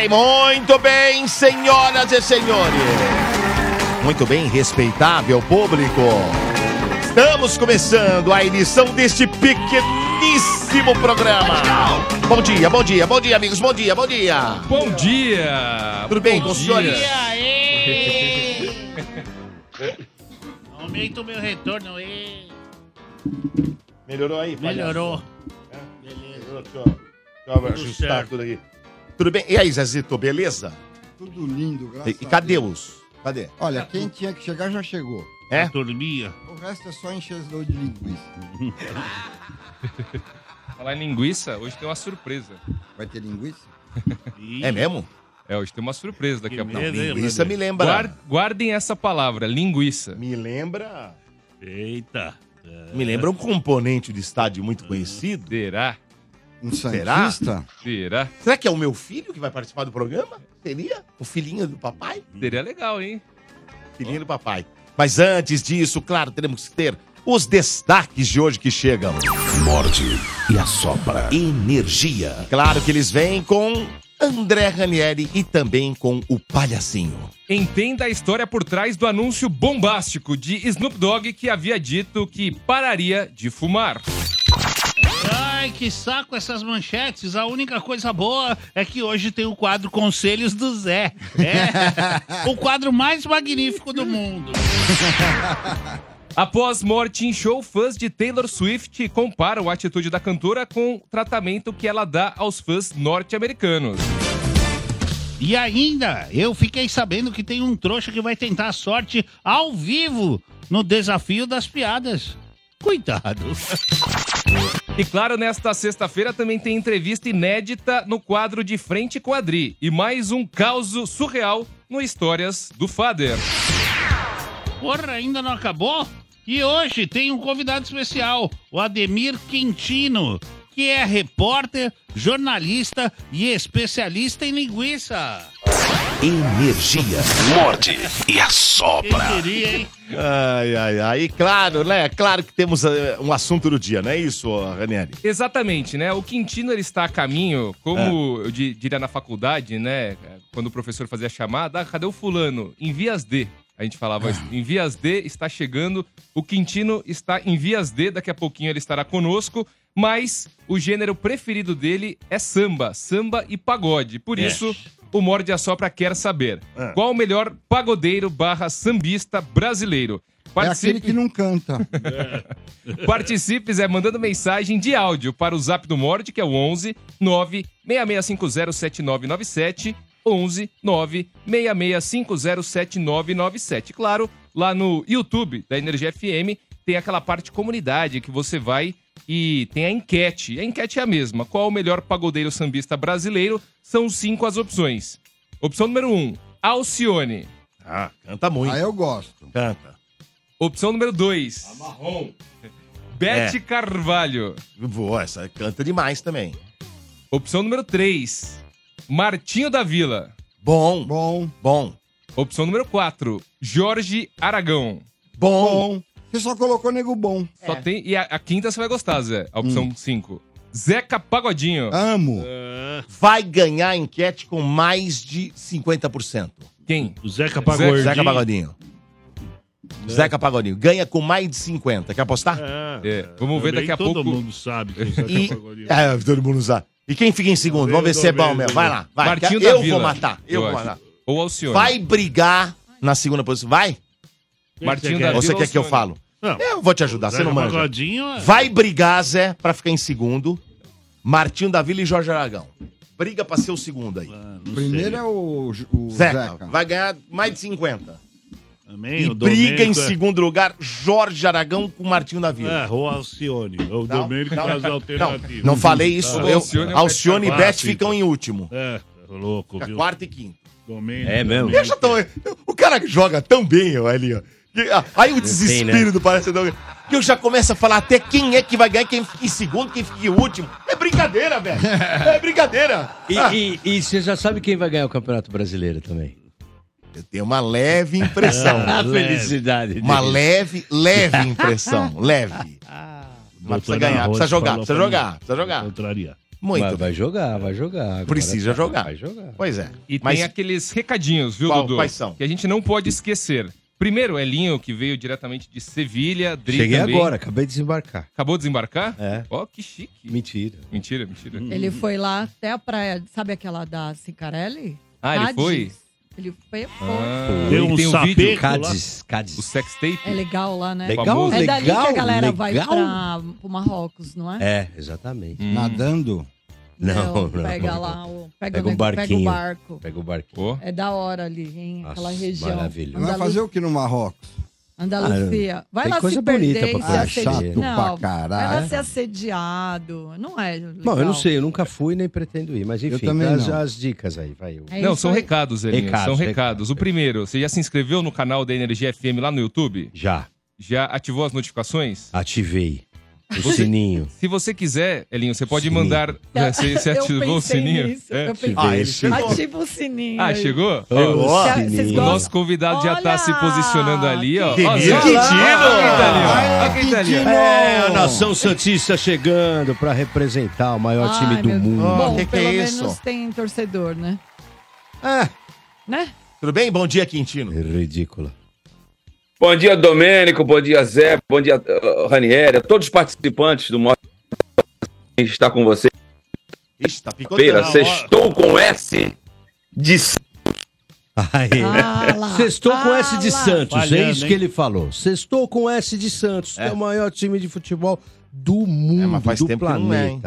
Bem, muito bem, senhoras e senhores. Muito bem, respeitável público. Estamos começando a edição deste pequeníssimo programa. Bom dia, bom dia, bom dia, amigos, bom dia, bom dia. Bom dia! Tudo bem Bom com os senhores? Aumenta o meu retorno aí. Melhorou aí, palhaço? Melhorou. Melhorou, Deixa eu, deixa eu ajustar certo. tudo aqui. Tudo bem? E aí, Zezito, beleza? Tudo lindo, E, graças e a cadê Deus. os? Cadê? Olha, quem tinha que chegar já chegou. É? Turminha. O resto é só enchedor de linguiça. Falar em linguiça, hoje tem uma surpresa. Vai ter linguiça? É mesmo? É, hoje tem uma surpresa daqui Que a pouco. medo, hein, Linguiça me lembra. Guard- guardem essa palavra, linguiça. Me lembra. Eita. Me lembra um componente de estádio muito conhecido. Será? Um Será? santista? Será? Será que é o meu filho que vai participar do programa? Seria? O filhinho do papai? Seria legal, hein? Filhinho do papai. Mas antes disso, claro, teremos que ter os destaques de hoje que chegam. Morde e assopra. Energia. Claro que eles vêm com André Ranieri e também com o Palhacinho. Entenda a história por trás do anúncio bombástico de Snoop Dogg que havia dito que pararia de fumar. Ai, que saco essas manchetes. A única coisa boa é que hoje tem o quadro Conselhos do Zé. É o quadro mais magnífico do mundo. Após morte em show, fãs de Taylor Swift comparam a atitude da cantora com o tratamento que ela dá aos fãs norte-americanos. E ainda, eu fiquei sabendo que tem um trouxa que vai tentar a sorte ao vivo no desafio das piadas. Cuidado. E claro, nesta sexta-feira também tem entrevista inédita no quadro de Frente com a Adri. E mais um caos surreal no Histórias do Fader. Porra, ainda não acabou? E hoje tem um convidado especial, o Ademir Quintino, que é repórter, jornalista e especialista em linguiça. Energia. Morde e Quem assopra. queria, hein? Ai, ai, ai. E claro, né? Claro que temos eh, um assunto do dia, não é isso, Ranieri? Exatamente, né? O Quintino ele está a caminho, como eu di- diria na faculdade, né? Quando o professor fazia a chamada, ah, cadê o fulano? Em vias D. A gente falava isso. Em vias D está chegando. O Quintino está em vias D, daqui a pouquinho ele estará conosco. Mas o gênero preferido dele é samba, samba e pagode. Por É. o Morde a Sopra quer saber É. qual o melhor pagodeiro barra sambista brasileiro. É aquele que não canta. Participe, Zé, mandando mensagem de áudio para o Zap do Morde, que é o 11 966507997, 11 966507997. Claro, lá no YouTube da Energia FM tem aquela parte comunidade que você vai e tem a enquete. A enquete é a mesma. Qual o melhor pagodeiro sambista brasileiro? São cinco as opções. Opção número 1, um, Alcione. Ah, canta muito. Ah, eu gosto. Canta. Opção número 2, Marrom. Bete É. Carvalho. Boa, essa canta demais também. Opção número 3, Martinho da Vila. Bom, Bom, bom, Opção número 4, Jorge Aragão. bom. bom. Você só colocou nego bom. Só tem. E a, a quinta você vai gostar, Zé. A opção 5. Zeca Pagodinho. Amo. Vai ganhar a enquete com mais de 50%. Quem? O Zeca Zeca Pagodinho. Zeca Pagodinho. Zeca Pagodinho. Ganha com mais de 50. Quer apostar? É, vamos ver também daqui a todo pouco. mundo sabe que o Zeca E. Pagodinho. É, todo mundo sabe. E quem fica em segundo? Vamos ver se é bom mesmo. Vai lá, vai. Martinho eu da Vila. vou matar. Eu, vou acho. matar. Ou Alcione. Vai brigar na segunda posição. Vai? Martinho da Ou Vila. você quer que eu Alcione. falo? Não. Eu vou te ajudar, você não manja. É- Vai brigar, Zé, pra ficar em segundo. Martinho da Vila e Jorge Aragão. Briga pra ser o segundo aí. Ah, não Primeiro sei. é o, o Zeca, Zeca. vai ganhar mais de 50. Também, E o briga em é- segundo lugar, Jorge Aragão com Martinho da Vila. É, o Alcione. O Não, Domênico não, das não, alternativas. Não falei isso. Tá. Eu, Alcione é Alcione e Beth ficam em último. É, louco, Fica viu? quarto e quinto. Domênico. É mesmo? Deixa tão... O cara joga tão bem, ó, ali, ó. Ah, Aí o desespero né? do Parece que eu já começo a falar até quem é que vai ganhar, quem fica em segundo, quem fica em último. É brincadeira, velho. É brincadeira. E, Ah, e- e você já sabe quem vai ganhar o Campeonato Brasileiro também? Eu tenho uma leve impressão. A leve. felicidade. Uma dele. leve, leve impressão. Leve. Mas precisa ganhar, precisa jogar, precisa jogar, precisa jogar. Contraria. Muito. Vai, vai jogar, vai jogar. Agora Precisa tá- jogar. Vai jogar. Pois é. E Mas tem aqueles recadinhos, viu, Qual- Dudu? quais são? Que a gente não pode esquecer. Primeiro, Elinho, que veio diretamente de Sevilha. Dri Cheguei também. agora, acabei de desembarcar. Acabou de desembarcar? É. Ó, que chique. Mentira. Mentira, mentira. Ele foi lá até a praia, sabe aquela da Cicarelli? Ah, ele Cádiz. foi? Ele foi, foi. Ah, Deu ele um tem um vídeo, lá. Cádiz, o Cádiz. sex tape. É legal lá, né? Legal, famoso. É dali que a legal, galera vai legal. pra, pro Marrocos, não é? É, exatamente. Hum. Nadando. Não, não. Pega lá, o, pega, Pega o, um nego- pega o barquinho. barco. Pega o barquinho. É da hora ali, hein? Aquela Nossa, região. maravilhoso. Vai fazer o que no Marrocos? Andaluzia. Vai tem lá coisa se perder bonita e pra. Ah, assediado. chato pra Não, vai lá ser assediado. Não é legal. Bom, eu não sei, eu nunca fui nem pretendo ir, mas enfim, também as, não. as dicas aí, vai. eu- É Não, são aí. recados, Elinho. Recados, são recados. recados. O primeiro, você já se inscreveu no canal da Energia FM lá no YouTube? Já, Já ativou as notificações? ativei o Você- sininho. Se você quiser, Elinho, você pode Sininho. mandar. Você, você Eu ativou o sininho? nisso, É. eu pensei Ah, ele nisso. chegou. Ativa o sininho. Ah, chegou? Sininho. O nosso convidado já tá Olha! se posicionando ali, ó. Que Ó, Quintino! ó, quem tá ali, ó. Ai, Ó quem tá ali, ó. Quintino! É, a nação santista chegando pra representar o maior Ai, time do meu- mundo. Bom, que que é pelo isso? menos tem torcedor, né? Ah, Né? tudo bem? Bom dia, Quintino. ridículo. Bom dia, Domênico. Bom dia, Zé. Bom dia, uh, Ranieri. A todos os participantes do que está com você. Ixi, tá Feira, picotando. sextou com S de Aí. Sextou com S de. Santos, é Falhando, isso hein? que ele falou. Sextou com S de Santos, que é o maior time de futebol do mundo, É, mas faz do tempo que não é, hein?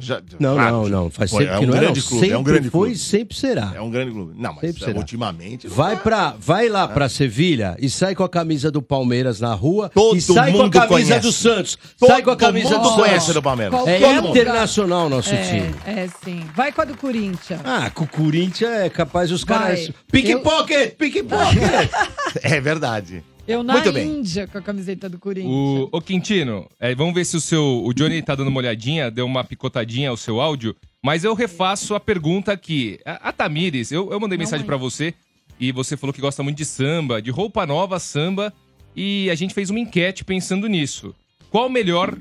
Já- Não, Ah, não, não. Faz tempo é que um não é, grande clube, Sempre é um grande foi clube. e sempre será. É um grande clube. Não, mas Sempre é, será. ultimamente. Vai, pra, vai lá pra Sevilha e sai com a camisa do Palmeiras na rua Todo e sai com a mundo camisa conhece. do Santos. Todo sai com a camisa mundo do conhece Santos. do Palmeiras. Qual- É mundo. internacional nosso time. É, é sim. Vai com a do Corinthians. Ah, com o Corinthians é capaz os caras. Pickpocket! Pickpocket! É verdade. Eu na Muito bem. Índia com a camiseta do Corinthians. O, ô Quintino, é, vamos ver se o seu. O Johnny tá dando uma olhadinha, deu uma picotadinha ao seu áudio, mas eu refaço a pergunta aqui. A, a Tamires, eu, eu mandei Não, mensagem pra você e você falou que gosta muito de samba, de roupa nova, samba, e a gente fez uma enquete pensando nisso. Qual o melhor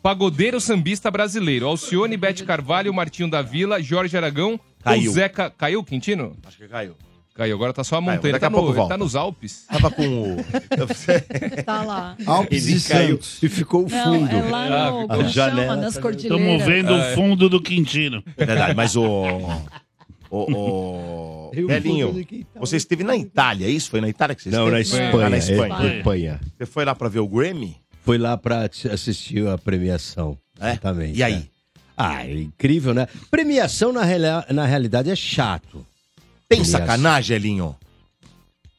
pagodeiro sambista brasileiro? Alcione, Bete Carvalho, Martinho da Vila, Jorge Aragão Caiu. ou Zeca. Caiu, Quintino? Acho que caiu. Caiu, agora tá só a Caiu, montanha. Ele daqui tá, a pouco no- volta. tá nos Alpes. Tava com o. Tá lá. Alpes Ele e caiu Santos. e ficou Não, fundo. é lá no. Ah, Como a janela chama? Nas cordilheiras. Estamos vendo o fundo do Quintino. É verdade, mas o. O. o... Belinho, você esteve na Itália, é isso? Foi na Itália que você Não, na esteve? Espanha. Ah, na é, Espanha. Espanha. Você foi lá pra ver o Grammy? Foi lá pra assistir a premiação. É? Exatamente. E aí? é. Ah, é incrível, né? Premiação, na, reala- na realidade, é chato. Tem Premiação. sacanagem, Elinho?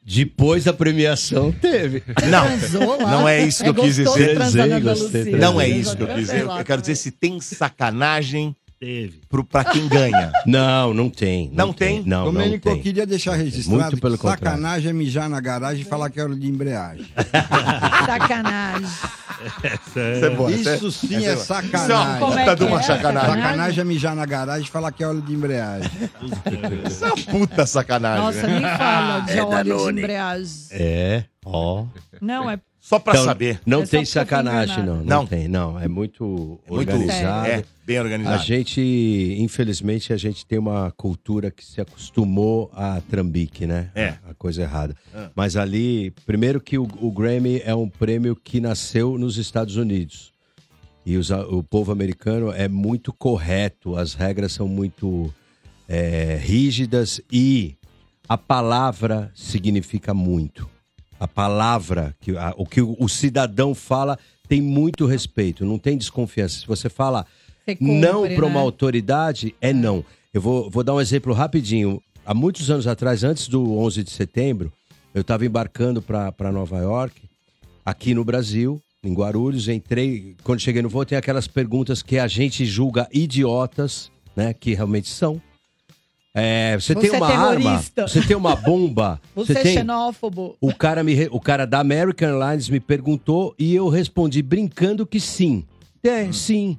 Depois da premiação, teve. Não. Não é isso que eu quis gostoso dizer. Não é isso que eu quis dizer. Eu quero dizer se tem sacanagem Teve. pro, pra quem ganha. Não, não tem. Não tem? Não, não Domênico, eu tem. queria deixar registrado Muito pelo que sacanagem é mijar na garagem e falar que era de embreagem. Sacanagem. Isso é boa. Isso sim essa é boa. sacanagem. Isso é é puta que de uma é? sacanagem. Sacanagem é mijar na garagem e falar que é óleo de embreagem. Isso é uma puta sacanagem. Nossa, né? nem fala de óleo de embreagem. É, ó. Não, é Só pra Então, saber. Não É só tem eu sacanagem, não. Não, Não. tem, não. É muito, Muito organizado. É, bem A organizado. gente, infelizmente, a gente tem uma cultura que se acostumou a trambique, né? É. A coisa errada. É. Mas ali, primeiro que o, o Grammy é um prêmio que nasceu nos Estados Unidos. E os a- o povo americano é muito correto, as regras são muito é, rígidas e a palavra significa muito. A palavra, que, a- o que o, cidadão fala, tem muito respeito, não tem desconfiança. Se você fala Você cumpre, não para uma né? autoridade, é não. Eu vou, vou dar um exemplo rapidinho. Há muitos anos atrás, antes do 11 de setembro, Eu estava embarcando para Nova York, aqui no Brasil, em Guarulhos. Entrei, quando cheguei no voo, tem aquelas perguntas que a gente julga idiotas, né? Que realmente são. É, você, Você tem é uma arma, terrorista. você tem uma bomba, Você, é tem. xenófobo. O cara, me, re- o cara da American Airlines me perguntou e eu respondi brincando que sim. É, sim.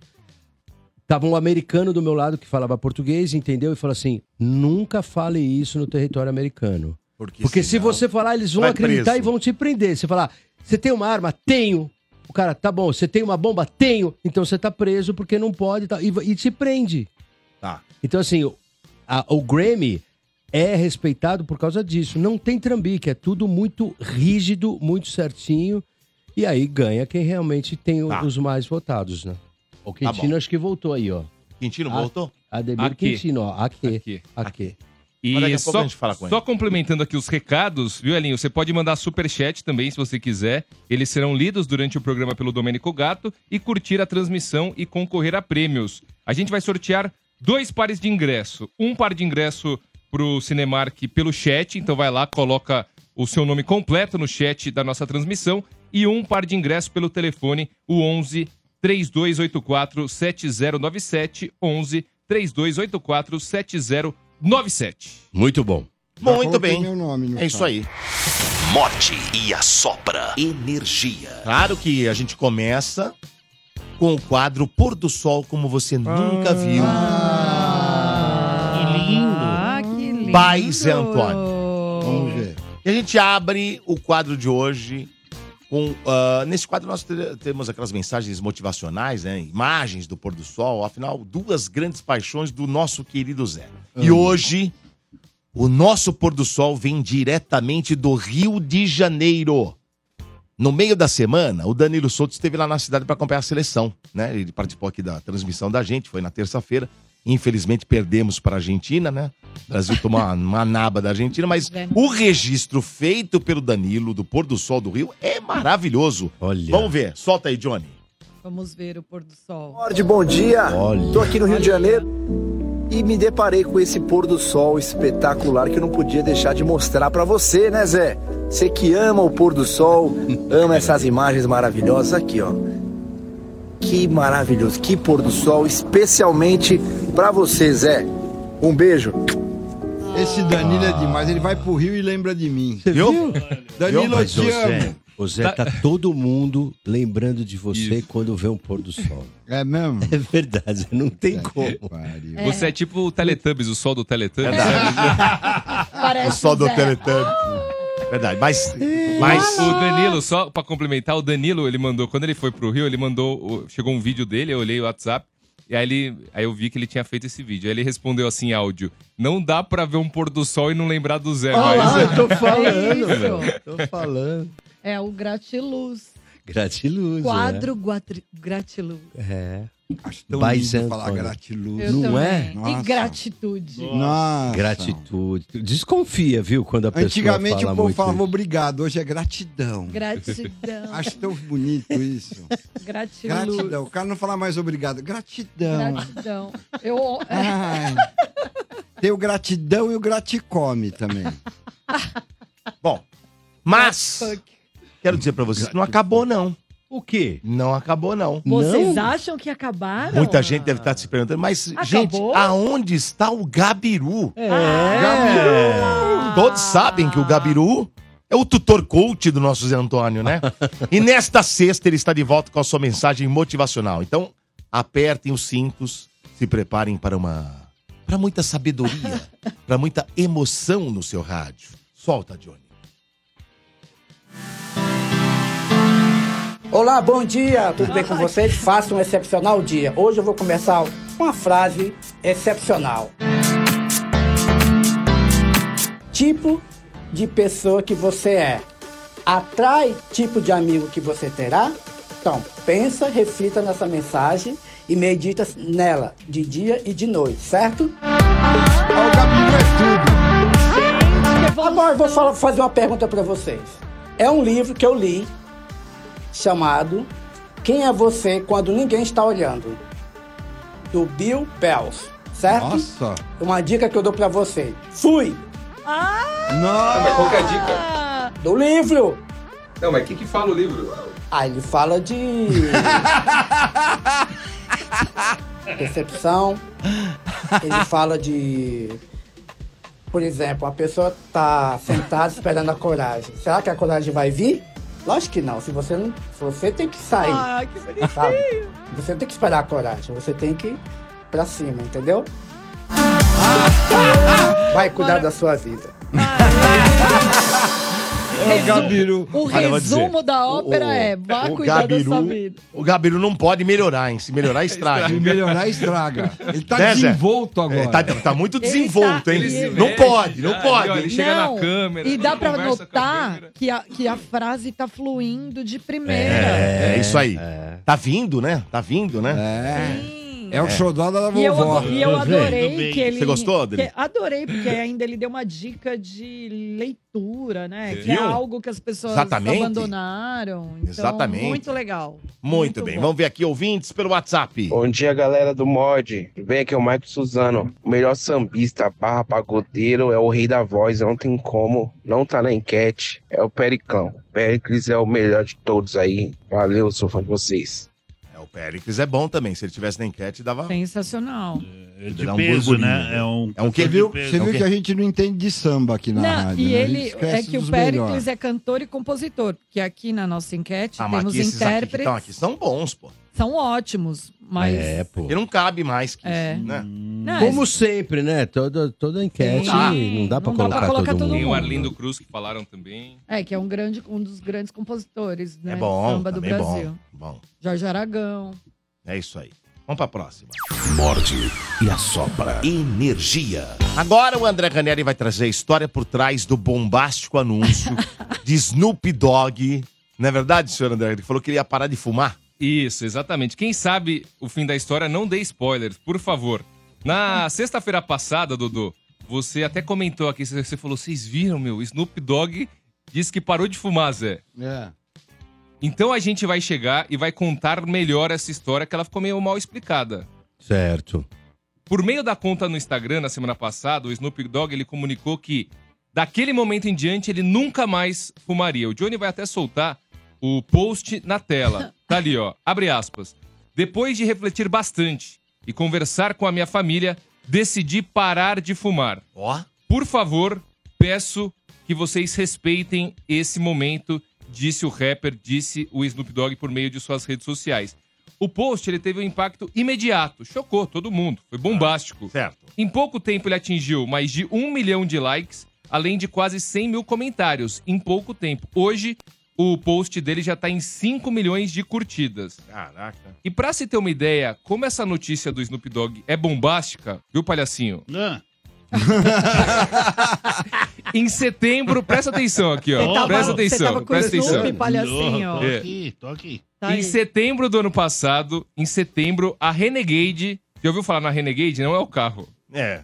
Tava um americano do meu lado que falava português, entendeu? E falou assim: nunca fale isso no território americano. Porque, se senão você falar, eles vão acreditar preso. e vão te prender. Você falar, você tem uma arma? Tenho. O cara, tá bom, você tem uma bomba? Tenho. Então você tá preso porque não pode tá, e, e te prende. Tá. Então, assim, a- o Grammy é respeitado por causa disso. Não tem trambique, é tudo muito rígido, muito certinho. E aí ganha quem realmente tem Tá. os mais votados, né? O Quintino bom. acho que voltou aí, ó. Quintino Ah, voltou? Ademir Aqui. Quintino, ó. Aqui. Aqui. Aqui. E a só, a com só complementando aqui os recados, viu, Elinho? Você pode mandar superchat também, se você quiser. Eles serão lidos durante o programa pelo Domênico Gato e curtir a transmissão e concorrer a prêmios. A gente vai sortear dois pares de ingresso. Um par de ingresso pro Cinemark pelo chat, então vai lá, coloca o seu nome completo no chat da nossa transmissão. E um par de ingresso pelo telefone, o 11 3284 7097. 11 3284 7097. Muito bom. Já Muito coloquei bem. meu nome no É isso aí. Morde e assopra energia. Claro que a gente começa com o quadro Pôr do Sol como você nunca viu. Que Pai Zé Antônio. Vamos ver. E a gente abre o quadro de hoje com. ah, nesse quadro nós te- temos aquelas mensagens motivacionais, né? Imagens do pôr do sol. Afinal, duas grandes paixões do nosso querido Zé. E hoje, o nosso pôr do sol vem diretamente do Rio de Janeiro. No meio da semana, o Danilo Souto esteve lá na cidade para acompanhar a seleção, né? Ele participou aqui da transmissão da gente, foi na terça-feira. Infelizmente perdemos para a Argentina, né? O Brasil tomou uma, uma naba da Argentina, mas o registro feito pelo Danilo do pôr do sol do Rio é maravilhoso. Olha. Vamos ver, solta aí, Johnny. Vamos ver o pôr do sol. Morde, bom dia. Olha. Tô aqui no Rio de Janeiro e me deparei com esse pôr do sol espetacular que eu não podia deixar de mostrar pra você, né, Zé? Você que ama o pôr do sol, ama essas imagens maravilhosas aqui, ó. Que maravilhoso, que pôr do sol, especialmente pra você, Zé. Um beijo. Esse Danilo é demais, ele vai pro Rio e lembra de mim. Você Viu? Danilo, eu Mas, te amo. ô Zé, tá todo mundo lembrando de você Isso. quando vê um pôr do sol. É mesmo? É verdade, não tem como. Pariu. Você é tipo o Teletubbies, o sol do Teletubbies. Parece O sol do Zé. Teletubbies. Verdade, mas. Mas. O Danilo, só pra complementar, o Danilo, ele mandou, quando ele foi pro Rio, ele mandou, chegou um vídeo dele, eu olhei o WhatsApp, e aí, ele, aí eu vi que ele tinha feito esse vídeo. Aí ele respondeu assim, áudio, não dá pra ver um pôr do sol e não lembrar do Zé, Olha mas... lá, eu tô É falando, velho. Tô falando. É o gratiluz. Gratiluz. Quadro guatri- gratiluz. É. Acho tão Zé falar Antônio. gratiluz. Eu Não também. é? E Nossa. gratitude. Nossa. Gratitude. Desconfia, viu, quando a pessoa Antigamente fala o povo muito falava isso. obrigado, hoje é gratidão. Gratidão. Acho tão bonito isso. Gratiluz. Gratidão. O cara não fala mais obrigado. Gratidão. Gratidão. Eu, Ai. Tem o gratidão e o graticome também. Bom. Mas. Quero dizer pra vocês que não acabou, não. O quê? Não acabou, não. Vocês Não? acham que acabaram? Muita gente deve estar se perguntando, mas, gente, Acabou? aonde está o Gabiru? É. Todos sabem que o Gabiru é o tutor coach do nosso Zé Antônio, né? e nesta sexta ele está de volta com a sua mensagem motivacional. Então, apertem os cintos, se preparem para uma para muita sabedoria, para muita emoção no seu rádio. Solta, Johnny. Olá, bom dia, tudo bem com vocês? Faça um excepcional dia. Hoje eu vou começar com uma frase excepcional. Tipo de pessoa que você é. Atrai tipo de amigo que você terá? Então, pensa, reflita nessa mensagem e medita nela de dia e de noite, certo? Agora eu vou fazer uma pergunta para vocês. É um livro que eu li chamado Quem é Você Quando Ninguém Está Olhando? Do Bill Bells, certo? Nossa. Uma dica que eu dou para vocês. Fui! Ah! Nossa. Qual que é a dica? Do livro. Não, mas o que, que fala o livro? Ah, ele fala de. Percepção. Ele fala de. Por exemplo, a pessoa tá sentada esperando a coragem. Será que a coragem vai vir? Lógico que não. Se você não. Se você tem que sair. Ah, que bonitinho. sabe? Você tem que esperar a coragem. Você tem que ir pra cima, entendeu? Vai cuidar da sua vida. Ô, Gabiru. O Olha, vou dizer, resumo da ópera o- é: vá o cuidar da sua Gabiru- vida. O Gabiru não pode melhorar, hein? Se melhorar, estraga. Se melhorar, estraga. Ele tá desenvolto agora. É, tá, tá muito Ele desenvolto, tá- hein? ele não mexe, pode, não tá? pode. Ele chega na Não, câmera, E dá pra a notar câmera. que a, que a frase tá fluindo de primeira. É, é isso aí. Tá vindo, né? Tá vindo, né? É. Sim. É o xodó da E eu, vovó. e eu Tudo bem, adorei bem. que ele. Você gostou, Adri? que- adorei, porque ainda ele deu uma dica de leitura, né? Que é Viu? algo que as pessoas Exatamente. abandonaram. Então, Exatamente. Muito legal. Muito, bem. bom. Vamos ver aqui ouvintes pelo WhatsApp. Bom dia, galera do mod. Vem aqui é o Mike Suzano. O melhor sambista barra pagodeiro é o rei da voz. Não tem como. Não tá na enquete. É o Pericão. Pericles é o melhor de todos aí. Valeu, sou fã de vocês. É, o Péricles é bom também. Se ele tivesse na enquete, dava. Sensacional. É de Dá um peso, burburinho, né? né? É um, É um? Você viu, de você viu Ok. que a gente não entende de samba aqui na Não, rádio. e né? Ele é que o Péricles melhores. é cantor e compositor, porque aqui na nossa enquete Ah, mas temos aqui, esses aqui que intérpretes, estão aqui são bons, pô. São ótimos, mas É, pô. Porque não cabe mais que É. isso, né? Não, Como sempre, né? Toda, toda enquete, Sim. não dá pra Não dá colocar, pra colocar todo, todo mundo. Tem o. Arlindo Cruz que falaram também. é que é um grande um dos grandes compositores, né, É bom, samba do também Brasil. bom. Bom, Jorge Aragão. é isso aí. Vamos pra próxima. Morde e assopra. Energia. Agora o André Ranieri vai trazer a história por trás do bombástico anúncio de Snoop Dogg. Não é verdade, senhor André? Ele falou que ele ia parar de fumar. Isso, exatamente. Quem sabe o fim da história, não dê spoilers, por favor. Na sexta-feira passada, Dudu, você até comentou aqui, você falou, vocês viram, meu, Snoop Dogg disse que parou de fumar, Zé. É. Então a gente vai chegar e vai contar melhor essa história que ela ficou meio mal explicada. Certo. Por meio da conta no Instagram, na semana passada, o Snoop Dogg ele comunicou que daquele momento em diante ele nunca mais fumaria. O Johnny vai até soltar o post na tela. Tá ali, ó. Abre aspas. Depois de refletir bastante e conversar com a minha família, decidi parar de fumar. Ó. Por favor, peço que vocês respeitem esse momento, disse o rapper, disse o Snoop Dogg por meio de suas redes sociais. O post ele teve um impacto imediato, chocou todo mundo, foi bombástico. Certo. Em pouco tempo ele atingiu mais de um milhão de likes, além de quase 100 mil comentários, em pouco tempo. Hoje, o post dele já tá em 5 milhões de curtidas. Caraca. E pra se ter uma ideia, como essa notícia do Snoop Dogg é bombástica, viu, palhacinho? Ah, Em setembro, presta atenção aqui, ó. Você tava- presta você atenção, tava com presta atenção. palhacinho. Tô É. aqui, tô aqui. Tá em aí. setembro do ano passado, em setembro, a Renegade. Já ouviu falar na Renegade? Não é o carro. É.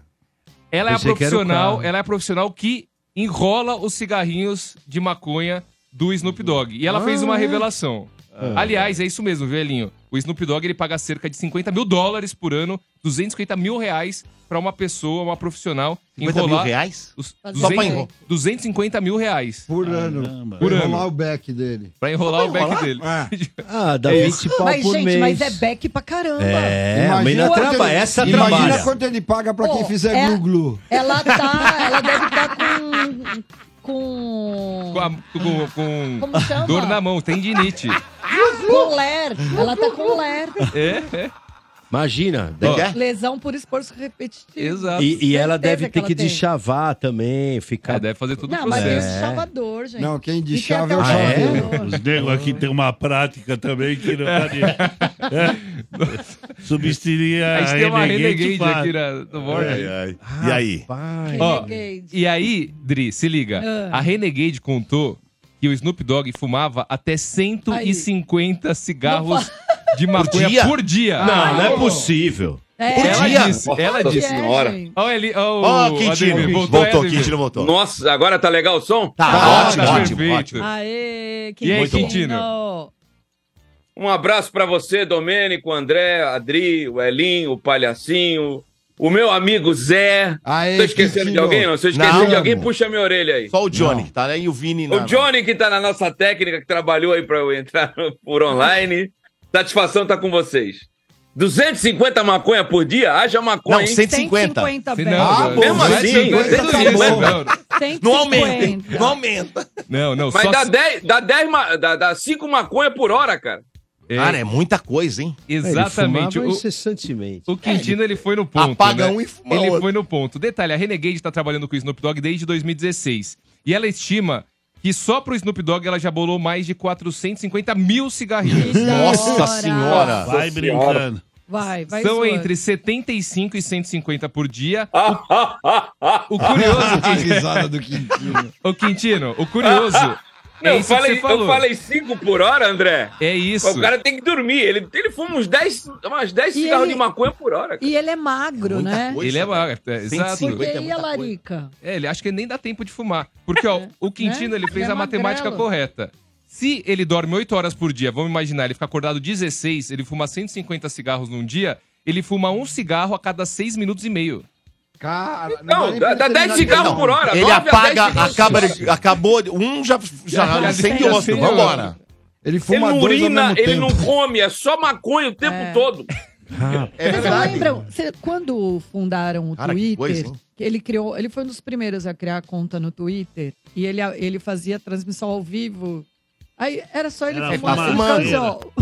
Ela é a profissional, ela é a profissional que enrola os cigarrinhos de maconha do Snoop Dogg. E ela fez uma revelação. Aliás, é isso mesmo, velhinho. O Snoop Dogg ele paga cerca de 50 mil dólares por ano, 250 mil reais pra uma pessoa, uma profissional, 50 mil enrolar reais? os Fazer 200, pra enrolar. 250 mil reais Por ano. Caramba. Por Pra ano. enrolar o back dele. pra enrolar o back dele. É. Ah, dá É 20 pau Mas, por gente, mês. mas é back pra caramba. É, a Imagina quanto trabalha. ele- Essa Imagina trabalha. quanto ele paga pra quem Pô, fizer é- glu-glu. Ela tá. Ela deve estar com. Com. Com, a- com- com Como chama? dor na mão, tendinite. Com ler. Ela tá com ler. É, é. Imagina. Deve- Lesão por esforço repetitivo. Exato. E, e ela deve que ter que tem. deschavar também, ficar... É, deve fazer tudo Não, mas tem chavador, gente. Não, quem deschava é o até Ah, é? Os negros aqui tem uma prática também que não pode. É. Substituir a, A gente tem uma Renegade faz. aqui na, no. E aí? Ó, Renegade. E aí, Dri, se liga. Ah. A Renegade contou que o Snoop Dogg fumava até 150 cigarros de maconha dia? por dia. Não, não é possível. É, Ela dia? disse, ela Nossa disse. senhora. Olha ele, ó, o Ó, Quintino. Ademir, Voltou, Ademir. Quintino voltou. Nossa, agora tá legal o som? Tá, Tá, ótimo, tá ótimo, perfeito. ótimo. Aê, E aí, Quintino. Quintino? Um abraço pra você, Domênico, André, Adri, o Elinho, o Palhacinho, O meu amigo Zé. Aê, Tô esquecendo de Quintino. alguém? Não, se eu esquecer Não, de alguém, amor. puxa minha orelha aí. Só o Johnny Não. que tá aí e o Vini. O na- Johnny que tá na nossa técnica, que trabalhou aí pra eu entrar por online. Satisfação tá com vocês. 250 maconha por dia? Haja maconha, Não, hein? 150. 150 Se velho. não, Ah, não, bom, mesmo assim, não, não, tem não. 150. Aumenta, hein? Não aumenta. Não, não, Mas só dá se- 10, dá 10, ma- dá, dá 5 maconha por hora, cara. é, Cara, é muita coisa, hein? exatamente. Ele O, incessantemente. o Quintino, ele foi no ponto, Apaga né? um e fuma Ele outro. foi no ponto. Detalhe, a Renegade tá trabalhando com o Snoop Dogg desde 2016. E ela estima que só pro Snoop Dogg ela já bolou mais de 450 mil cigarrinhos. Nossa hora. senhora. Vai brincando. Vai, vai. São zoando. entre 75 e 150 por dia. O curioso, A risada do Quintino. o Quintino, o curioso é eu, isso que falei, você falou. eu falei 5 por hora, André. É isso. O cara tem que dormir. Ele, ele fuma uns 10, umas 10 E cigarros ele- de maconha por hora. cara. E ele é magro, Muita né? coisa. Ele é magro, é, exato. 150 Porque é e a larica? É, ele acha que nem dá tempo de fumar. Porque, ó, o Quintino, Né? ele fez Ele é a matemática magrelo. correta. Se ele dorme 8 horas por dia, vamos imaginar, ele fica acordado 16, ele fuma 150 cigarros num dia, ele fuma um cigarro a cada 6 minutos e meio. Cara, Não, nem dá, dá pra 10 terminar cigarros por hora. Ele 9 a 10 apaga, acaba, hora. acabou, um já, já Já acende acende outro, vambora. Ele Ele fuma não dois ao urina, ele tempo. não come, é só maconha o tempo É. todo. É Vocês verdade. lembram? cê- quando fundaram o Cara, que Twitter, coisa, ele criou, ele foi um dos primeiros a criar a conta no Twitter e ele, ele fazia transmissão ao vivo. Aí era só ele Era fumar. Ele fumaceira. ficava assim, ó.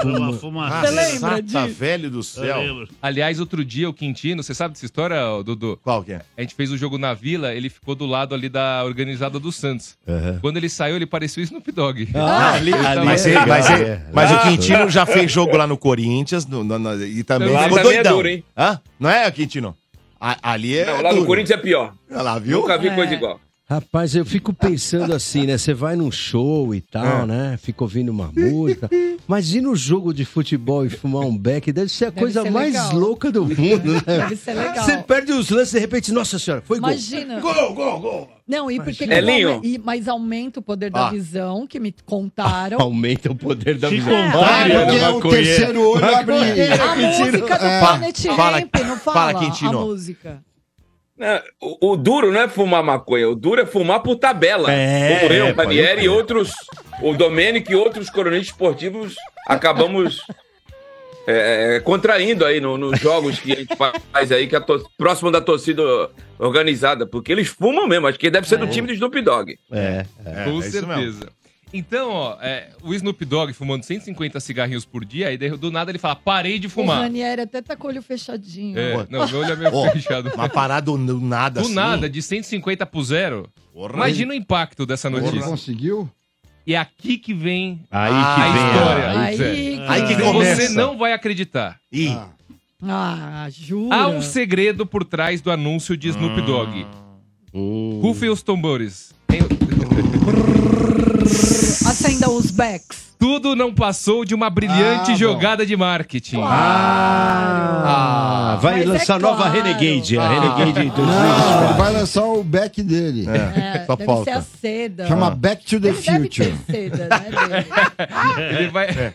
Fuma, fuma. Você lembra disso? velho do céu. Aliás, outro dia, o Quintino, você sabe dessa história, ô, Dudu? Qual que é? A gente fez o jogo na Vila, ele ficou do lado ali da organizada do Santos. Quando ele saiu, ele parecia o Snoop Dogg. Ah, ali, ali Mas, é ele- mas, ele- é. mas o Ah, Quintino já fez jogo lá no Corinthians no- no- no- e também Lá ficou também é doidão. duro, hein? Hã? Não é, Quintino? A- ali é. Não, lá no duro. Corinthians é pior. Olha lá, viu? Nunca vi É. coisa igual. Rapaz, eu fico pensando assim, né? Você vai num show e tal, É. né? Fica ouvindo uma música. Mas ir no jogo de futebol e fumar um beck deve ser a Deve coisa ser mais legal. louca do mundo, né? Deve ser legal. Você perde os lances de repente, nossa senhora, foi Imagina. gol. Gol, gol, gol. Não, e porque É linho? e, mas aumenta o poder da Ah. visão, que me contaram. Aumenta o poder da visão. contar, Olha, Porque maconheiro. o terceiro olho abre. A música do É. Planet Fala- Ramp, não fala, fala, Quintino. a música. Não, o, o duro não é fumar maconha, o duro é fumar por tabela. É, Como eu, é, o Ranieri e outros, o Domênico e outros coronistas esportivos acabamos é, é, contraindo aí no- nos jogos que a gente faz aí, que é a tor- próximo da torcida organizada, porque eles fumam mesmo, acho que deve ser do time do Snoop Dogg. É. É, Com é isso mesmo. Então, ó, é, o Snoop Dogg fumando 150 cigarrinhos por dia, aí daí, do nada ele fala, parei de O fumar. Ranieri até tá com o olho fechadinho. É, não, meu olho é meio fechado. Uma parada do nada Do assim. nada, de 150 pro zero. Porra. Imagina o impacto dessa Ele notícia. conseguiu? E é aqui que vem Aí Ah, que a vem história. a- Aí, Zé. Aí que que- começa. Você não vai acreditar. Ih, Ah. Ah, jura? Há um segredo por trás do anúncio de Snoop Dogg. Hum. Rufem os tambores. Tem- Acendam os backs. Tudo não passou de uma brilhante Ah, jogada de marketing. Ah, vai Mas é lançar nova claro. Renegade, a Renegade Não, ele 2024. vai lançar o back dele. É, só deve falta. ser a seda. Chama Back to the Ele Future. seda, né, dele? Ele vai. é.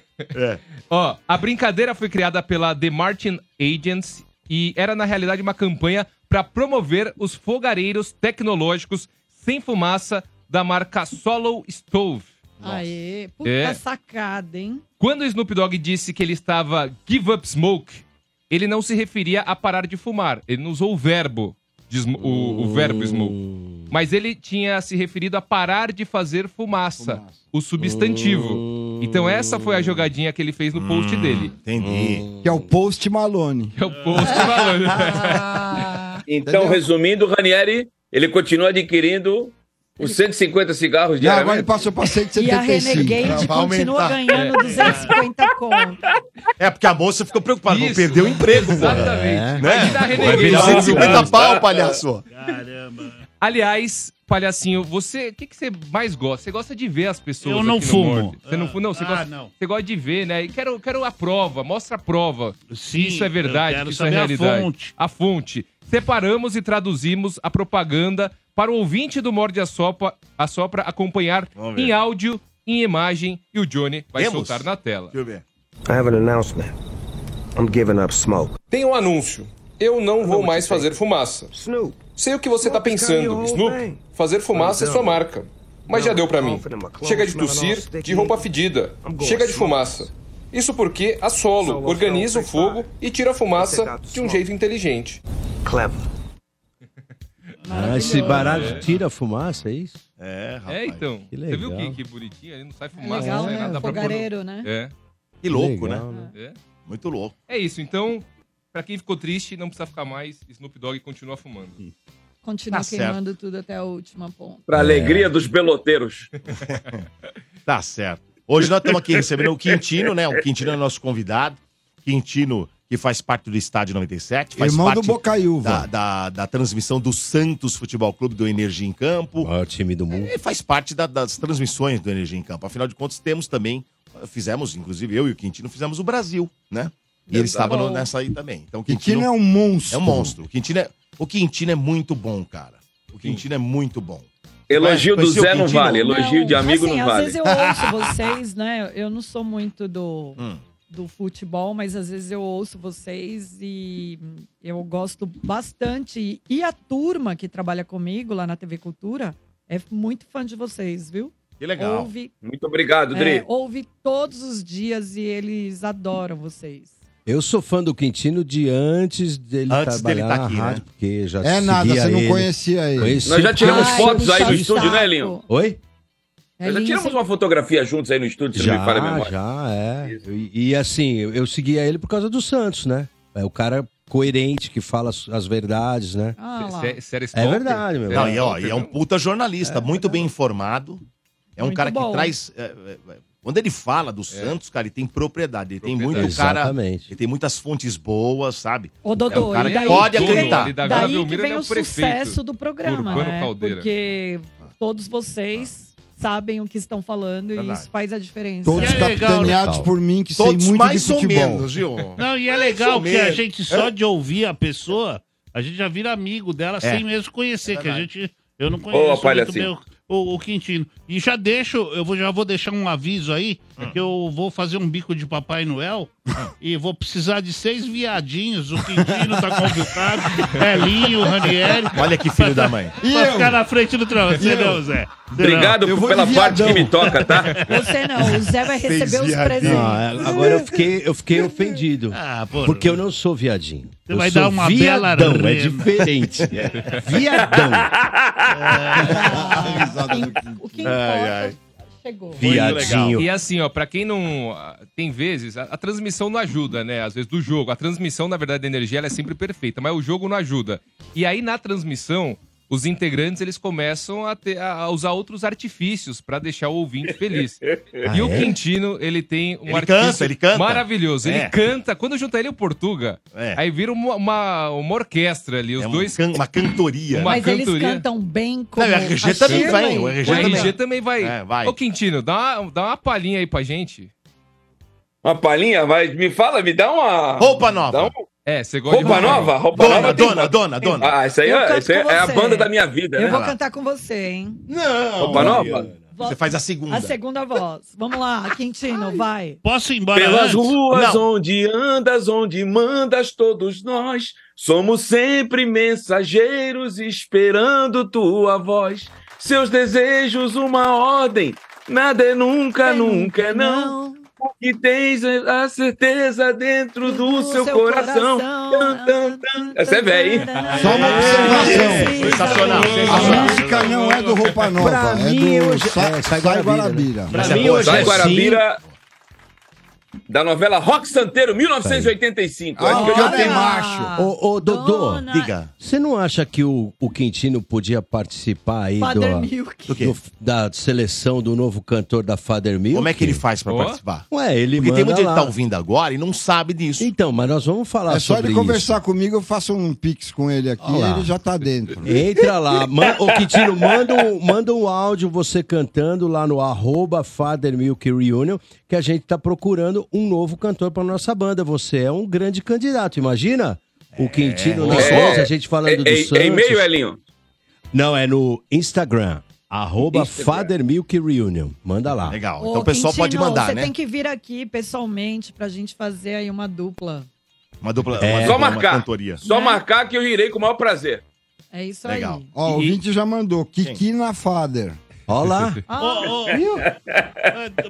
Ó, a brincadeira foi criada pela The Martin Agents e era na realidade uma campanha para promover os fogareiros tecnológicos sem fumaça da marca Solo Stove. Aê, puta É. sacada, hein? Quando o Snoop Dogg disse que ele estava give up smoke, ele não se referia a parar de fumar. Ele não usou o verbo, o, o verbo smoke. Mas ele tinha se referido a parar de fazer fumaça, o substantivo. Então essa foi a jogadinha que ele fez no post dele. entendi. Que é o Post Malone. É o post. Ah, Então, Entendeu? resumindo, o Ranieri, ele continua adquirindo os 150 cigarros Não, agora ele passou pra e a 175. Renegade continua aumentar. ganhando 250 conto. É porque a moça ficou preocupada, Isso. perder o emprego, pô. Exatamente. Né? Vai Renegade. virar 150 pau, palhaço. Caramba. Aliás, palhacinho, você, o que, que você mais gosta? Você gosta de ver as pessoas Eu não fumo. Você não, fu- não, você, Ah, gosta, não. você gosta de ver, né? E quero, quero a prova, mostra a prova. Sim, que isso é verdade, eu quero que isso é saber a realidade. fonte. A fonte. Separamos e traduzimos a propaganda para o ouvinte do Morde a Sopra, a Sopra acompanhar em áudio, em imagem, e o Johnny vai Temos? soltar na tela. Deixa eu ver. I have an announcement. I'm giving up smoke. Tem um anúncio. Eu não vou mais fazer fumaça. Sei o que você tá pensando, Snoop. Fazer fumaça é sua marca. Mas já deu pra mim. Chega de tossir, de roupa fedida. Chega de fumaça. Isso porque a Solo organiza o fogo e tira a fumaça de um jeito inteligente. Ah, esse barato tira a fumaça, é isso? É, rapaz. É, então. Que Você viu legal. que, que bonitinho? Ali não sai É fumaça, legal, não sai né? nada. No- Fogareiro, né? É. Que louco, Legal, né? É. Muito louco. É isso, então, pra quem ficou triste, não precisa ficar mais. Snoop Dogg continua fumando. Continua Tá certo. queimando tudo até a última ponta. Pra alegria dos peloteiros. Tá certo. Hoje nós estamos aqui recebendo o Quintino, né? O Quintino é nosso convidado. Quintino, que faz parte do Estádio 97. Faz Irmão do parte Bocaiúva. Da, da, da transmissão do Santos Futebol Clube do Energia em Campo. O maior time do mundo. Ele faz parte da- das transmissões do Energia em Campo. Afinal de contas, temos também, fizemos, inclusive eu e o Quintino, fizemos o Brasil, né? E ele estava no- nessa aí também. Então, o Quintino é um monstro. É um monstro. O Quintino é, o Quintino é muito bom, cara. O Quintino é muito bom. Elogio do Conheceu o Zé não Quintino? vale, elogio de amigo assim, não às vale. vezes eu ouço vocês, né? Eu não sou muito do, Hum. Do futebol, mas às vezes eu ouço vocês e eu gosto bastante. E a turma que trabalha comigo lá na TV Cultura é muito fã de vocês, viu? Que legal. Ouve, Muito obrigado, Dri. é, ouve todos os dias e eles adoram vocês. Eu sou fã do Quintino de antes dele Antes dele trabalhar tá aqui, na rádio, né? porque já É nada, você não ele. conhecia ele. Conheci Nós já tiramos Ai, fotos aí puxa estúdio, saco. né, Linho? Oi? Nós já tiramos uma fotografia juntos aí no estúdio, se não me falha a Já, memória. já, é. E, e assim, eu, eu seguia ele por causa do Santos, né? É o cara coerente, que fala as, as verdades, né? Ah, Sério, É verdade, meu. Não, e, ó, e é um puta jornalista, muito bem informado. É um Muito cara que bom. traz. é, é, é, quando ele fala do Santos, cara, ele tem propriedade. Ele tem muito cara. Exatamente. Ele tem muitas fontes boas, sabe? Ô, Dodô, É um cara e que daí pode que vem- acreditar. Vila Daí que vem é o o sucesso do programa, Urbano né? Caldeira. Porque todos vocês sabem o que estão falando e isso faz a diferença. Todos é capitaneados por mim, que Todos sei muito mais de ou futebol. menos, viu? Não, e é legal ou que a gente, só de ouvir a pessoa, a gente já vira amigo dela sem mesmo conhecer, É que a gente. Eu não conheço muito bem o, o, o Quintino. E já deixo, eu vou, já vou deixar um aviso aí, é que eu vou fazer um bico de Papai Noel e vou precisar de seis viadinhos. O Quintino tá convidado, Elinho, Ranieri. Olha que filho da mãe. E Pra eu? ficar na frente do eu? não, Zé. Você Obrigado vou pela parte que me toca, tá? Você não, o Zé vai receber os viadinho. presentes. Não, é- agora eu fiquei, eu fiquei ofendido. Ah, porra. Porque eu não sou viadinho. Você eu vai sou dar uma bela viadão, é rena. diferente. Viadão. O que Ai, importa ai. Chegou. Viadinho. E assim, ó, pra quem não. ah, Tem vezes, a, a transmissão não ajuda, né? Às vezes do jogo. A transmissão, na verdade, da energia ela é sempre perfeita, mas o jogo não ajuda. E aí, na transmissão, os integrantes eles começam a, ter- a usar outros artifícios pra deixar o ouvinte feliz. e o é? Quintino, ele tem um Ele artifício canta, ele canta. maravilhoso. Ele É. canta. Quando junta ele e o Portuga, É. aí vira uma, uma, uma orquestra ali. Os É uma, dois. can- uma cantoria. Uma Mas eles cantoria. cantam bem como Não, o RG a também vem, o RG O também. RG também vai. É, vai. Ô, Quintino, dá uma, dá uma palhinha aí pra gente. Uma palhinha, mas me fala, me dá uma. Roupa nova. Dá um- É, você gosta Roupa de nova? Roupa Dona, nova tem- dona, dona, dona. Ah, isso aí, é, isso aí é a banda da minha vida, Eu né? vou cantar com você, hein? Não. Roupa nova? Você faz a segunda. A segunda voz. Vamos lá, Quintino, vai. Posso ir embora Pelas antes? ruas Não. onde andas, onde mandas, todos nós somos sempre mensageiros esperando tua voz. Seus desejos, uma ordem, nada é nunca, nunca é não. Porque tens a certeza dentro do, seu, coração. Tan, tan, tan. Essa é velha, hein? Só uma observação. Sensacional. A música não é do Roupa Nova, Pra é mim, do é, Sai Sai Guarabira. Guarabira, Mas Pra é mim, hoje Sai é Guarabira, da novela Rock Santeiro, 1985. Ah, Acho que eu tem tenho. macho. Ô, ô, Dodô, Dona- Diga. você não acha que o, o Quintino podia participar aí Father do, Milk. Do da seleção do novo cantor da Father Milk? Como é que ele faz pra Ó. participar? Ué, ele Porque manda tem muita gente que tá ouvindo agora e não sabe disso. Então, mas nós vamos falar É só sobre ele isso. conversar comigo, eu faço um pix com ele aqui lá. ele já tá dentro. Entra lá, man, ô Quintino, manda um, manda um áudio você cantando lá no arroba Father Milk Reunion, que a gente tá procurando um novo cantor pra nossa banda. Você é um grande candidato, imagina? O Quintino nas É. a gente falando do É, Santos. é, é e-mail, Elinho? Não, é no Instagram, arroba. Father Milk Reunion. Manda lá. Legal. Ô, Então o pessoal Quintino, pode mandar, você né? tem que vir aqui pessoalmente pra gente fazer aí uma dupla. Uma dupla. É. uma Só dupla, uma marcar. cantoria. Só marcar que eu irei com o maior prazer. É isso Legal. aí. Ó, o E- ouvinte já mandou. Kiki na Fader. Olha lá. Ô, ô, eh,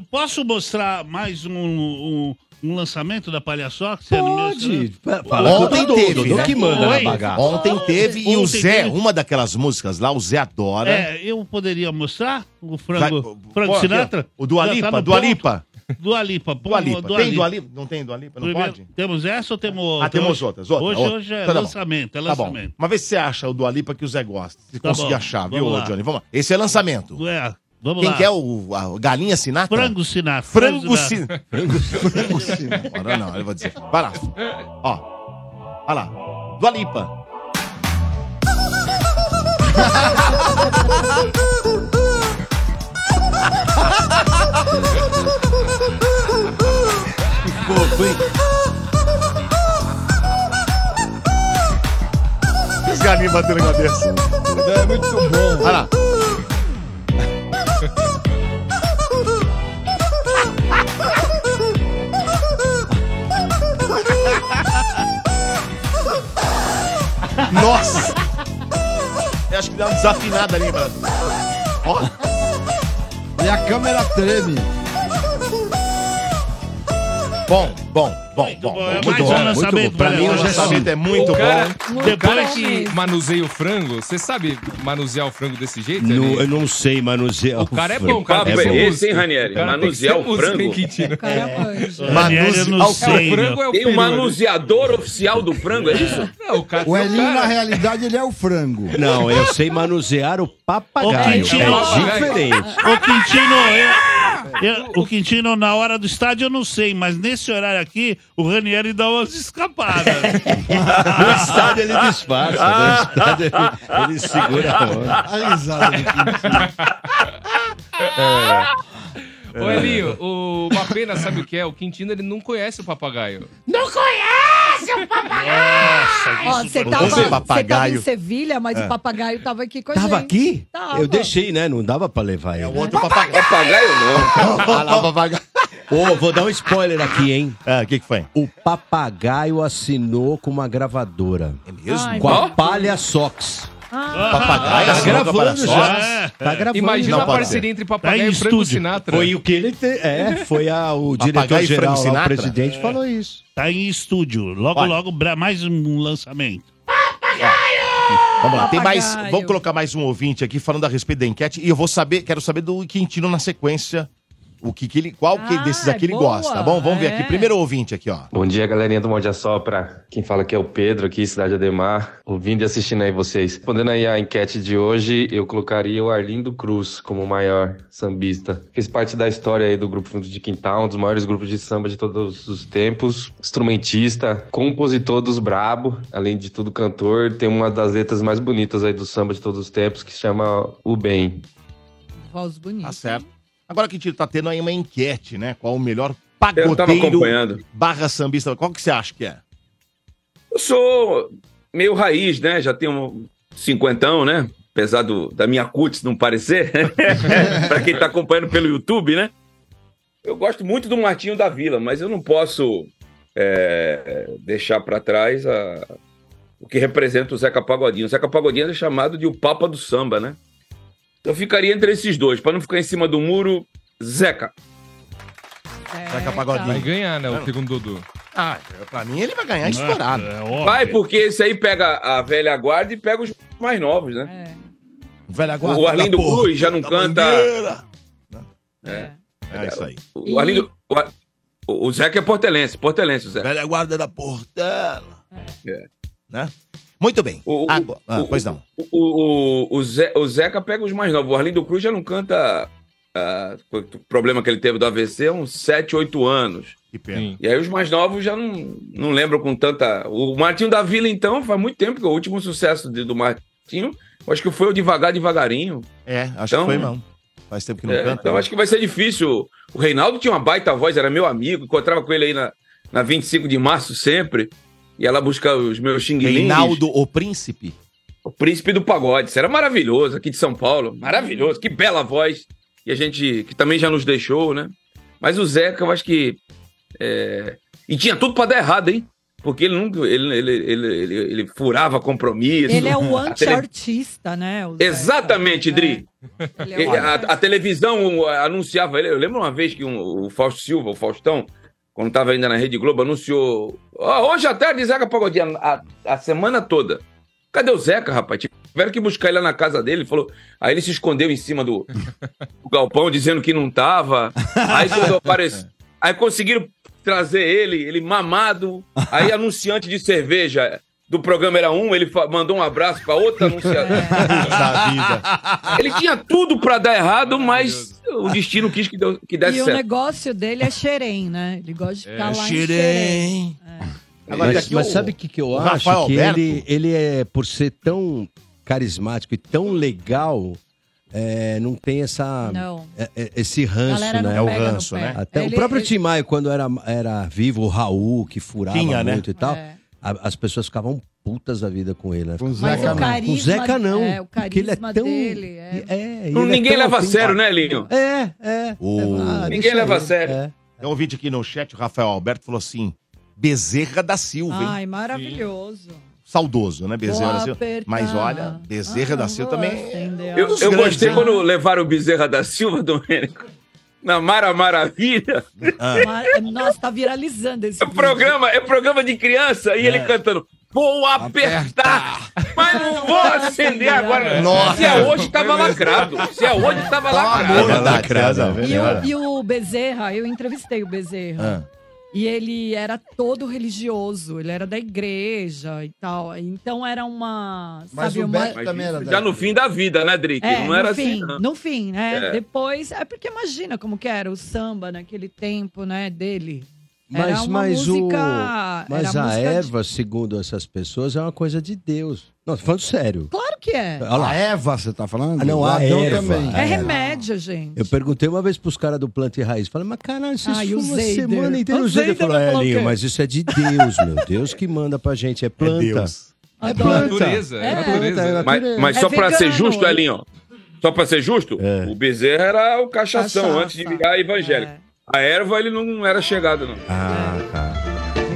Posso mostrar mais um, um, um lançamento da Palhaçoca? É no meu Pode. Fala Ontem teve, Dodô né? que manda Oi? na bagaça. Ontem teve e o Zé, teve. uma daquelas músicas lá, o Zé adora. É, eu poderia mostrar o Vai- frango, frango Pô, aqui, Sinatra? O tá Lipa, no Dua? Lipa. Dua Lipa. pô, Dua Tem. Dua Lipa? Não tem Dua Lipa? Não Primeiro, pode? Temos essa ou temos outra? Ah, temos outras. Outra, hoje, outra. hoje é Tá lançamento, é Tá lançamento. Mas vê se você acha o Dua Lipa que o Zé gosta. Se Tá conseguir bom. achar, viu, Vamos lá. Johnny? Vamos lá. Esse é lançamento. É, vamos Quem lá. que é o a Galinha Sinatra? Frango Sinatra. Frango Sinatra. Sinatra. Frango Sinatra. Agora não, eu vou dizer. Vai lá. Ó. Vai lá. Dua Lipa. Que fofo, hein? Os galinhos batendo na cabeça. É muito bom. Vai lá. Nossa! Eu acho que dá uma desafinada ali, mano. Ó, E a câmera treme. bom, bom, bom, bom. bom, é Muito mais bom, um lançamento bom. Pra pra mim, o lançamento é muito o cara, bom. o cara bom que manuseia o frango, você sabe manusear o frango desse jeito? No- eu não sei manusear. O cara é frango. bom, o cara papo tem que é ser esse, hein, Ranieri? O cara Manusear o frango? Quintino? O cara. O frango é o Tem um peru, manuseador oficial do frango, é isso? Não, o cara, O Elinho, cara- na realidade, ele é o frango. Não, eu sei manusear o papagaio. É diferente. Ô, Quintino, eu, eu- o Quintino, na hora do estádio, eu não sei, mas nesse horário aqui, o Ranieri dá umas escapadas. No estádio ele disfarça. No estádio ele, ele segura a onda. A risada do Quintino. Ô, Elinho, o, uma pena, sabe o que é? O Quintino, ele não conhece o papagaio. Ó, você tava, você tava papagaio. em Sevilha, mas o papagaio tava aqui com a Tava gente. aqui? Tava. Eu deixei, né? Não dava pra levar ele. É o outro papagaio. Papagaio não. Ah lá, o papagaio. Ô, vou dar um spoiler aqui, hein? Ah, o que que foi? O papagaio assinou com uma gravadora. É mesmo? Com a Palha Sox. Papagaio Tá gravando já. Tá gravando. Imagina Não a parceria entre Tá papagaio em e frango estúdio. Sinatra. Foi o que ele te... É, foi a, o Papagaio diretor-geral o presidente, falou isso. Tá em estúdio. Logo, Olha. logo, mais um lançamento. Vamos lá, tem mais. Papagaio. Vamos colocar mais um ouvinte aqui falando a respeito da enquete. E eu vou saber, quero saber do Quintino na sequência. O que, que ele. Qual que Ah, desses aqui ele boa. gosta, tá bom? Vamos ver aqui. É. Primeiro ouvinte aqui, ó. Bom dia, galerinha do Morde a Sopra. Quem fala aqui é o Pedro, aqui, Cidade Ademar. Ouvindo e assistindo aí vocês. Respondendo aí a enquete de hoje, eu colocaria o Arlindo Cruz como o maior sambista. Fez parte da história aí do Grupo Fundo de Quintal, um dos maiores grupos de samba de todos os tempos. Instrumentista, compositor dos Brabo, além de tudo cantor. Tem uma das letras mais bonitas aí do samba de todos os tempos, que se chama O Bem. Voz bonita. Tá certo. Agora, Quintino, tá tendo aí uma enquete, né? Qual o melhor pagodeiro barra sambista? Qual que você acha que é? Eu sou meio raiz, né? Já tenho um cinquentão, né? Apesar do, da minha cutis não parecer. pra quem tá acompanhando pelo YouTube, né? Eu gosto muito do Martinho da Vila, mas eu não posso é, deixar pra trás a- o que representa o Zeca Pagodinho. O Zeca Pagodinho é chamado de o Papa do Samba, né? Eu ficaria entre esses dois, pra não ficar em cima do muro, Zeca. É, Zeca Vai Pagodinho. ganhar, né? O segundo Dudu. Ah, pra mim ele vai ganhar estourado. É, óbvio. Vai, porque esse aí pega a velha guarda e pega os mais novos, né? É, Velha O Arlindo Cruz já não canta. é. É isso aí. O Arlindo. O, o Zeca é portelense, portelense, o Zeca. Velha guarda da Portela. É. Né? Muito bem. O- Agora- ah, o- pois não. O, o, o, Ze- o Zeca pega os mais novos. O Arlindo Cruz já não canta. ah, o problema que ele teve do AVC há uns 7, 8 anos. Que pena. Sim. E aí os mais novos já não, não lembram com tanta. O Martinho da Vila, então, faz muito tempo que o último sucesso de- do Martinho, eu acho que foi o Devagar Devagarinho. É, acho Então- que foi não. Faz tempo que não É, canta. então né? acho que vai ser difícil. O Reinaldo tinha uma baita voz, era meu amigo, encontrava com ele aí na, na 25 de março sempre. Ia lá buscar os meus xing Reinaldo, o príncipe. O príncipe do pagode. Isso era maravilhoso aqui de São Paulo. Maravilhoso. Que bela voz. E a gente, que também já nos deixou, né? Mas o Zeca, eu acho que. é, E tinha tudo pra dar errado, hein? porque ele nunca. Ele, ele, ele, ele, ele furava compromisso. Ele é o A tele- anti-artista, né? Exatamente, Dri. Ele é o a, a televisão anunciava ele. Eu lembro uma vez que um- o Fausto Silva, o Faustão, quando estava ainda na Rede Globo, anunciou. "Ó, hoje à tarde, Zeca Pagodinho, a, a semana toda. Cadê o Zeca, rapaz? Tiveram que buscar ele lá na casa dele. Ele falou. Aí ele se escondeu em cima do, do galpão, dizendo que não tava. Aí quando apareceu. Aí conseguiram trazer ele, ele mamado. Aí anunciante de cerveja do programa era um, ele mandou um abraço para outra vida. Ele tinha tudo pra dar errado, mas o destino quis que, deu, que desse E o certo. negócio dele é xerém, né? Ele gosta de ficar lá em xerém. Agora, mas mas o- sabe o que, que eu o acho? Rafael que Alberto- ele, ele é, por ser tão carismático e tão legal, é, não tem essa, Não. é- é- esse ranço, né? É o ranço, né? Até Ele- o próprio ele- Tim Maia, quando era, era vivo, o Raul, que furava Tinha, né? muito e tal, É. a- as pessoas ficavam putas da vida com ele. Né? Com o Mas Zeca o não. carisma, Com o Zeca não. É, o porque ele é carisma tão... dele. É... É, é ninguém tão leva a sério, né, Linho? É, é. O- Ah, Ninguém leva a sério. É. Tem um vídeo aqui no chat, o Rafael Alberto falou assim: Bezerra da Silva, hein? Ai, maravilhoso. Saudoso, né? Bezerra Vou da Silva. apertar. Mas olha, Bezerra Ah, da Silva também. a Eu, eu gostei hein? quando levaram o Bezerra da Silva, Domênico, na Mara Maravilha. Mar- Nossa, tá viralizando esse É vídeo. programa, é programa de criança e É. ele cantando. Vou apertar, mas não vou acender agora. Nossa. Se é hoje, tava lacrado. Se é hoje, tava É lacrado. verdade, casa, E velho. o, e o Bezerra, eu entrevistei o Bezerra. Ah. E ele era todo religioso, ele era da igreja e tal. Então era uma. Mas sabe, o uma... Beto também era já no fim da vida, né, Drick? É, não era no fim, assim, não. no fim, né? É. Depois, é porque imagina como que era o samba naquele tempo, né, dele. Era Mas, uma mas, música, o, mas era a música de- erva, segundo essas pessoas, é uma coisa de Deus. Não, tô falando sério. Claro que é. Olha lá. A Eva, você tá falando? Ah, não, a Adão erva. também. É É. remédio, gente. Eu perguntei uma vez pros caras do Planta e Raiz. Falei, mas caralho, vocês Ah, fumam semana inteira. O Zeider falou, é, Linho, mas isso é de Deus, meu Deus que manda pra gente. É planta. Deus. É Adoro. planta. Natureza, é, É. natureza. É, Mas, mas É só pra ser justo? Elinho, só pra ser justo, É. o Bezerra era o cachação Cachaça. antes de virar evangélico. É. A erva ele não era chegado, não. Ah, tá.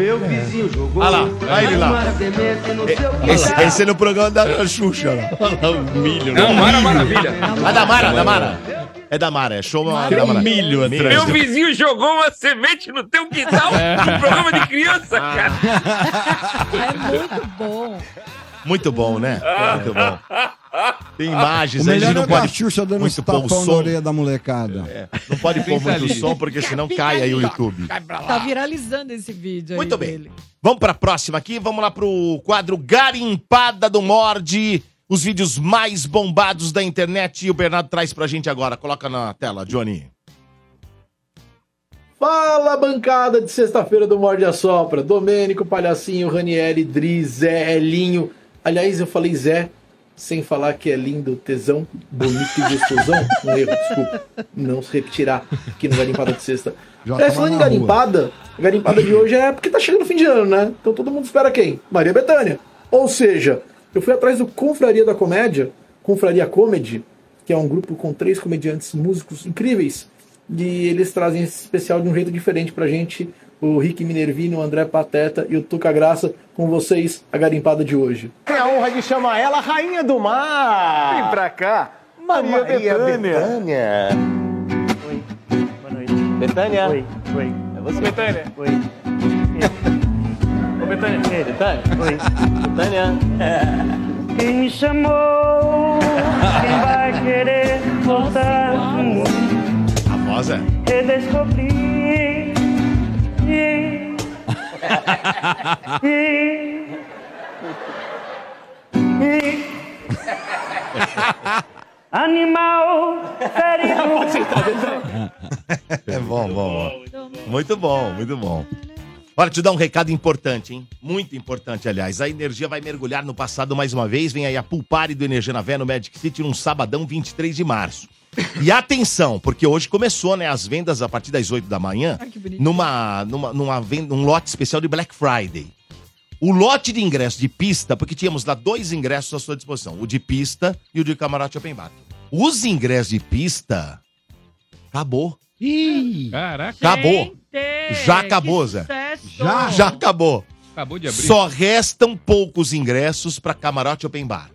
Meu vizinho jogou. Olha lá, olha ele lá. Seu Esse, quintal. esse é no programa da Xuxa, lá. Olha lá o milho. Não, Mara Maravilha. Ah, da Mara, da Mara. É da Mara, é show Mara. da Mara. milho atrás. Meu vizinho jogou uma semente no teu quintal no programa de criança, cara. É muito bom. Muito bom, né? Muito bom. Tem O imagens aí, a gente é não da pode Xuxa dando muito pôr o tapão na som. orelha da molecada. É, não pode pôr muito som, porque senão cai aí o YouTube. Tá viralizando esse vídeo aí Muito bem. dele. Vamos pra próxima aqui, vamos lá pro quadro Garimpada do Morde. Os vídeos mais bombados da internet e o Bernardo traz pra gente agora. Coloca na tela, Johnny. Fala, bancada de sexta-feira do Morde a Sopra. Domênico, Palhacinho, Ranieri, Dri, Zé, Elinho. Aliás, eu falei Zé sem falar que é lindo, tesão, bonito e gostosão. Um erro, desculpa. Não se repetirá aqui no Garimpada de Sexta. Já É, tava falando em garimpada, a garimpada de hoje é porque tá chegando o fim de ano, né? Então todo mundo espera quem? Maria Bethânia. Ou seja, eu fui atrás do Confraria da Comédia, Confraria Comedy, que é um grupo com três comediantes músicos incríveis. E eles trazem esse especial de um jeito diferente pra gente. O Rick Minervino, o André Pateta e o Tuca Graça com vocês, a garimpada de hoje. Tem a honra de chamar ela Rainha do Mar. Vem pra cá. Maria, Bethânia. Oi. Boa noite. Betânia. Oi. Oi. É você? Betânia. Oi. Ô, Betânia. Ei, Betânia. Oi. Betânia. Quem me chamou? Quem vai querer voltar? A voz é. Redescobrir. Animal ferido. É bom, bom, bom. Muito bom, muito bom. Olha, te dar um recado importante, hein? Muito importante, aliás. A Energia vai mergulhar no passado mais uma vez. Vem aí a Pulpare do Energia na Vé no Magic City num sabadão 23 de março. E atenção, porque hoje começou, né, as vendas a partir das 8 da manhã, numa, numa, numa venda, um lote especial de Black Friday. O lote de ingressos de pista, porque tínhamos lá dois ingressos à sua disposição, o de pista e o de camarote open bar. Os ingressos de pista acabou. Caraca. Acabou. Gente, Já acabou, que Zé. Já, já acabou. Acabou de abrir. Só restam poucos ingressos para Camarote Open Bar.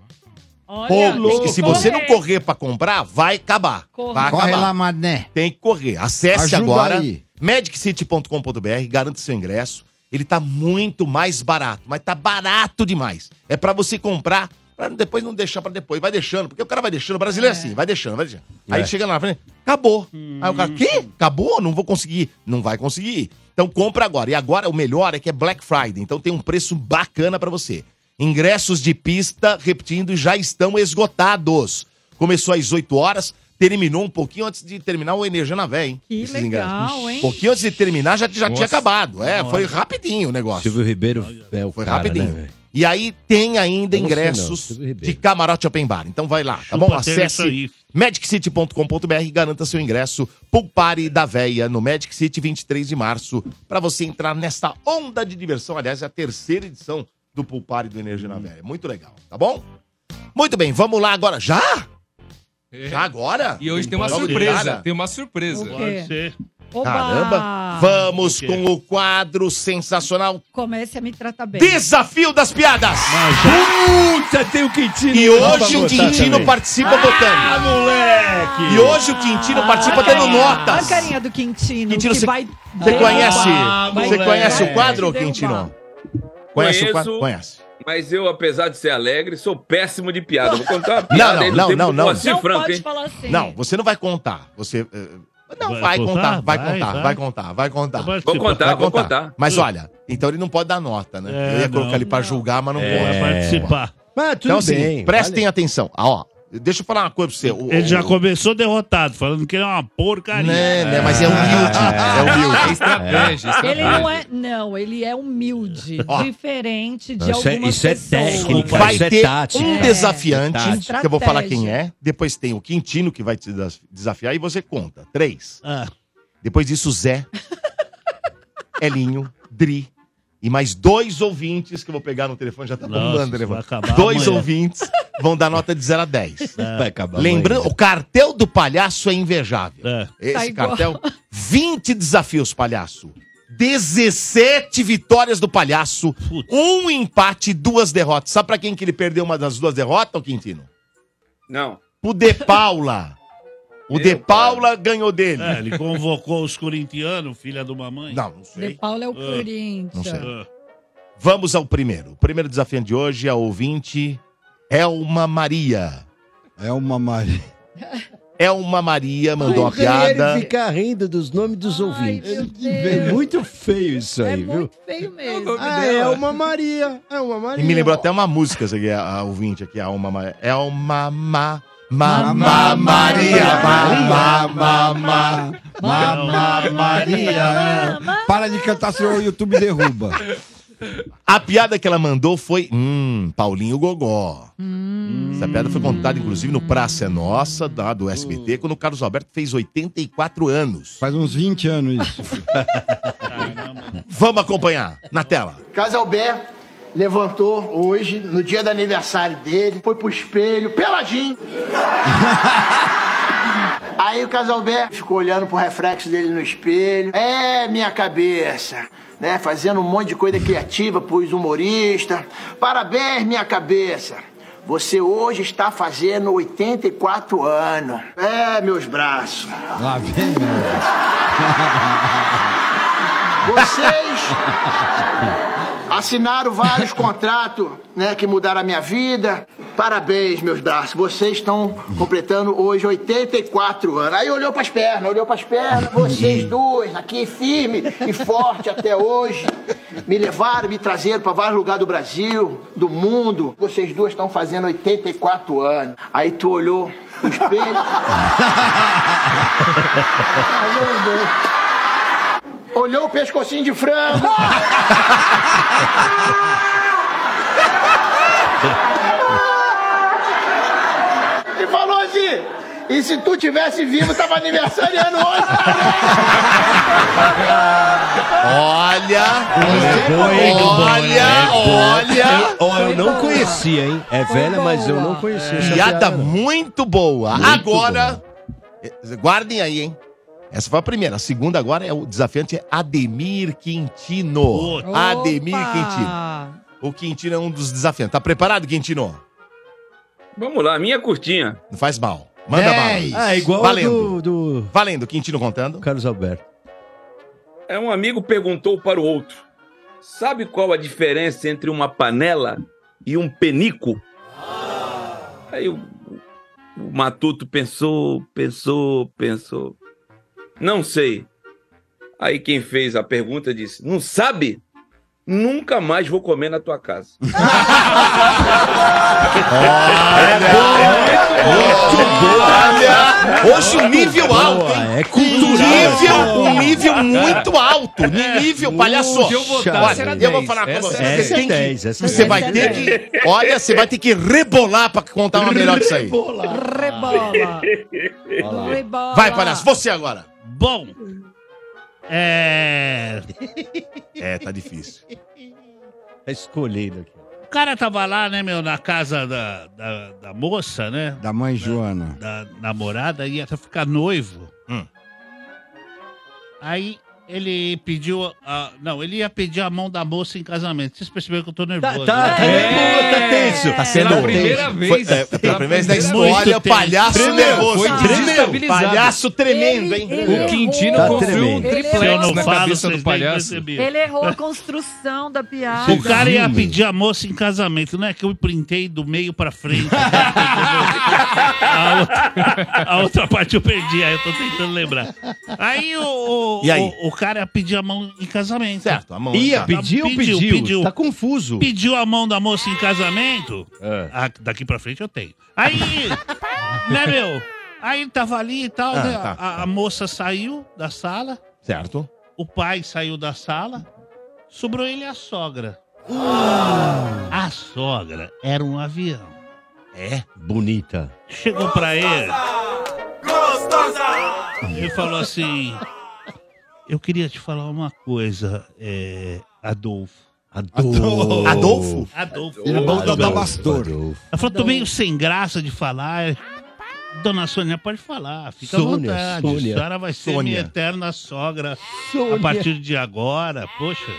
Olha, Poucos. Que se você não correr para comprar, vai acabar. Corre. Vai Corre acabar. lá, mané. Tem que correr. Acesse Ajuda agora aí. magiccity.com.br, garanta seu ingresso. Ele tá muito mais barato, mas tá barato demais. É pra você comprar, pra depois não deixar pra depois. Vai deixando, porque o cara vai deixando. O brasileiro é, assim, vai deixando, vai deixando. Aí É. chega lá na frente, acabou. Aí o cara, quê? Acabou? Não vou conseguir. Não vai conseguir. Então compra agora. E agora o melhor é que é Black Friday, então tem um preço bacana pra você. Ingressos de pista, repetindo, já estão esgotados. Começou às 8 horas, terminou um pouquinho antes de terminar o Energia na Véia, hein? Que Esses legal, ingressos. hein? Um pouquinho antes de terminar já, já Nossa. tinha acabado. É, Nossa. foi rapidinho o negócio. Silvio Ribeiro é o Foi cara, rapidinho. né, velho? e aí tem ainda Eu não sei não, ingressos Silvio Ribeiro. de camarote open bar. Então vai lá, tá bom? Chupa ter isso Acesse aí. magiccity.com.br e garanta seu ingresso. Pulpare da Véia no Magic City 23 de março para você entrar nessa onda de diversão. Aliás, é a terceira edição do Pulpare do Energia na Véia. Muito legal, tá bom? Muito bem, vamos lá agora. Já? Já agora? E hoje tem uma surpresa. cara? Tem uma surpresa. Pode ser. Oba! Caramba! Vamos O com o quadro sensacional Comece a me tratar bem. Desafio das Piadas! Puta, tem o Quintino. E hoje o Quintino também. participa Ah, botando. moleque! E hoje o Quintino participa Olha a dando carinha- notas. Olha a carinha do Quintino. Quintino, que você- vai Você conhece, Ah, você moleque. conhece o quadro. Quintino? Conhece o Conheço. quadro? Conhece. Mas eu, apesar de ser alegre, sou péssimo de piada. Vou contar uma Não, piada não, não, não, não. Moacir Não Franco, pode hein? falar assim. Não, você não vai contar. Você. eh, Não, vai, Vai contar, contar? vai, Vai, contar, vai. vai contar, vai contar. Vai Vou contar, Vai vou contar. Mas olha, então ele não pode dar nota, né? É, Eu ia colocar não. ele pra julgar, mas não Vai pode. participar. Mas tudo Então, assim, bem. prestem vale. atenção. Ah, ó, deixa eu falar uma coisa pra você. O- Ele já o- começou derrotado, falando que ele é uma porcaria. Né, né, mas é humilde. É É humilde. estratégia, estratégia. Ele não é. Não, ele é humilde. Ó. diferente de Isso é- algumas isso é pessoas. técnica, Vai isso é ter tática. um É, desafiante, que eu vou falar quem é. Depois tem o Quintino, que vai te des- desafiar, e você conta. Três. Ah, Depois disso, Zé, Elinho, Dri e mais dois ouvintes que eu vou pegar no telefone, já tá Nossa, bombando o vai telefone. acabar Dois amanhã. ouvintes vão dar nota de 0 a 10. Vai acabar Lembrando, amanhã. o cartel do palhaço é invejável. é. Esse Tá igual. cartel, 20 desafios, palhaço. 17 vitórias do palhaço, Putz. um empate e duas derrotas. Sabe pra quem que ele perdeu uma das duas derrotas, ô Quintino? Não. O De Paula. O De Paula ganhou dele. É, ele convocou os corintianos, filha de uma mãe. Não, não De sei. Paulo é o Ah, Corinthians. não sei. Ah, Vamos ao primeiro. O primeiro desafio de hoje é o ouvinte Elma Maria. É uma Maria. Elma Maria mandou uma piada. Ele fica rindo dos nomes dos Ai, ouvintes. É muito feio isso É aí, viu? muito feio mesmo. Ah, é uma Maria. É uma Maria. E me lembrou até uma música, essa aqui, a, a ouvinte aqui, a Elma Maria. Elma Ma, Ma, Ma Maria. Ma, Ma, Ma, Mamá Maria. Para de cantar, senão o YouTube derruba. A piada que ela mandou foi, hum, Paulinho Gogó. Essa piada foi contada, inclusive, no Praça é Nossa, da, do SBT, quando o Carlos Alberto fez 84 anos. Faz uns 20 anos isso. Vamos acompanhar na tela. Casalbé levantou hoje, no dia do aniversário dele, foi pro espelho, peladinho. Aí o Casalbé ficou olhando pro reflexo dele no espelho. É, minha cabeça. Né, fazendo um monte de coisa criativa pros humoristas. Parabéns, minha cabeça. Você hoje está fazendo 84 anos. É, meus braços. Lá vem, meu. Vocês assinaram vários contratos, né, que mudaram a minha vida. Parabéns, meus braços. Vocês estão completando hoje 84 anos. Aí olhou para as pernas, olhou para as pernas. Vocês duas aqui firme e forte até hoje. Me levaram, me trazeram para vários lugares do Brasil, do mundo. Vocês duas estão fazendo 84 anos. Aí tu olhou no espelho. Olhou o pescocinho de frango. e falou assim: e se tu tivesse vivo, tava aniversariando hoje. Olha, Olha, olha, Ó, eu não conhecia, hein? É velha, mas eu não conhecia essa Piada muito boa. Muito Agora, eh, guardem aí, hein? Essa foi a primeira. A segunda agora é o desafiante é Ademir Quintino. Opa! Ademir Quintino. O Quintino é um dos desafiantes. Tá preparado, Quintino? Vamos lá, minha curtinha. Não faz mal. Manda Dez. bala. Ah, igual a Valendo. do, do Valendo, Quintino contando. Carlos Alberto. É um amigo perguntou para o outro: Sabe qual a diferença entre uma panela e um penico? Aí o, o matuto pensou, pensou, pensou. Não sei. Aí quem fez a pergunta disse: Não sabe? Nunca mais vou comer na tua casa. Olha, hoje um nível alto, hein? É cultural. Nível, um nível muito alto. Nível, palhaço. Se eu votasse, Olha, eu vou 10. falar pra Essa você. é Você, tem 10, que, essa é você 10. vai ter que. Olha, você vai ter que rebolar pra contar uma melhor que isso aí. Rebola. Rebola. Vai, palhaço, você agora. Bom, é... É, tá difícil. Tá escolhendo aqui. O cara tava lá, né, meu, na casa da, da, da moça, né? Da mãe Joana. Da namorada, ia até ficar noivo. Hum. Aí ele pediu. a- não, ele ia pedir a mão da moça em casamento. Vocês perceberam que eu tô nervoso. tá, né? tá nervoso, tá tenso. Tá sendo Pela primeira Foi- vez. é, pela primeira vez na história, o tenso. palhaço Tremeu, nervoso. foi Tremeu. Palhaço tremendo, hein? Ele- ele O Quintino Tá construiu um Se eu triplex não na falo, cabeça do palhaço. Ele errou a construção da piada. O cara ia pedir a moça em casamento, não é que eu printei do meio pra frente. a, outra, a outra parte eu perdi, aí eu tô tentando lembrar. Aí o, o, E aí? o, o cara ia pedir a mão em casamento. Certo, a mão. Ia, tá. pediu ou Pediu, pediu? pediu. Tá confuso. Pediu a mão da moça em casamento. É. Ah, daqui pra frente eu tenho. Aí, né, meu? Aí ele tava ali e tal, Ah, né? tá, a, a moça saiu da sala, Certo. o pai saiu da sala, sobrou ele e a sogra. A sogra era um avião. É. Bonita. Chegou pra ele. Ele falou assim: Eu queria te falar uma coisa, é, Adolfo. Adolfo. Adolfo? Adolfo. Da Adolfo, Damastor. Adolfo. Ela falou: Tô meio sem graça de falar. Dona Sônia, pode falar, fica Sônia, à vontade. Sônia. A senhora vai ser Sônia. minha eterna sogra Sônia. a partir de agora. Poxa,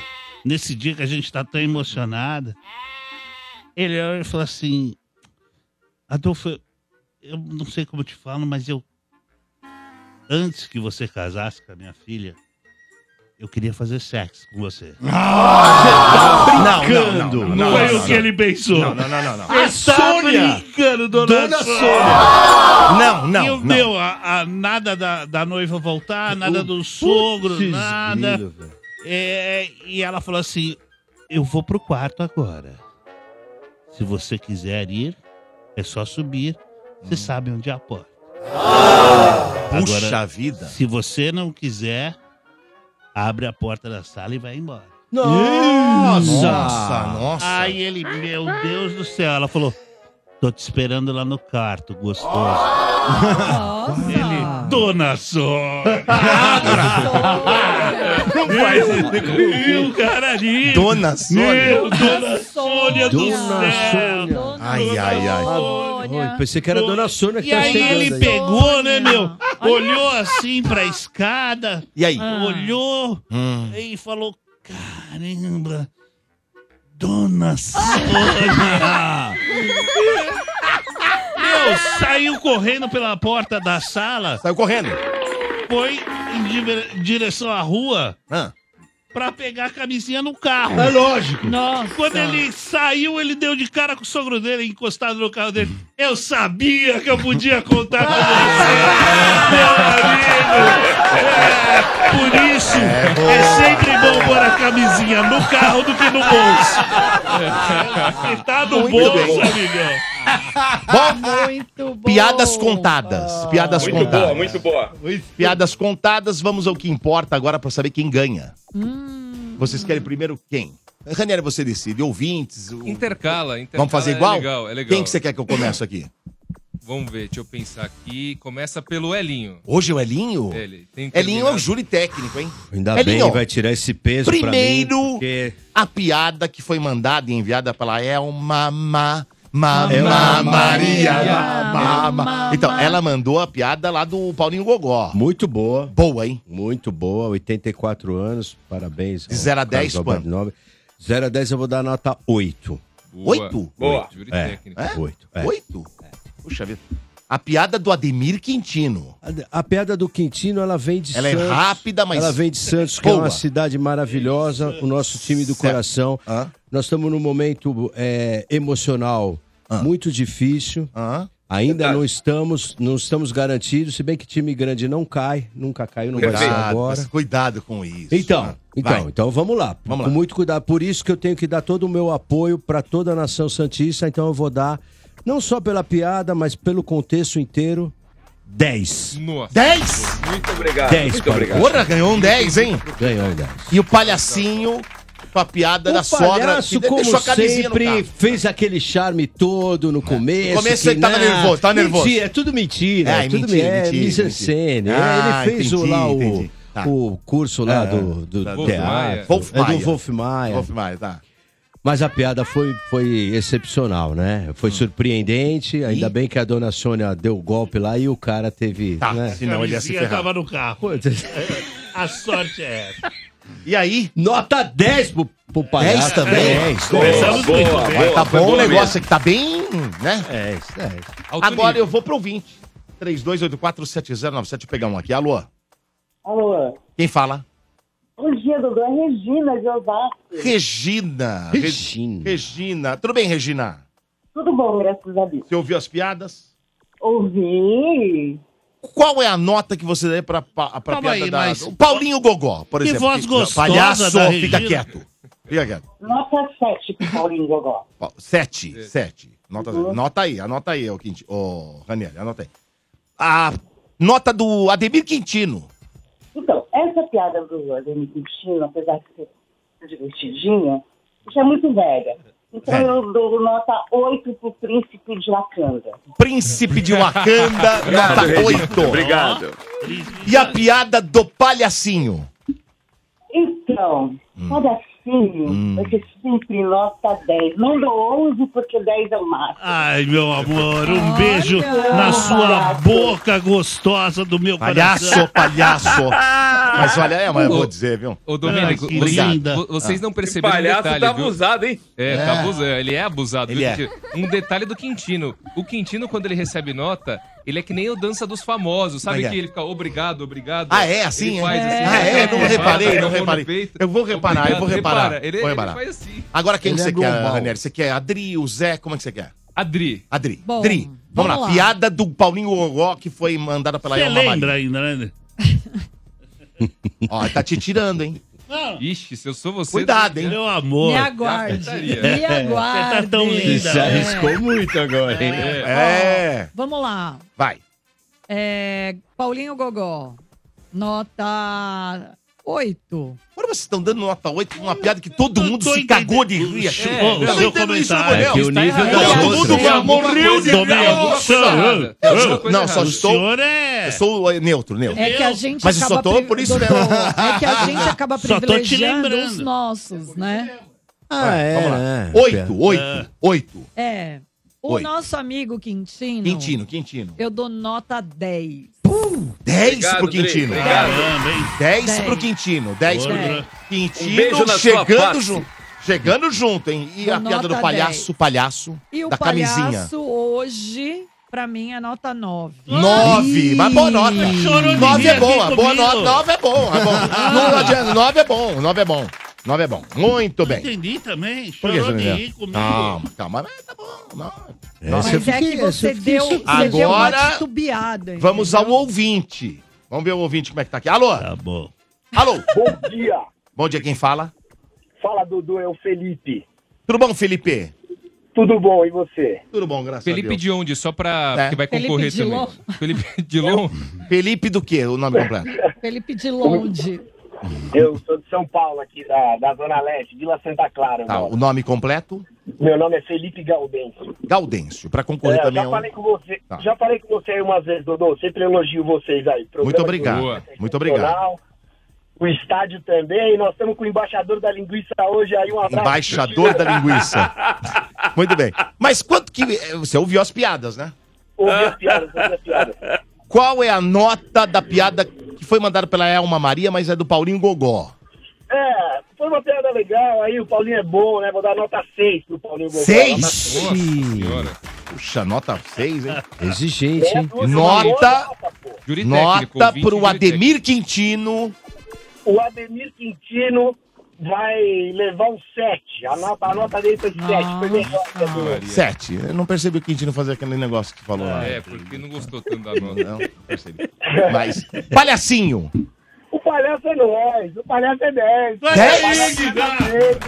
nesse dia que a gente tá tão emocionada. Ele olhou e falou assim: Adolfo, eu não sei como te falo, mas eu. Antes que você casasse com a minha filha, eu queria fazer sexo com você. Não, Brincando. não, não, não, Foi não, o que ele pensou. Não, não, não, não, não. A Sônia! brincando, dona, Dona Sônia. Não, não, e não. meu, a, a- nada da, da noiva voltar, nada do sogro, nada. velho. É, e ela falou assim: Eu vou pro quarto agora. Se você quiser ir, é só subir. Você Hum. sabe onde é a porta. Puxa Agora, vida. Se você não quiser, abre a porta da sala e vai embora. Nossa, nossa. Aí ele, meu Deus do céu, ela falou: Tô te esperando lá no quarto, gostoso. Nossa. Ele, Dona Sônia. Não faz isso. Cara ali. Dona Sônia. Meu, Dona Sônia do Dona céu. Sônia. Ai, ai, ai. Oi, pensei que era a Dona Sônia que E tá aí chegando ele aí. pegou, né, meu? Olhou assim pra escada. E aí? Olhou Hum. e falou: Caramba, Dona Sônia! meu, saiu correndo pela porta da sala, Saiu correndo. foi em direção à rua Ah. Pra pegar a camisinha no carro. É lógico. Nossa. Quando ele saiu, ele deu de cara com o sogro dele, encostado no carro dele. Eu sabia que eu podia contar com você, meu amigo. É, por isso, é, sempre bom pôr a camisinha no carro do que no bolso. Se tá no Muito bolso, bem. amigão. Bom, Muito bom. piadas contadas. Piadas Muito contadas. boa, muito boa. Piadas contadas, vamos ao que importa agora pra saber quem ganha. Hum. Vocês querem primeiro quem? Ranieri, você decide. Ouvintes. o- Intercala, intercala. Vamos fazer é igual? legal, é legal. Quem que você quer que eu comece aqui? Vamos ver, deixa eu pensar aqui. Começa pelo Elinho. Hoje é o Elinho? Ele tem Elinho é o júri técnico, hein? Ainda Elinho, bem, vai tirar esse peso primeiro- pra mim. Porque A piada que foi mandada e enviada pela Elma Ma, Mamá Ela- Maria. mamá. Então, ela mandou a piada lá do Paulinho Gogó. Muito boa. Boa, hein? Muito boa, 84 anos, parabéns. De zero a 10, Carlos Alberto quanto? Nobre. 0 a 10 eu vou dar nota 8. Oito? Boa. Júri É, técnico. É? Oito. é. Oito? Puxa vida. A piada do Ademir Quintino. A, a piada do Quintino, ela vem de Ela é Santos. rápida, mas Ela vem de Santos, que é boa. uma cidade maravilhosa, o nosso time do Certo. coração. Hã? Nós estamos num momento é, emocional muito difícil. Hã? Ainda não estamos, não estamos garantidos, se bem que time grande não cai, nunca caiu, não vai ser Cuidado, agora. mas cuidado com isso. Então, né? então, Vai. então vamos lá. Vamos com lá. muito cuidado. Por isso que eu tenho que dar todo o meu apoio para toda a nação santista. Então eu vou dar não só pela piada, mas pelo contexto inteiro, 10. Nossa. 10? Muito obrigado. 10 muito para obrigado. Porra, ganhou um 10, hein? Ganhou um 10. E o palhacinho com a piada da o sogra. palhaço, que como deixou a camisinha no sempre, fez aquele charme todo no começo. No começo que, ele tava né, nervoso, tava nervoso. Mentira, é tudo mentira. É, É, tudo mentira, é, mentira, mentira. É, Ah, ele fez o, entendi, lá o. Tá. o curso lá É, do, do da- Wolf teatro. Maia. É do Wolf Maia. Wolf Maia, tá. Mas a piada foi, foi excepcional, né? Foi surpreendente. Ainda bem que a dona Sônia deu o golpe lá e o cara teve. Tá, né? senão ele ia se ferrar. tava no carro. A sorte é essa. E aí? Nota 10 pro, pro palhaço. 10 também? 10. Começamos boa, muito boa. bem. Mas tá bom o boa negócio aqui, tá bem, né? 10, 10. Alto Agora nível. eu vou pro 20. 32847097, deixa eu pegar um aqui. Alô? Alô. Quem fala? Bom dia, Dudu. É Regina de Osasco. Regina. Re- Regina. Regina. Tudo bem, Regina? Tudo bom, graças a Deus. Você ouviu as piadas? Ouvi. Qual é a nota que você dá pra, pra, pra piada aí, da... mas- O Paulinho Gogó, por Que exemplo. voz gostosa Palhaço, da fica Regina. quieto. Fica quieto. Nota 7 pro Paulinho Gogó. Ó, Sete, sete. Nota, nota aí, anota aí, ô, Quinti, ô Raniel, anota aí. A nota do Ademir Quintino. Então, essa piada do Ademir Quintino, apesar de ser divertidinha, já é muito velha. Então Velha. eu dou nota 8 pro Príncipe de Wakanda. Príncipe de Wakanda, nota Regina. 8. Obrigado. E a piada do palhacinho. Então, Hum. palhacinho vai ser sempre nota 10. Não dou 11 porque 10 é o máximo. Ai, meu amor, um beijo na sua boca gostosa do meu Palhaço, coração. palhaço. Mas olha, é, mas eu vou dizer, viu? Ô, Domênico, que vocês, linda. vo- vocês não Esse perceberam um palhaço detalhe, tá viu? abusado, hein? É, tá abusando. Ele é abusado. Ele viu, é. Quintino? Um detalhe do Quintino. O Quintino, quando ele recebe nota, ele é que nem o Dança dos Famosos. Sabe é que é? ele fica obrigado, obrigado. Ah, é assim? Ele é? faz assim. Ah, é? Não Ele reparei, faz, não reparei. Eu vou reparar, eu vou reparar. repara, Ele, Vou ele reparar. faz assim. Agora quem Ele que você é quer, global. Ranieri? Você quer Adri, o Zé? Como é que você quer? Adri. Adri. Bom, Adri. Vamos, vamos lá. lá. Piada do Paulinho Gogó que foi mandada pela Você Elma lembra Maria. ainda, né? Ó, tá te tirando, hein? Não, Ixi, se eu sou você... Cuidado, hein? meu amor. Me aguarde. apertaria. Me aguarde. Você tá tão linda. Se arriscou muito agora, hein? É. Vamos lá. Vai. É, Paulinho Gogó. Nota 8. Agora vocês estão dando nota 8 pra uma piada que todo mundo se cagou de rir. É, achou. o Eu não entendo isso, comentário. Daniel. É que o nível errado. das Todo mundo alguma morreu de rir. Não, só estou. é... Eu sou eh, neutro, neutro. É que a gente Mas eu acaba só tô pri- por isso. É que a gente acaba privilegiando lembrando. os nossos, né? Ah, é. Vamos lá. né? Oito, oito, oito. É. O Oi. nosso amigo Quintino. Quintino, Quintino. Eu dou nota 10. 10 Obrigado, pro Quintino. Caramba, hein? 10 Dez. pro Quintino. 10 pro. Quintino. Um beijo na sua chegando junto. Chegando junto, hein? E a piada do palhaço, palhaço, E o da camisinha. palhaço hoje, pra mim, é nota 9. 9, mas boa nota. Chorou de 9 rir é boa, boa nota. 9 é bom, é bom. Não adianta, 9 é bom, 9 é bom. 9 é bom. Muito bem. Entendi também. Por que, Chorou de Júnior? rir comigo. Calma, calma, mas tá bom. Não. Essa eu Mas é que eu você fiquei deu, você surpreso. deu uma Agora, titubeada. Vamos entendeu? ao ouvinte. Vamos ver o ouvinte como é que tá aqui. Alô? Tá bom. Alô? Bom dia. Bom dia, quem fala? Fala, Dudu, é o Felipe. Tudo bom, Felipe? Tudo bom, e você? Tudo bom, graças a Felipe Deus. de onde? Só pra... É. que vai Felipe concorrer Dilon. também. Felipe Dilon? Felipe do quê? O nome completo? Felipe de longe. Eu sou de São Paulo, aqui da, da Zona Leste, Vila Santa Clara. Tá, o nome completo? Meu nome é Felipe Gaudêncio. Gaudêncio. Pra concorrer É, também já é um... falei com você, Tá. já falei com você aí umas vezes, Dodô. Sempre elogio vocês aí. Programa Muito obrigado. Muito obrigado. O estádio também. Nós estamos com o embaixador da linguiça hoje aí. Um abraço. Embaixador da linguiça. Muito bem. Mas quanto que. Você ouviu as piadas, né? Ouvi as piadas, ouvi as piadas. Qual é a nota da piada que foi mandada pela Elma Maria, mas é do Paulinho Gogó? É, foi uma piada legal, aí o Paulinho é bom, né? Vou dar nota 6 pro Paulinho Gogó. Seis? Nota seis. Puxa, nota 6, hein? Exigente, hein? Nota. Júri Nota técnico, ouvinte, pro Ademir Quintino. O Ademir Quintino vai levar um 7. A nota, a nota dele foi 7. Foi melhor que a do... 7. Eu não percebi o Quintino fazer aquele negócio que falou lá. É, porque não gostou tanto da nota. Não, não percebi. Mas, palhacinho. O palhaço é nós, o palhaço é 10. Mas Dez? aí é que tá.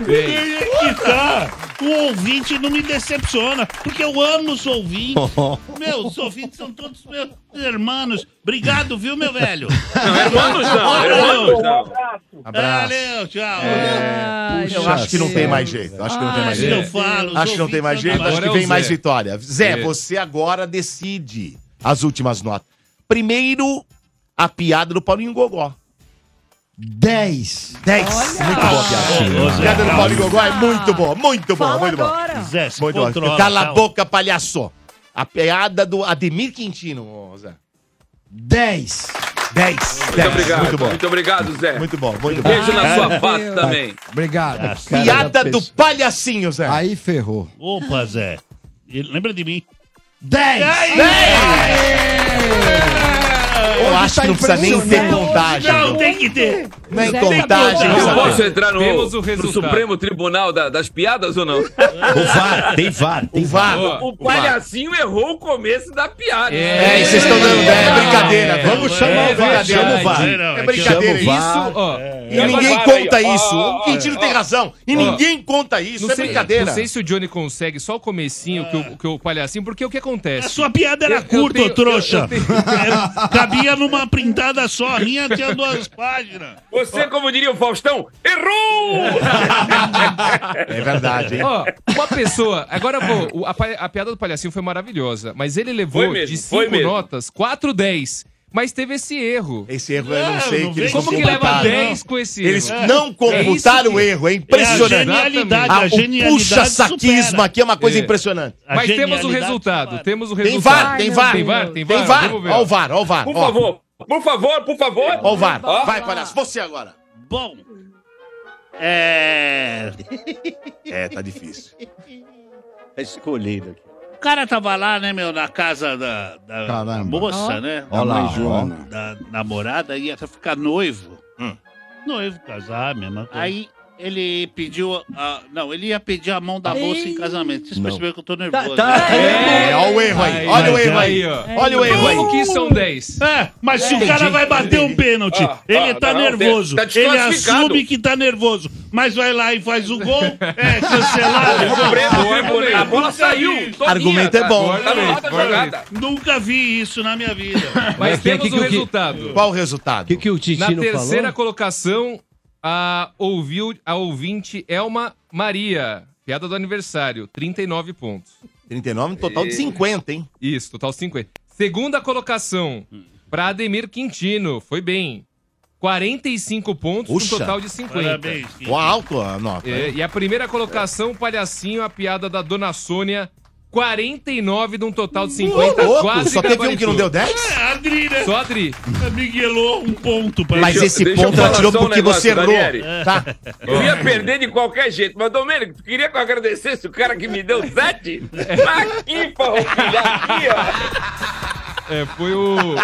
Aí é que tá. O ouvinte não me decepciona, porque eu amo os ouvintes. Meu, os ouvintes são todos meus irmãos. Obrigado, viu, meu velho? Não, irmãos não, irmãos não. Abraço. Valeu, tchau. Eu acho que não tem mais jeito. Acho que não tem mais Ah, jeito. eu falo, Acho que não tem mais jeito. Acho que é vem o mais vitória. Zé, É. você agora decide as últimas notas. Primeiro, a piada do Paulinho Gogó. 10. 10. Muito boa a piada. Piada do Paulinho Gogó é muito boa, muito boa, muito boa. Zé, se Muito boa. controla, Cala a boca, palhaço. A piada do Ademir Quintino, ô, Zé. 10. 10. Muito obrigado, Muito bom. muito obrigado, Zé. Muito bom, muito bom. Beijo na sua Cara, face também. Obrigado. Piada do palhacinho, Zé. Aí ferrou. Opa, Zé. Lembra de mim? 10. Eu Hoje acho tá que não precisa nem ter contagem. Não, tem que ter. Nem contagem. Eu posso entrar no, Temos o no. Supremo Tribunal da- das Piadas ou não? O VAR, tem VAR, tem O VAR. Ó, O palhacinho errou o começo da piada. É, e vocês estão dando ideia, é brincadeira. É, Vamos é, chamar é o VAR. Chama o VAR. Não, É é brincadeira o isso. VAR. Isso, ó. E ninguém conta isso. ó, O Quintino tem razão. E ninguém conta isso. Não É brincadeira. não sei se o Johnny consegue só o comecinho que, o, que o palhacinho, porque o que acontece? A sua piada era curta, trouxa. eu- cabia numa printada só. A minha tinha duas páginas. Você, como diria o Faustão, errou! É verdade, hein? Ó, uma pessoa. Agora, pô, o- a, a piada do palhacinho foi maravilhosa, mas ele levou Foi mesmo, de foi cinco mesmo. notas, 4 10. Mas teve esse erro. Esse erro eu não sei não que eles Como que leva computaram. 10 com esse erro? Eles É. não É computaram isso o erro, é É a impressionante. genialidade. Ah, A o genialidade puxa-saquismo supera. aqui é uma coisa É. impressionante. A Mas temos o resultado. supera. Temos o Tem resultado. VAR, tem VAR. Tem VAR, tem VAR. Tem VAR. Ó o VAR, ó o VAR. Por ó. favor, por favor, por favor. Ó o VAR. Ó. Vai, palhaço. Você agora. Bom. É. É, tá difícil. Tá escolhido aqui. O cara tava lá, né, meu, na casa da, da moça, né? Ó lá, Joana. Da namorada, ia ficar noivo. Hum. Noivo, casar, mesma coisa. Aí ele pediu. a- não, ele ia pedir a mão da moça em casamento. Vocês Não. perceberam que eu tô nervoso. Tá, tá. É, olha o erro aí. Olha o Aí, erro aí. aí, ó. Olha o erro aí. Como que são 10? É, mas se o Entendi, cara vai bater um pênalti, Ah, ele ah, tá não, nervoso. tá ele assume que tá nervoso, mas vai lá e faz o gol, é cancelado. Supremo, a bola saiu. Argumento é tá- bom. Tá jogada. Nunca vi isso na minha vida. Mas temos o resultado. Qual o resultado? O que, o Na Titino terceira falou? colocação, a, ouviu, a ouvinte Elma Maria. Piada do aniversário, 39 pontos. 39 no total de 50, hein? Isso, total 50. Segunda colocação, para Ademir Quintino. Foi bem. 45 pontos, Puxa. no total de 50. Parabéns. O alto a nota. É, e a primeira colocação, Palhacinho, a piada da Dona Sônia. 49 de um total de 50. Louco, quase só teve um que não deu gabaritou. 10? É, Adri, né? Só Adri. Miguelou um ponto pra Mas ele. esse deixa eu ponto ela falar tirou só um porque você negócio, errou. Daniele. Tá? Eu ia perder de qualquer jeito, mas Domênico, tu queria que eu agradecesse o cara que me deu sete? Aqui, farroupilha, aqui, ó. É, foi o.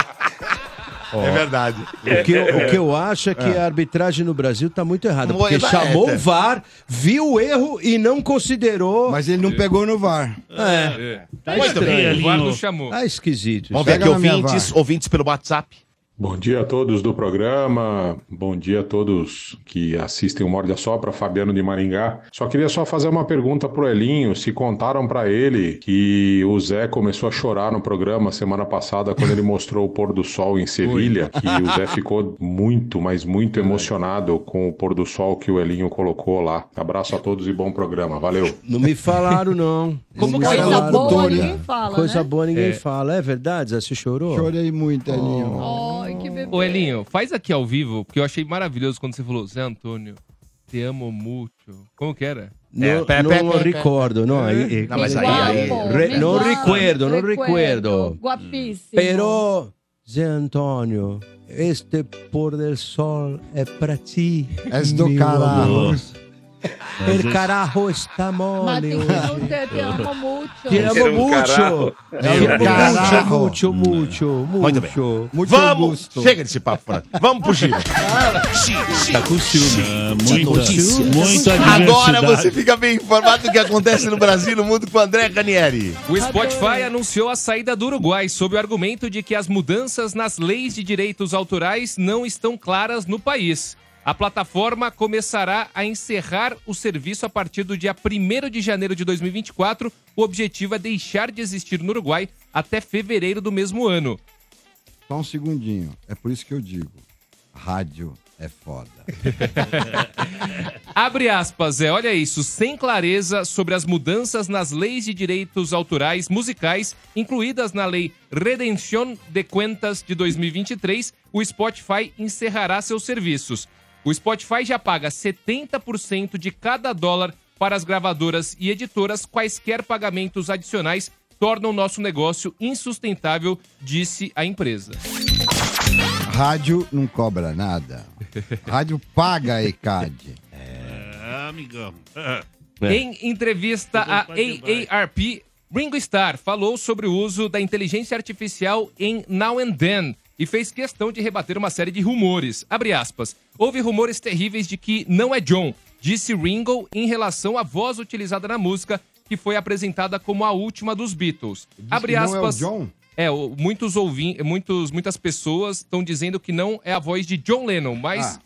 É verdade. O que, eu, o que eu acho é que a arbitragem no Brasil tá muito errada. Porque é, chamou é. o VAR, viu o erro e não considerou. Mas ele não pegou no VAR. É, tá estranho. O VAR não chamou. Tá esquisito. Vamos ver aqui ouvintes, ouvintes pelo WhatsApp. Bom dia a todos do programa, bom dia a todos que assistem o Morde a Sopra, Fabiano de Maringá. Só queria só fazer uma pergunta pro Elinho, se contaram pra ele que o Zé começou a chorar no programa semana passada quando ele mostrou o pôr do sol em Sevilha, que o Zé ficou muito, mas muito emocionado com o pôr do sol que o Elinho colocou lá. Abraço a todos e bom programa, valeu. Não me falaram, não. Como me coisa falaram, boa ninguém fala, Coisa né? boa ninguém É. fala. É verdade, Zé? Você chorou? Chorei muito, Elinho. Que bebê. Ô, Elinho, faz aqui ao vivo, porque eu achei maravilhoso quando você falou Zé Antônio. Te amo muito. Como que era? No, É, pé, non pé, lo pé, pé. ricordo, no? Eh? eh, No, mas eh, aí- aí- re- Mi non guapo, ricordo, non recuerdo. ricordo. Guapíssimo. Pero, Zé Antonio, este pôr del sol é pra ti. És do caralho. El carajo está mole. Te, te amo muito. Te amo muito. carajo. Te amo carajo. muito, muito, muito. Muito bem. Muito Vamos, chega desse papo, Fran. Vamos pro giro. Tá com ciúme. Muita, muita Agora você fica bem informado do que acontece no Brasil e no mundo com o André Ranieri. O Spotify anunciou a saída do Uruguai sob o argumento de que as mudanças nas leis de direitos autorais não estão claras no país. A plataforma começará a encerrar o serviço a partir do dia 1 de janeiro de 2024. O objetivo é deixar de existir no Uruguai até fevereiro do mesmo ano. Só um segundinho. É por isso que eu digo. Rádio é foda. Abre aspas, é, olha isso, sem clareza sobre as mudanças nas leis de direitos autorais musicais incluídas na lei Redención de Cuentas de 2023, o Spotify encerrará seus serviços. O Spotify já paga 70% de cada dólar para as gravadoras e editoras, quaisquer pagamentos adicionais tornam nosso negócio insustentável, disse a empresa. Rádio não cobra nada. Rádio paga a ECAD. É, amigão. Em entrevista à AARP, Ringo Starr falou sobre o uso da inteligência artificial em Now and Then e fez questão de rebater uma série de rumores. Abre aspas. Houve rumores terríveis de que não é John, disse Ringo em relação à voz utilizada na música, que foi apresentada como a última dos Beatles. Abre que não é o aspas. John? É, muitos ouvin... muitos, muitas pessoas estão dizendo que não é a voz de John Lennon, mas Ah.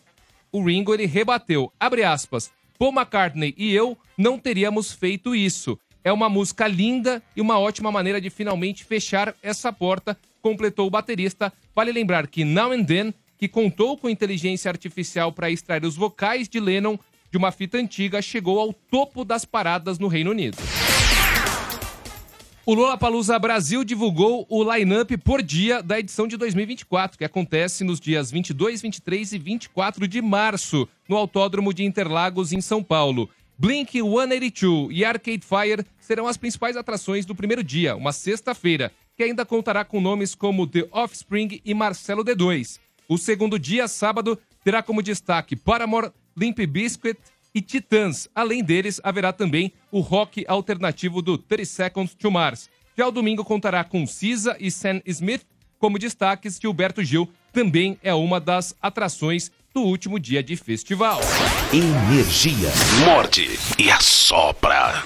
o Ringo ele rebateu. Abre aspas. Paul McCartney e eu não teríamos feito isso. É uma música linda e uma ótima maneira de finalmente fechar essa porta, completou o baterista. Vale lembrar que Now and Then, que contou com inteligência artificial para extrair os vocais de Lennon de uma fita antiga, chegou ao topo das paradas no Reino Unido. O Lollapalooza Brasil divulgou o line-up por dia da edição de 2024, que acontece nos dias 22, 23 e 24 de março, no Autódromo de Interlagos, em São Paulo. Blink 182 e Arcade Fire serão as principais atrações do primeiro dia, uma sexta-feira, que ainda contará com nomes como The Offspring e Marcelo D2. O segundo dia, sábado, terá como destaque Paramore, Limp Bizkit e Titãs. Além deles, haverá também o rock alternativo do 30 Seconds to Mars. Já o domingo contará com Cisa e Sam Smith como destaques. Gilberto Gil também é uma das atrações do último dia de festival. Energia. Morde e assopra.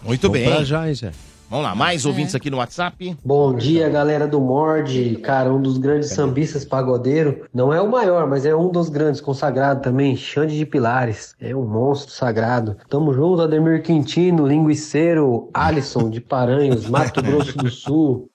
Muito Vamos bem. pra já, hein, Zé? Vamos lá, mais ouvintes aqui no WhatsApp. Bom dia, galera do Mord. Cara, um dos grandes sambistas pagodeiro. Não é o maior, mas é um dos grandes, consagrado também. Xande de Pilares. É um monstro sagrado. Tamo junto, Ademir Quintino, Linguiceiro, Alisson de Paranhos, Mato Grosso do Sul.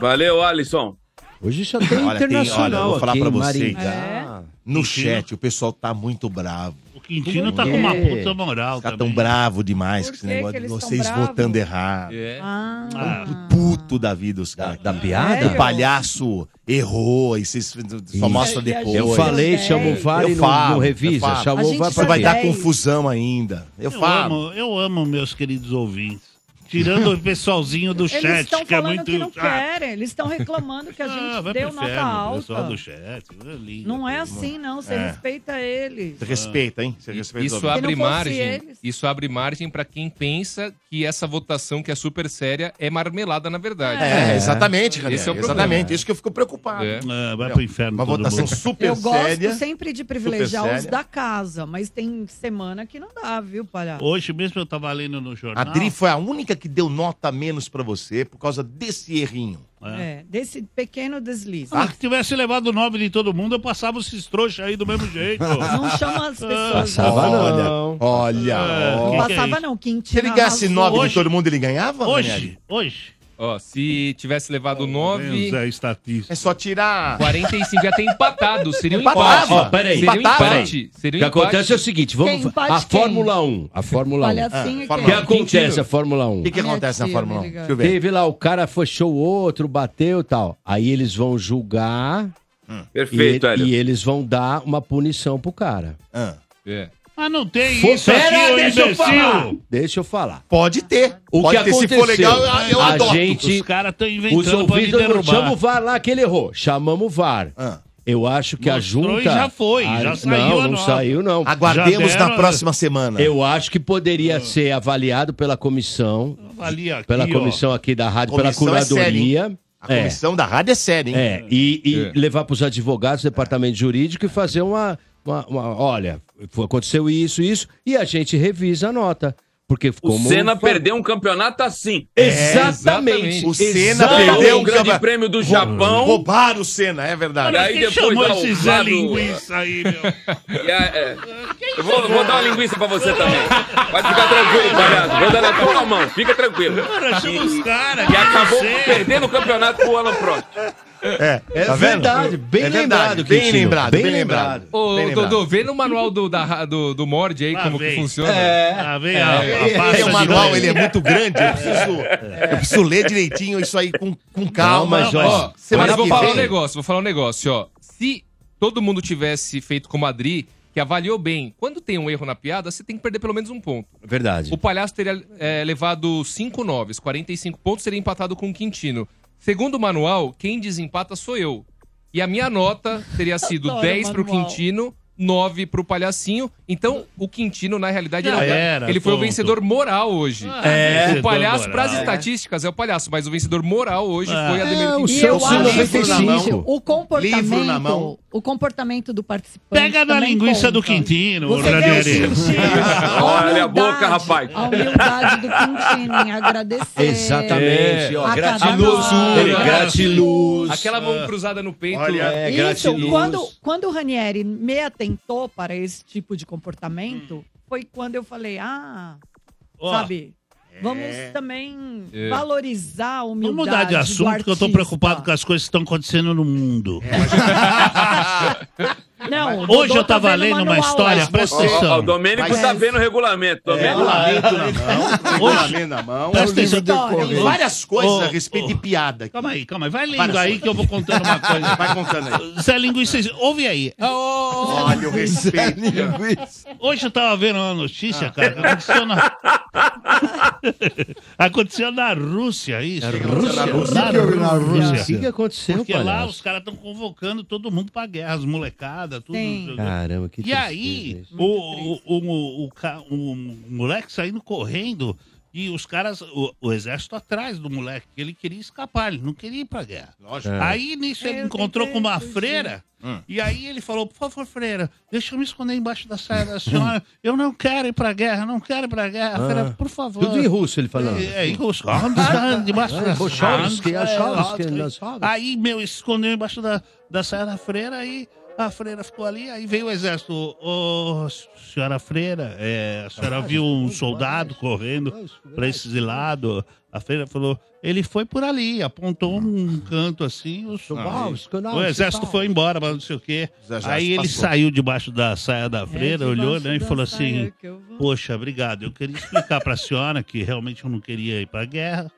Valeu, Alisson. Hoje já tem Olha, tem, olha, eu internacional vou falar aqui pra vocês. Maringá. No chat, o pessoal tá muito bravo. O Quintino tá com uma puta moral Os caras também. tão bravo demais com esse negócio de vocês votando errado. Ah. Puto da vida os caras. Da piada? O palhaço errou e vocês só mostram E a depois. gente Eu falei, chama o VAR e Eu não- falo, não revisa, eu falo. chamou o A gente VAR pra vai quê? dar confusão ainda. Eu, Eu falo. amo, eu amo meus queridos ouvintes. Tirando o pessoalzinho do Eles chat, estão que é falando muito. que não Ah, querem. Eles estão reclamando que a gente ah, deu nota inferno, pessoal alta. do chat. é lindo. Não é assim, não. Você É. respeita eles. Você respeita, hein? Você respeita Isso abre margem. eles. Isso abre margem para quem pensa que essa votação que é super séria é marmelada na verdade. É, exatamente, Ranieri, Esse é o exatamente. problema. Isso que eu fico preocupado. É. Ah, vai pro inferno. Uma todo votação mundo. super Eu gosto séria. sempre de privilegiar os séria. da casa, mas tem semana que não dá, viu, palhaço? Hoje mesmo eu tava lendo no A jornal. Dri foi a única que deu nota menos pra você por causa desse errinho. É, desse pequeno deslize. Ah, se tivesse levado o nome de todo mundo, eu passava esses trouxas aí do mesmo jeito. Não chama as pessoas. Passava não. Olha, É, Não que que é passava, não. Se Quintino ele ganhasse nove de todo mundo, ele ganhava? Hoje, Ranieri? hoje. Ó, se tivesse levado Vem 9, o Zé Estatístico. É só tirar. 45 já tem empatado. Seria um Empatava. empate. Ó, peraí, Seria um empatava. empate. O Seria que um empate. acontece é o seguinte, vamos Quem empate a quem? Fórmula 1, a Fórmula 1. Palhacinho Ah, e O que acontece a Fórmula 1? O que, acontece na tia, Fórmula me 1? liga. Deixa eu ver. Teve lá, o cara fechou o outro, bateu e tal. Aí eles vão julgar Perfeito, e, Hélio. e eles vão dar uma punição pro cara. Ah. É. Mas não tem For- isso aqui, Pera, ô deixa eu falar. Deixa eu falar. Pode ter. O Pode que ter. Se aconteceu? for legal, eu a adoto. gente, Os caras estão os inventando pra me ouvidos, derrubar. chama o VAR lá que ele errou. Chamamos o VAR. Eu acho que a Mostrou junta... e já foi, a- já saiu Não, a não saiu não. Aguardemos Já na deram- próxima semana. Eu acho que poderia ser avaliado pela comissão, Avalia aqui, pela ó. comissão aqui da rádio, pela é séria, curadoria. hein? A comissão da rádio é séria, hein? É, e, e É. levar para os advogados, departamento jurídico e fazer uma, uma, uma- Olha, aconteceu isso, isso, e a gente revisa a nota. Porque O. Senna perdeu um campeonato assim. Exatamente. O Senna Exatamente. perdeu o um grande campe- prêmio do Japão. Roubaram o Senna, é verdade. E aí Quem depois chamou dá esse Zé Linguiça aí, meu? E é- é. Eu vou, vou dar uma linguiça pra você também. Pode ficar tranquilo, palhaço. Vou dar na tua mão, fica tranquilo. Cara, chama os caras. E acabou perdendo o campeonato pro Alan Prost. É, É tá vendo? verdade, bem É verdade, lembrado, Bem lembrado, bem lembrado. Ô, Bem lembrado. Dodô, vê no manual do, da, do, do Mord aí Lá como que vem. funciona. É. Lá vem a, a pasta É, o de manual ele é muito grande, eu preciso, eu preciso ler direitinho isso aí com, com calma. mas, ó, Mas vou que falar um vem- negócio, vou falar um negócio, ó. Se todo mundo tivesse feito como a Adri, que avaliou bem, quando tem um erro na piada, você tem que perder pelo menos um ponto. Verdade. O palhaço teria é, levado 5 noves, 45 pontos, seria empatado com o Quintino. Segundo o manual, quem desempata sou eu. E a minha nota teria sido Adoro 10 pro manual. Quintino, 9 pro Palhacinho. Então, o Quintino, na realidade, ele, era, ele foi o tonto. vencedor moral hoje. Ah, É. O palhaço, moral. pras estatísticas, é o palhaço, mas o vencedor moral hoje Ah. foi a Ademir É, o. E eu acho 95. que o Livro na comportamento, mão. o comportamento do participante Pega na linguiça do conta. Quintino, Você o Olha a boca, rapaz. A humildade do Quintino em agradecer. Exatamente, ó, a cada gratiluz, gratiluz. Aquela mão cruzada no peito. Olha, É, Isso, quando, quando o Ranieri me atentou para esse tipo de comportamento, foi quando eu falei, ah, Ó, sabe, vamos também É. valorizar a humildade Vamos mudar de assunto, porque eu tô artista. preocupado com as coisas que estão acontecendo no mundo. Não, o Hoje eu tava tá lendo uma história, presta atenção. o Domênico Mas- tá vendo o regulamento. Domênico. Regulamento na mão, regulamento na mão. Presta Tem atenção. várias coisas a respeito de piada. aqui. Calma aí, calma aí. Vai lendo Várias aí coisas. que eu vou contando uma coisa. Vai contando aí. Zé Linguiça, ouve aí. Olha o respeito. Hoje eu tava vendo uma notícia, cara, que aconteceu na... aconteceu na Rússia, isso. Na Rússia? Na O que que houve na Rússia. O que, aconteceu, Porque lá os caras estão convocando todo mundo pra guerra, as molecadas, tudo. Sim. Caramba, que E aí, o, o, o, o, o moleque saindo correndo e os caras, o, o exército atrás do moleque, que ele queria escapar, ele não queria ir pra guerra. Lógico. É. Aí nisso ele Eu encontrou com uma freira. Hum. E aí ele falou, por favor, freira, deixa eu me esconder embaixo da saia da senhora. Eu não quero ir pra guerra, não quero ir pra guerra. A freira, Ah. por favor. Tudo em russo ele falando. É, é, em russo. Debaixo É, da saia. Nós falamos. Aí, meu, escondeu embaixo da, da saia da freira, aí a freira ficou ali, aí veio o exército. Ô, senhora freira, é, a senhora viu um soldado correndo para esse lado. A freira falou, ele foi por ali, apontou um canto assim, o, o exército foi embora, mas não sei o quê. Aí ele saiu debaixo da saia da freira, olhou né, e falou assim, poxa, obrigado, eu queria explicar para a senhora que realmente eu não queria ir para a guerra,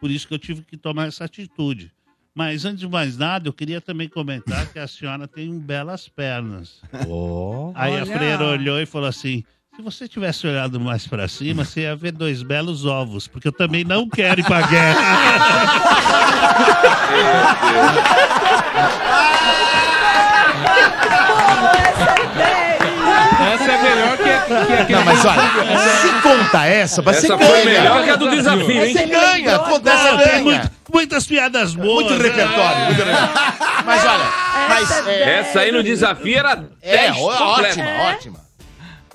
por isso que eu tive que tomar essa atitude. Mas antes de mais nada, eu queria também comentar que a senhora tem belas pernas. Ó. Aí a Olha. freira olhou e falou assim: se você tivesse olhado mais pra cima, você ia ver dois belos ovos, porque eu também não quero ir pra guerra. Essa é melhor que, que aquele. Não, mas olha, se conta essa, você Essa ganha. foi melhor que a do desafio, hein? Você ganha, conta essa tem ganha. muito- muitas piadas boas. Muito repertório, muito repertório. Mas olha, mas é, Essa aí no desafio era é 10 ó- completa. ótima, ótima.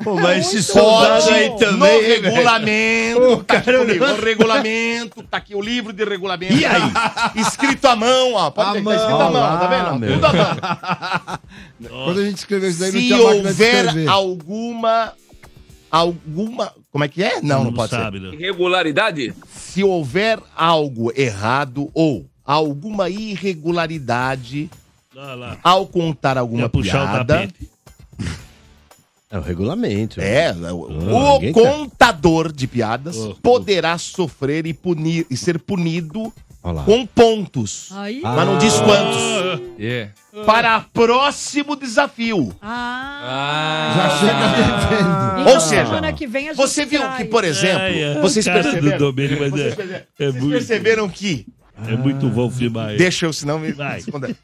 Pô, mas esse soldado aí no também. velho. regulamento, tá aqui comigo, no regulamento, tá aqui o livro de regulamento. E aí? Escrito à mão, ó. Pode ver que mão, tá escrito à mão, lá, tá vendo? meu. Tudo à mão. Quando a gente escreveu isso daí, não Se tinha máquina de houver alguma. Alguma. Como é que é? Não, não, pode sabe, ser. né? Irregularidade? Se houver algo errado ou alguma irregularidade Olha lá. ao contar alguma o piada. É o regulamento. É, o, o ninguém quer. contador de piadas Oh, poderá sofrer e punir e ser punido Olha lá. com pontos. Aí. Mas não diz quantos. É. Para próximo desafio. Ah. Já chega devendo. Então, Ou seja, semana que vem a gente você viu que, por exemplo, É, é. vocês perceberam, Domênio, mas vocês é- é vocês muito- perceberam que É muito Wolf Maia. Deixa eu, senão me Vai. responder.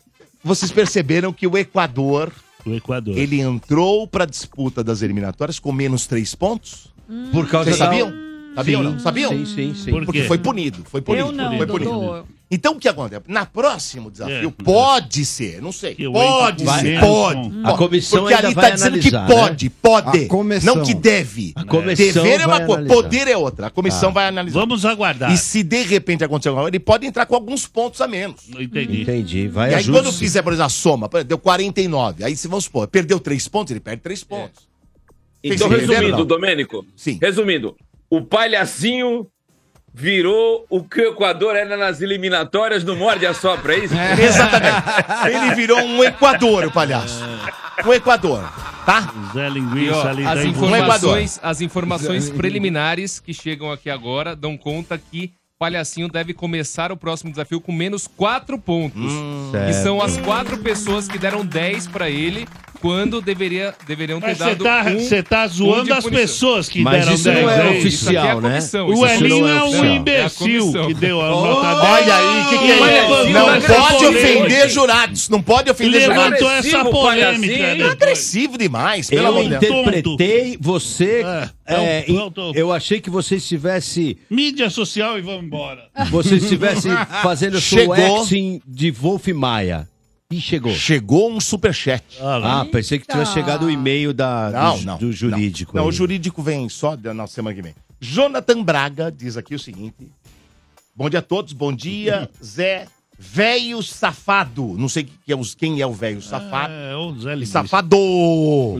Vocês perceberam que o Equador, O Equador. ele entrou para a disputa das eliminatórias com menos três pontos? Por causa Vocês da- sabiam? Sabiam ou Sim. não? Sabiam? Sim, sim, sim. Por Porque foi punido. Foi punido. Eu não, foi punido. Dodô. Então o que acontece? Na próximo desafio, É. pode ser, não sei. Pode Equador ser, vai- pode. A comissão Porque ainda ali vai tá dizendo analisar, que pode, né? pode. Comissão. Não que deve. A comissão Dever é uma vai coisa, poder é outra. A comissão Tá. vai analisar. Vamos aguardar. E se de repente acontecer alguma coisa, ele pode entrar com alguns pontos a menos. Entendi. Entendi. Vai e aí, ajuste. quando fizer, por exemplo, a soma, por exemplo, deu 49. Aí, se vamos supor, perdeu 3 pontos, ele perde 3 pontos. Então, Vocês entenderam, resumindo? Domênico. Sim. Resumindo, o palhacinho virou o que o Equador era nas eliminatórias no Morde a Sopra, é isso? Exatamente. Ele virou um Equador, o palhaço. Um Equador, tá? Zé Linguiça ó, ali as, informações, as informações preliminares que chegam aqui agora dão conta que Palhacinho deve começar o próximo desafio com menos 4 pontos. que Certo. são as quatro pessoas que deram 10 pra ele quando deveria, deveriam ter Mas você dado tá, um, você tá um zoando de as pessoas que Mas deram isso não 10 é oficial, é né? O aqui Elinho é um imbecil É a que deu a nota 10. Olha aí, o que, que é Levantou isso? Não essa pode ofender jurados. Não pode ofender Levantou jurados. essa Agressivo, polêmica. né? Agressivo demais, pelo Eu amor de Deus. interpretei você. É, é, eu achei que você estivesse. Mídia social e vamos embora. Você estivesse fazendo o seu Chegou. acting de Wolf Maia. E chegou. Chegou um superchat. Ah, pensei que tivesse chegado o e-mail da, Não, do, não, do jurídico. Não, aí. o jurídico vem só da- na semana que vem. Jonathan Braga diz aqui o seguinte. Bom dia a todos, bom dia, Zé. Velho safado. Não sei que é os- quem é o velho safado. É, o Zé Linguiça. Safado!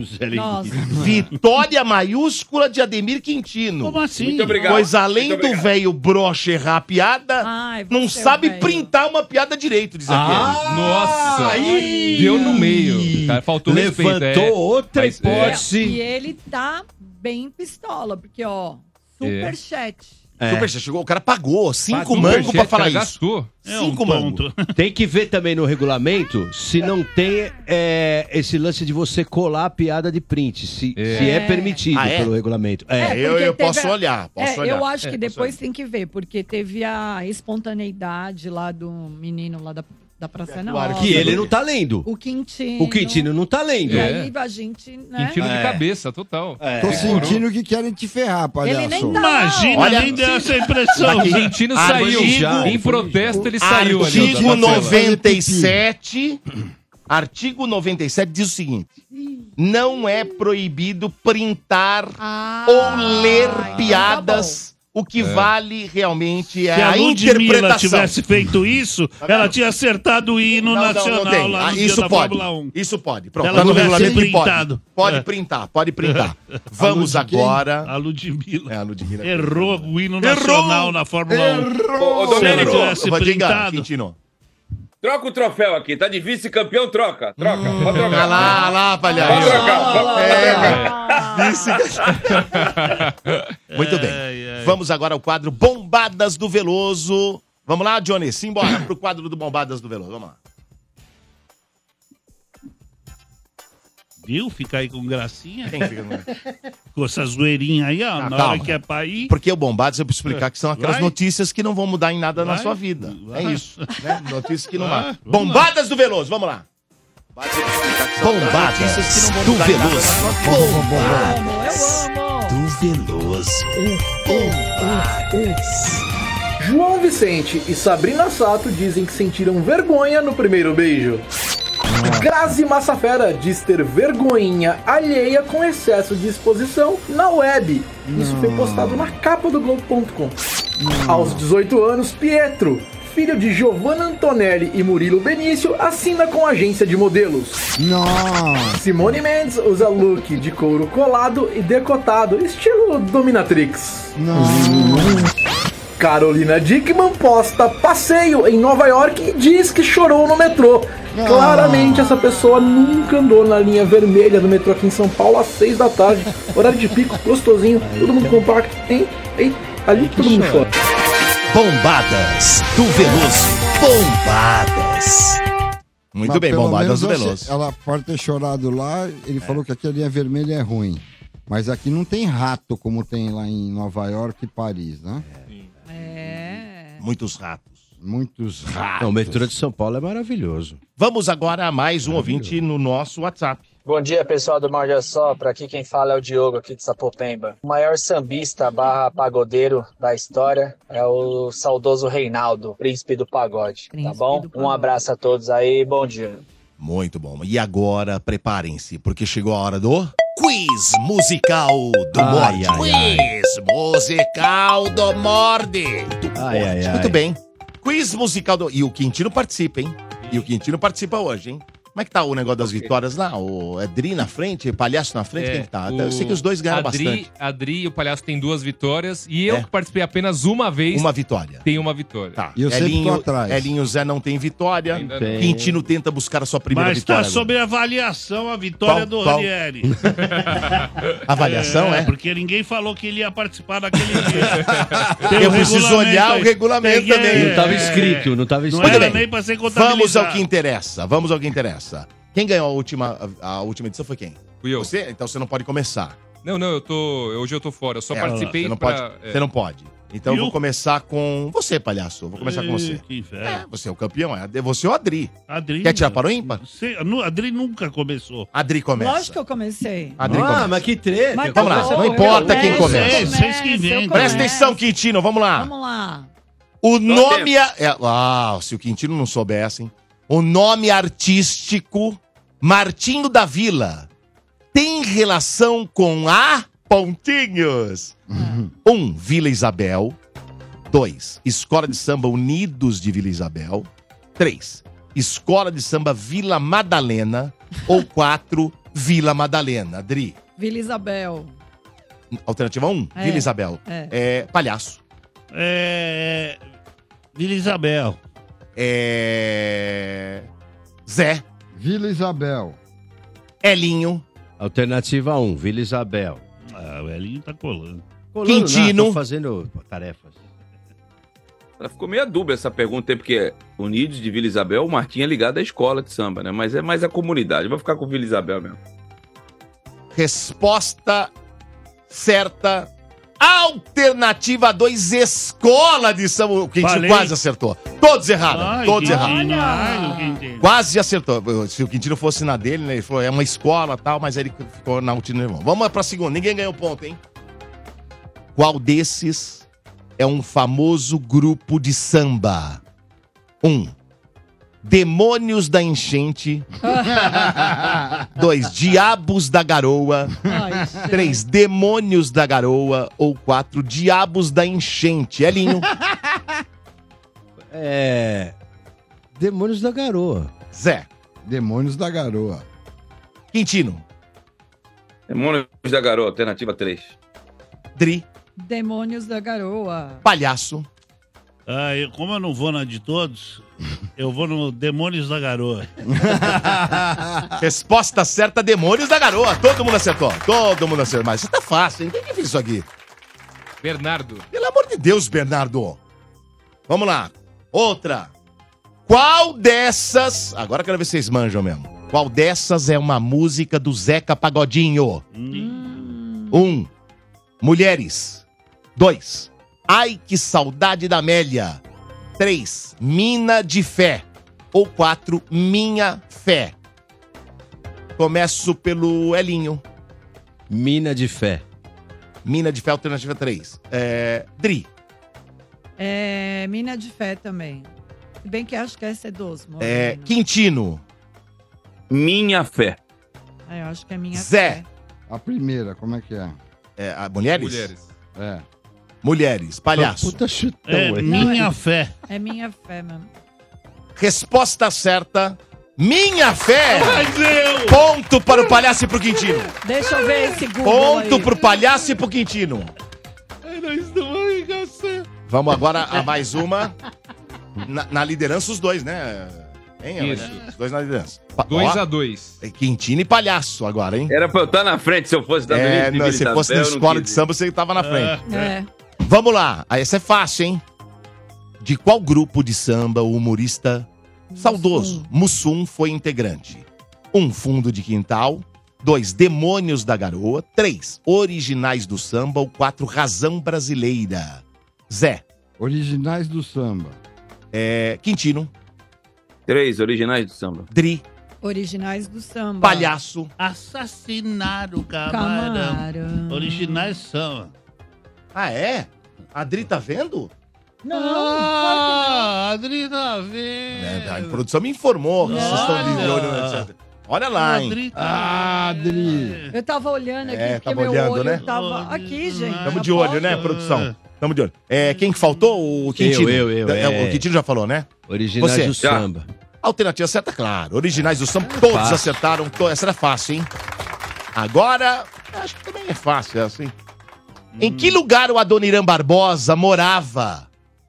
Zé Nossa. Vitória maiúscula de Ademir Quintino. Como assim? Muito obrigado. Pois além Muito do velho broche errar a piada, Ai, não é sabe velho. printar uma piada direito, diz aqui. Ah, Nossa! aí. Deu no meio. Cara, faltou Levantou respeito. é. outra Mas, é, hipótese. E ele tá bem pistola, porque, ó, superchat. É. Super, chegou, o cara pagou cinco mangos pra falar isso. gastou. É um Cinco mangos. ponto. Tem que ver também no regulamento se não tem é, esse lance de você colar a piada de print, se é, se é permitido Ah, é? pelo regulamento. É. É, eu, eu posso a- olhar, posso é, olhar. eu acho que É, depois tem que ver, porque teve a espontaneidade lá do menino lá da, da Praça Nova. Que ele não tá lendo. O Quintino. O Quintino não tá lendo. E É. aí a gente, né? Quintino É. de cabeça, total. Tô Segurou. sentindo que querem te ferrar, palhaço. Ele nem tá. Imagina, Olha- nem deu essa impressão. O Quintino saiu. Artigo- Em protesto, ele saiu. ali, Artigo da tela. 97. Artigo 97 diz o seguinte: não é proibido printar Ah, ou ler então tá piadas. O que vale realmente é Se a a Ludmilla interpretação. tivesse feito isso, ela tinha acertado o hino Não, não, nacional não tem. lá Ah, no isso da pode. Fórmula 1. Isso pode. Pronto. Ela Tá no regulamento printado. Pode. Pode É. printar, pode printar. Vamos quem? agora. A Ludmilla É, a Ludmilla. errou o hino Errou! nacional na Fórmula 1. Ô, ô, Se ela tivesse printado. Quintino. Troca o troféu aqui. Tá de vice-campeão, troca. Troca. Pode Olha trocar. lá, olha lá, Pode palhaço. trocar. Pode É. trocar. Muito bem. Vamos agora ao quadro Bombadas do Veloso. Vamos lá, Johnny, simbora pro quadro do Bombadas do Veloso. Vamos lá. Viu? Fica aí com gracinha. Quem fica com- Com essa zoeirinha aí, ó. Ah, na calma. hora que é pra ir. Porque o Bombadas, eu preciso explicar que são aquelas Vai. notícias que não vão mudar em nada na Vai. sua vida. Vai. É isso. Né? Notícias que não Vai. vão. Vamos Bombadas do Veloso, vamos lá. Bombadas Notícias que não do vão mudar em nada Veloso. sua vida. Do Veloso. João Vicente e Sabrina Sato dizem que sentiram vergonha no primeiro beijo. Grazi Massafera diz ter vergonhinha alheia com excesso de exposição na web. Isso foi postado na capa do Globo.com. Aos 18 anos, Pietro, filho de Giovanna Antonelli e Murilo Benício, assina com agência de modelos. Nossa. Simone Mendes usa look de couro colado e decotado, estilo Dominatrix. Carolina Dickman posta passeio em Nova York e diz que chorou no metrô. Claramente essa pessoa nunca andou na linha vermelha do metrô aqui em São Paulo às 6 da tarde. Horário de pico, gostosinho, todo mundo compacto. Hein? Hein? Ali todo mundo chora. Bombadas do Veloso. Bombadas. Muito Mas bem, Bombadas do Veloso. Ela pode ter chorado lá, ele falou que aqui a linha vermelha é ruim. Mas aqui não tem rato como tem lá em Nova York e Paris, né? É. Muitos ratos. Muitos ratos. Não, o metrô de São Paulo é maravilhoso. Vamos agora a mais um ouvinte no nosso WhatsApp. Bom dia, pessoal do Morde a Sopra. Aqui quem fala é o Diogo, aqui de Sapopemba. O maior sambista barra pagodeiro da história é o saudoso Reinaldo, príncipe do pagode. tá bom? Um abraço a todos aí, bom dia. Muito bom. E agora, preparem-se, porque chegou a hora do Quiz Musical do Ai, Morde. ai, Quiz Musical do Morde. Ai. Muito bem. Quiz Musical do... E o Quintino participa, hein? E o Quintino participa hoje, hein? Como é que tá o negócio das vitórias lá? O Edri na frente, palhaço na frente? É, Quem que tá? o Eu sei que os dois ganharam Adri, bastante. Adri e o Palhaço tem duas vitórias. E eu É. que participei apenas uma vez. Uma vitória. Tem uma vitória. Tá. E eu sempre tô Elinho, atrás. Elinho Zé não tem vitória. Ainda não. Quintino tenta buscar a sua primeira Mas vitória. tá sobre avaliação a vitória Qual- do qual? Ranieri. Avaliação, é? Porque ninguém falou que ele ia participar daquele dia. Eu o preciso olhar aí. o regulamento também. Não tava escrito, não tava Não escrito. era Muito bem. nem pra ser Vamos contabilizado. ao que interessa. Vamos ao que interessa. Quem ganhou a última, a, última edição foi quem? Fui eu. Você? Então você não pode começar. Não, não, eu tô. Hoje eu tô fora. Eu só É, participei Você não pra. pode. é. Você não pode. Então eu vou começar com você, palhaço. Eu Vou começar com você. Que inferno. É, você é o campeão. É você ou o Adri? Adri. Quer tirar para o ímpar? Você- Adri nunca começou. Adri começa. Lógico que eu comecei. Adri Ah, começa. mas que treta. Mas Vamos lá, eu- não eu importa quem começo, começa. eu Vocês que eu inventam. Presta atenção, Quintino. Vamos lá. Vamos lá. O Dá nome. É... é- Ah, se o Quintino não soubesse, hein? O nome artístico Martinho da Vila tem relação com a Pontinhos. Um, Vila Isabel. Dois, Escola de Samba Unidos de Vila Isabel. Três, Escola de Samba Vila Madalena. Ou quatro, Vila Madalena. Adri, Vila Isabel. alternativa um, É, Vila Isabel. é. É, palhaço. É. Vila Isabel. É... Zé. Vila Isabel. Elinho. Alternativa 1, Vila Isabel. Ah, o Elinho tá colando. Colando, Quintino. não, tô fazendo tarefas. Ela ficou meio dúbia essa pergunta aí, porque Unidos de Vila Isabel, o Martim é ligado à escola de samba, né? Mas é mais a comunidade. Vou ficar com Vila Isabel mesmo. Resposta certa. Alternativa 2, Escola de Samba. O Quintino quase acertou. Todos erraram. Ai, todos Quintino, erraram. Quase acertou. Se o Quintino fosse na dele, né? Ele falou, é uma escola e tal, mas ele ficou na Altino Irmão. Vamos pra segunda. Ninguém ganhou ponto, hein? Qual desses é um famoso grupo de samba? Um. Demônios da Enchente. Dois. Diabos da Garoa. Três. Demônios da Garoa. Ou quatro. Diabos da Enchente. Elinho. É. Demônios da Garoa. Zé. Demônios da Garoa. Quintino. Demônios da Garoa, alternativa 3. Dri. Demônios da Garoa. Palhaço. Ah, eu- como eu não vou na de todos, eu vou no Demônios da Garoa. Resposta certa, Demônios da Garoa. Todo mundo acertou. Todo mundo acertou. Mas isso tá fácil, hein? Quem que fez isso aqui? Bernardo. Pelo amor de Deus, Bernardo. Vamos lá. Outra. Qual dessas... Agora eu quero ver se vocês manjam mesmo. Qual dessas é uma música do Zeca Pagodinho? Um. Mulheres. Dois. Ai, que saudade da Amélia. Três. Mina de fé. Ou quatro. Minha fé. Começo pelo Elinho. Mina de fé. Mina de fé, alternativa 3. É... Dri. É, Mina de Fé também. Se bem que acho que essa é dos. É... Quintino. Minha fé. É, eu acho que é Minha Zé. A primeira, como é que é? É, a mulheres? Mulheres. É. Mulheres. Palhaço. Puta chutão, É minha fé. É Minha Fé mesmo. Resposta certa. Minha fé. Ai, Deus! Ponto para o palhaço e pro Quintino. Deixa eu ver esse Google Ponto aí. pro palhaço e pro Quintino. Ai, nós vamos agora a mais uma. Na, na liderança, os dois, né? Hein, Isso. Os dois na liderança. Pa- 2 ó, a 2 é Quintino e palhaço agora, hein? Era pra eu estar na frente se eu fosse da É, não, se fosse Isabel, na escola de samba, você tava na frente. É. Vamos lá. Aí essa é fácil, hein? De qual grupo de samba o humorista saudoso Mussum foi integrante? Um fundo de quintal. Dois, Demônios da Garoa. Três, Originais do Samba. Ou quatro, Razão Brasileira. Zé. Originais do samba. É, Quintino. Três originais do samba. Dri. Originais do samba. Palhaço. Assassinaram o camarão. Camarão. Originais são. Ah, é? A Dri tá vendo? Não, Ah, Adri tá vendo. É, a produção me informou que vocês estão de olho, etc. Olha lá, hein? Ah, Adri. Eu tava olhando aqui, É, porque tava meu olhando, olho né? tava aqui, gente. Tamo de olho, né, produção? Tamo de olho. É, quem que faltou? O Quintino. Eu, eu, eu, É, é. O Quintino já falou, né? Originais Você? do Já. samba. Alternativa certa, claro. Originais do samba, todos Fácil. acertaram. Essa era fácil, hein? Agora, acho que também é fácil, é assim. Em que lugar o Adoniran Barbosa morava?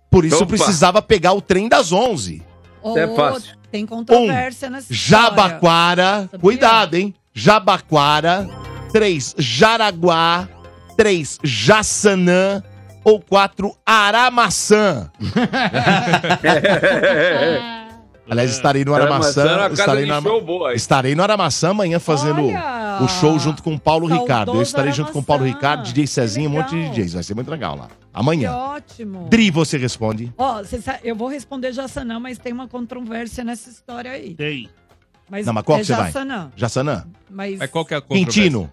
Por isso Opa. precisava pegar o trem das 11. Ô, é fácil. Tem controvérsia nessa história. Jabaquara. Cuidado, hein? Jabaquara. 3. Jaraguá. 3. Jaçanã. Ou 4. Aramaçã. Aliás, estarei no Aramaçã Aramaçã. estarei, no show boa estarei no Aramaçã amanhã fazendo Olha! o show junto com o Paulo Saudoso Ricardo. Eu estarei junto com o Paulo. Ricardo, DJ Cezinho, um monte de. DJs. Vai ser muito legal lá. Que Amanhã. ótimo. Dri, você responde. Ó, sabe- eu vou responder Jassanã, mas tem uma controvérsia nessa história aí. Tem. Mas, Não, mas qual é que você vai? Jassanã. Mas, Mas qual que é a controvérsia? Quintino.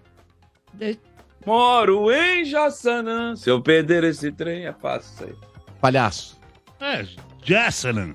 de- Moro em Jaçanã. Se eu perder esse trem, é fácil isso aí. Palhaço. É, Jassanan.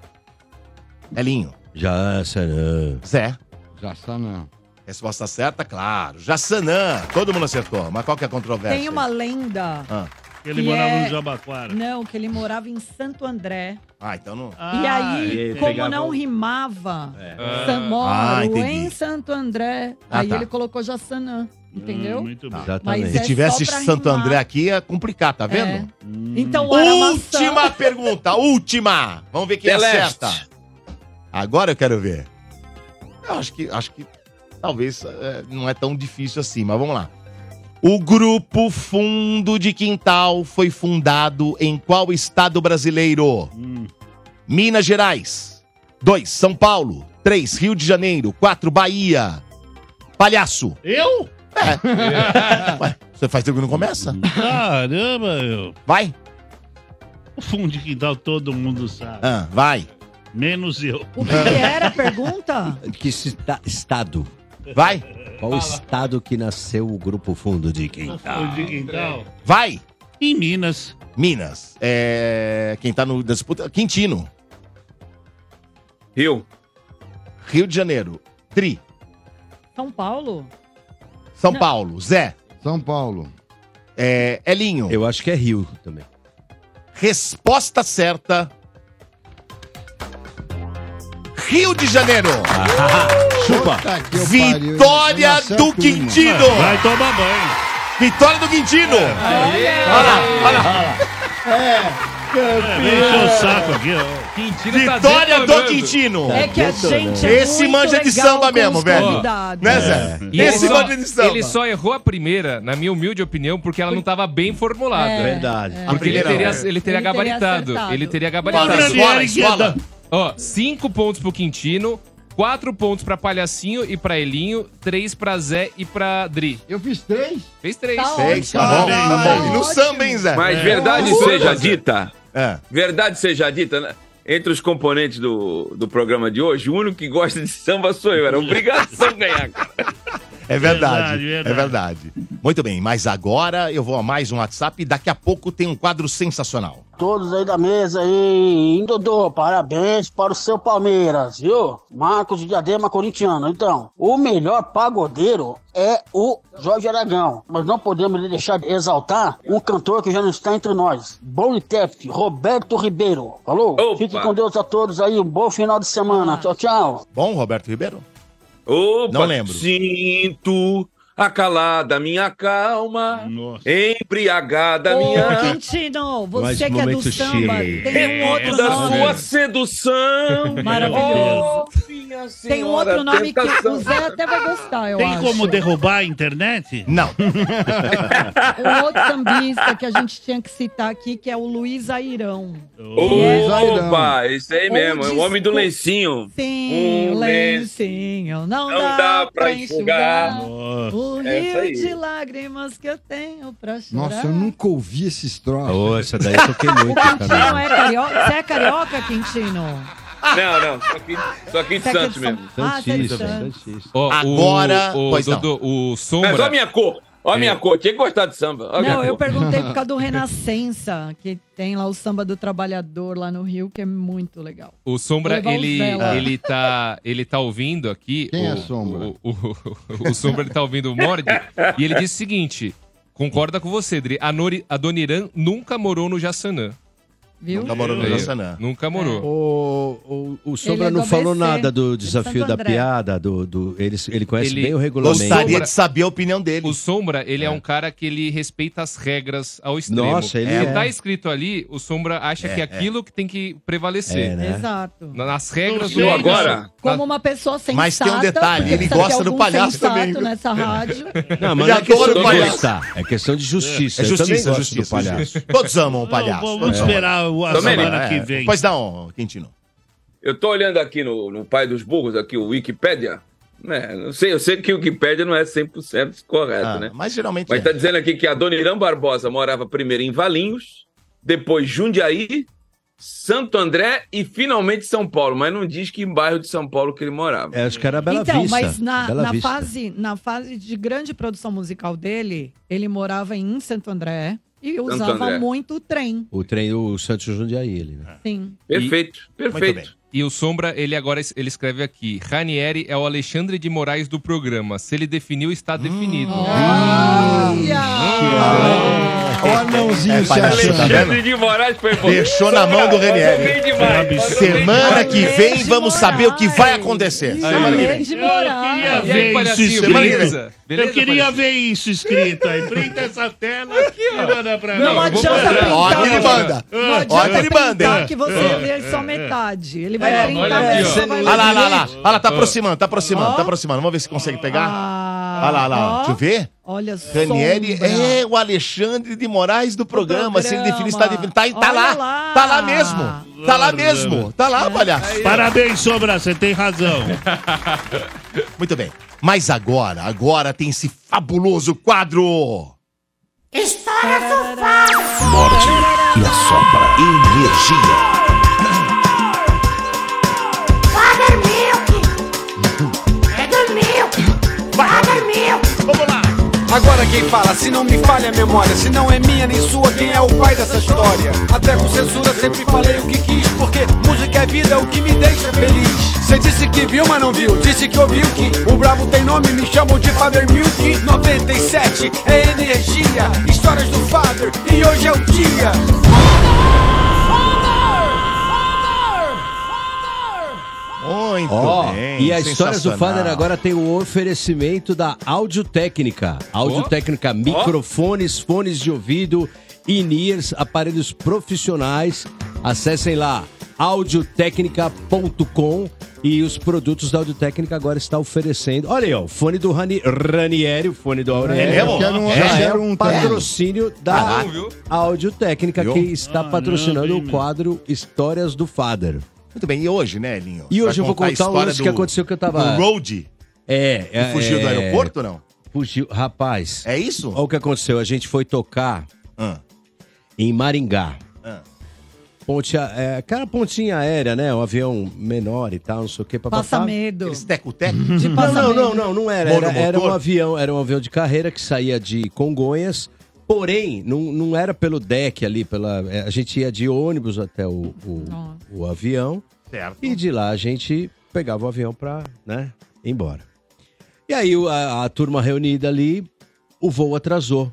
Elinho. Jassanã. Zé. Jassanã. Resposta certa, claro. Jaçanã. Todo mundo acertou. Mas qual que é a controvérsia? tem uma lenda. Ah, Ele Que morava é- no Jabaquara. Não, que ele morava em Santo André. Ah, então não. e Ah, aí, ele como pegava não rimava, Ah. San- moro Ah, em Santo André. Ah, aí tá. ele colocou Jassanã. Entendeu? Hum, muito bem. Exatamente. Mas Se é tivesse Santo rimar. André aqui, ia complicar, tá vendo? É. Então, o Aramaçã... Última pergunta, última. Vamos ver quem Celeste. acerta. Agora eu quero ver. Eu acho que, acho que talvez é, não é tão difícil assim, mas vamos lá. O grupo Fundo de Quintal foi fundado em qual estado brasileiro? Hum. Minas Gerais. 2. São Paulo. 3. Rio de Janeiro. 4. Bahia. Palhaço. Eu? Ué, você faz tempo que não começa? Caramba, eu. Vai. O fundo de quintal todo mundo sabe. Ah, vai. Menos eu. O que, era a pergunta? Que esta- estado? Vai. Qual estado que nasceu o Grupo Fundo de Quintal? Fundo de quintal. Vai. Em Minas. Minas. É... Quem tá no disputa? Quintino. Rio. Rio de Janeiro. Tri. São Paulo? São Não. Paulo. Zé. São Paulo. É... Elinho. Eu acho que é Rio também. Resposta certa. Rio de Janeiro. Chupa. Eu pariu, Vitória do. Quintino. Vai tomar banho. Vitória do Quintino. Olha lá, olha lá. É, vem encher o saco aqui, ó. Quintino tá Vitória do detonando. Quintino. É que a gente é Esse muito manja de samba mesmo, velho. Né, Zé? E ele Esse só, manja de samba. ele só errou a primeira, na minha humilde opinião, porque ela não estava bem formulada. É, Verdade. Porque ele teria, ele teria gabaritado. ele teria gabaritado. Escola, escola. Ó, cinco pontos pro Quintino, quatro pontos pra Palhacinho e pra Elinho, três pra Zé e pra Dri. Eu fiz três. Fez três. Tá ótimo. tá bom, tá bom. E no samba, hein, Zé? Mas É. verdade seja dita, É. verdade seja dita, né? entre os componentes do, do programa de hoje, o único que gosta de samba sou eu. Era obrigação ganhar, cara. É verdade, Verdade, verdade. é verdade. Muito bem, mas agora eu vou a mais um WhatsApp e daqui a pouco tem um quadro sensacional. Todos aí da mesa aí, Dodô? Parabéns para o seu Palmeiras, viu? Marcos de Diadema Corintiano. Então, o melhor pagodeiro é o Jorge Aragão. Mas não podemos deixar de exaltar um cantor que já não está entre nós. Bom intérprete, Roberto Ribeiro. Falou? Opa. Fique com Deus a todos aí. Um bom final de semana. Tchau, tchau. Bom, Roberto Ribeiro? Opa, Não lembro. Sinto acalada minha calma, Nossa. embriagada Ô, minha. Quintino, você que é do samba, Chile. tem um outro da nome. sua sedução. Maravilhoso. Oh, Tem um outro nome que o Zé até vai gostar, eu Tem acho. como derrubar a internet? Não. Um outro sambista que a gente tinha que citar aqui, que é o Luiz Airão. Opa, isso aí mesmo, é o homem do lencinho. Sim, Um lencinho, não, não dá, dá pra pra enxugar. enxugar. O Essa rio aí. de lágrimas que eu tenho pra chorar. Nossa, eu nunca ouvi esses troços. Ô, essa daí eu toquei muito O Quintino é carioca? Você é carioca, Quintino? Não, não, só aqui, só aqui de é Santos mesmo. Ah, é Santíssimo. Ó, o- Agora- o, Pois não. O Sombra... Mas olha a minha cor, olha a minha cor, tinha que gostar de samba. Olha Não, eu cor. perguntei por causa do Renascença, que tem lá o samba do trabalhador lá no Rio, que é muito legal. O Sombra, Levar ele, ele, tá, ele tá ouvindo aqui. Quem o, é Sombra? O, o, o, o Sombra ele tá ouvindo o Mord e ele disse o seguinte: concorda com você, Dri. A, Nori, a Dona Irã nunca morou no Jaçanã. Viu? Nunca morou no Jaçanã. Nunca morou. O, o, o Sombra é do não falou ABC, nada do de desafio da piada, do, do, ele, ele conhece Ele bem o regulamento. Gostaria de saber a opinião dele. O Sombra, ele é. um cara que ele respeita as regras ao extremo. Nossa, ele Se é. tá escrito ali, o Sombra acha É, que é aquilo que tem que prevalecer. É, né? Exato. Nas regras Viu agora? Como uma pessoa sensata. Mas tem um detalhe, ele gosta do palhaço também, viu? nessa rádio. Não, mas Ele não é questão adora de o palhaço. gostar, é questão de justiça. É Eu também justiça, justiça. do palhaço. Todos amam o palhaço. Vamos É. esperar o- a Domênico, semana que É. vem. Pois não, Quintino. Eu tô olhando aqui no, no Pai dos Burros, aqui, o Wikipédia. É, eu, sei, eu sei que o Wikipédia não é 100% correto, Ah, né? Mas geralmente Mas é. tá dizendo aqui que a Dona Irã Barbosa morava primeiro em Valinhos, depois Jundiaí, Santo André e finalmente São Paulo. Mas não diz que em bairro de São Paulo que ele morava. É, acho que era Bela então, Vista. mas na, Bela na Vista. fase, na fase de grande produção musical dele, ele morava em Santo André e usava André. muito o trem. O trem do Santos Jundiaí, ele, né? Sim. Perfeito, perfeito. E o Sombra, ele agora ele escreve aqui: Ranieri é o Alexandre de Moraes do programa. Se ele definiu, está definido. Olha o anãozinho É, se tá Alexandre de Moraes foi bom. Deixou na mão do. Gostei demais. Semana que vem vamos saber o que vai acontecer. Semana que vem. de Eu Moraes. Beleza? Eu queria palhacinho? ver isso escrito aí. Printa essa tela aqui, e manda pra mim. Não adianta printar. Ó, aqui ele manda. Não adianta ele manda. que você lê só metade. Ele vai É, printar olha aqui, ó. só vai Olha lá, olha lá, olha lá. tá aproximando, tá aproximando, tá aproximando. Vamos ver se consegue pegar. Ah, Olha lá, olha lá. Deixa eu ver. Olha só. Ranieri é o Alexandre de Moraes do programa. Se ele definir, está definido. Tá, tá Olha lá. lá. Tá lá mesmo. Tá lá mesmo. Tá lá, palhaço. Parabéns, Sombra, você tem razão. Muito bem. Mas agora, agora tem esse fabuloso quadro. História do. Morde e assopra energia. Agora quem fala, se não me falha a memória, se não é minha nem sua, quem é o pai dessa história? Até com censura sempre falei o que quis, porque música é vida, é o que me deixa feliz. Cê disse que viu, mas não viu, disse que ouviu que o brabo tem nome, me chamam de Father Milk. 97 é energia, histórias do Father, e hoje é o dia. Muito Ó, bem. e a história do. Father agora tem o oferecimento da Audiotécnica. Audiotécnica, microfones, fones de ouvido, in-ears, aparelhos profissionais. Acessem lá audiotécnica.com e os produtos da Audiotécnica agora está oferecendo. Olha aí, ó, o fone do Rani, Ranieri, o fone do Aurélio. É? Quero um- Já é quero um um patrocínio da. Audiotécnica que está Ah, patrocinando o quadro Histórias do Father. Muito bem. E hoje, né, Elinho? E hoje eu vou contar um história lance que aconteceu que eu tava- Do Road. É, é fugiu do é- aeroporto ou não? Fugiu, rapaz. É isso? Olha o que aconteceu. A gente foi tocar Ah, em Maringá. ah. Ponte, a- é, aquela pontinha aérea, né? Um avião menor e tal, não sei o que. Passa medo. Aqueles teco-teco? Não, não, não, não, não era. Era, era um avião, era um avião de carreira que saía de Congonhas. Porém, não, não era pelo deck ali, pela. é, A gente ia de ônibus até o, o, o avião. Certo. E de lá a gente pegava o avião pra, né, ir embora. E aí a, a turma reunida ali, o voo atrasou.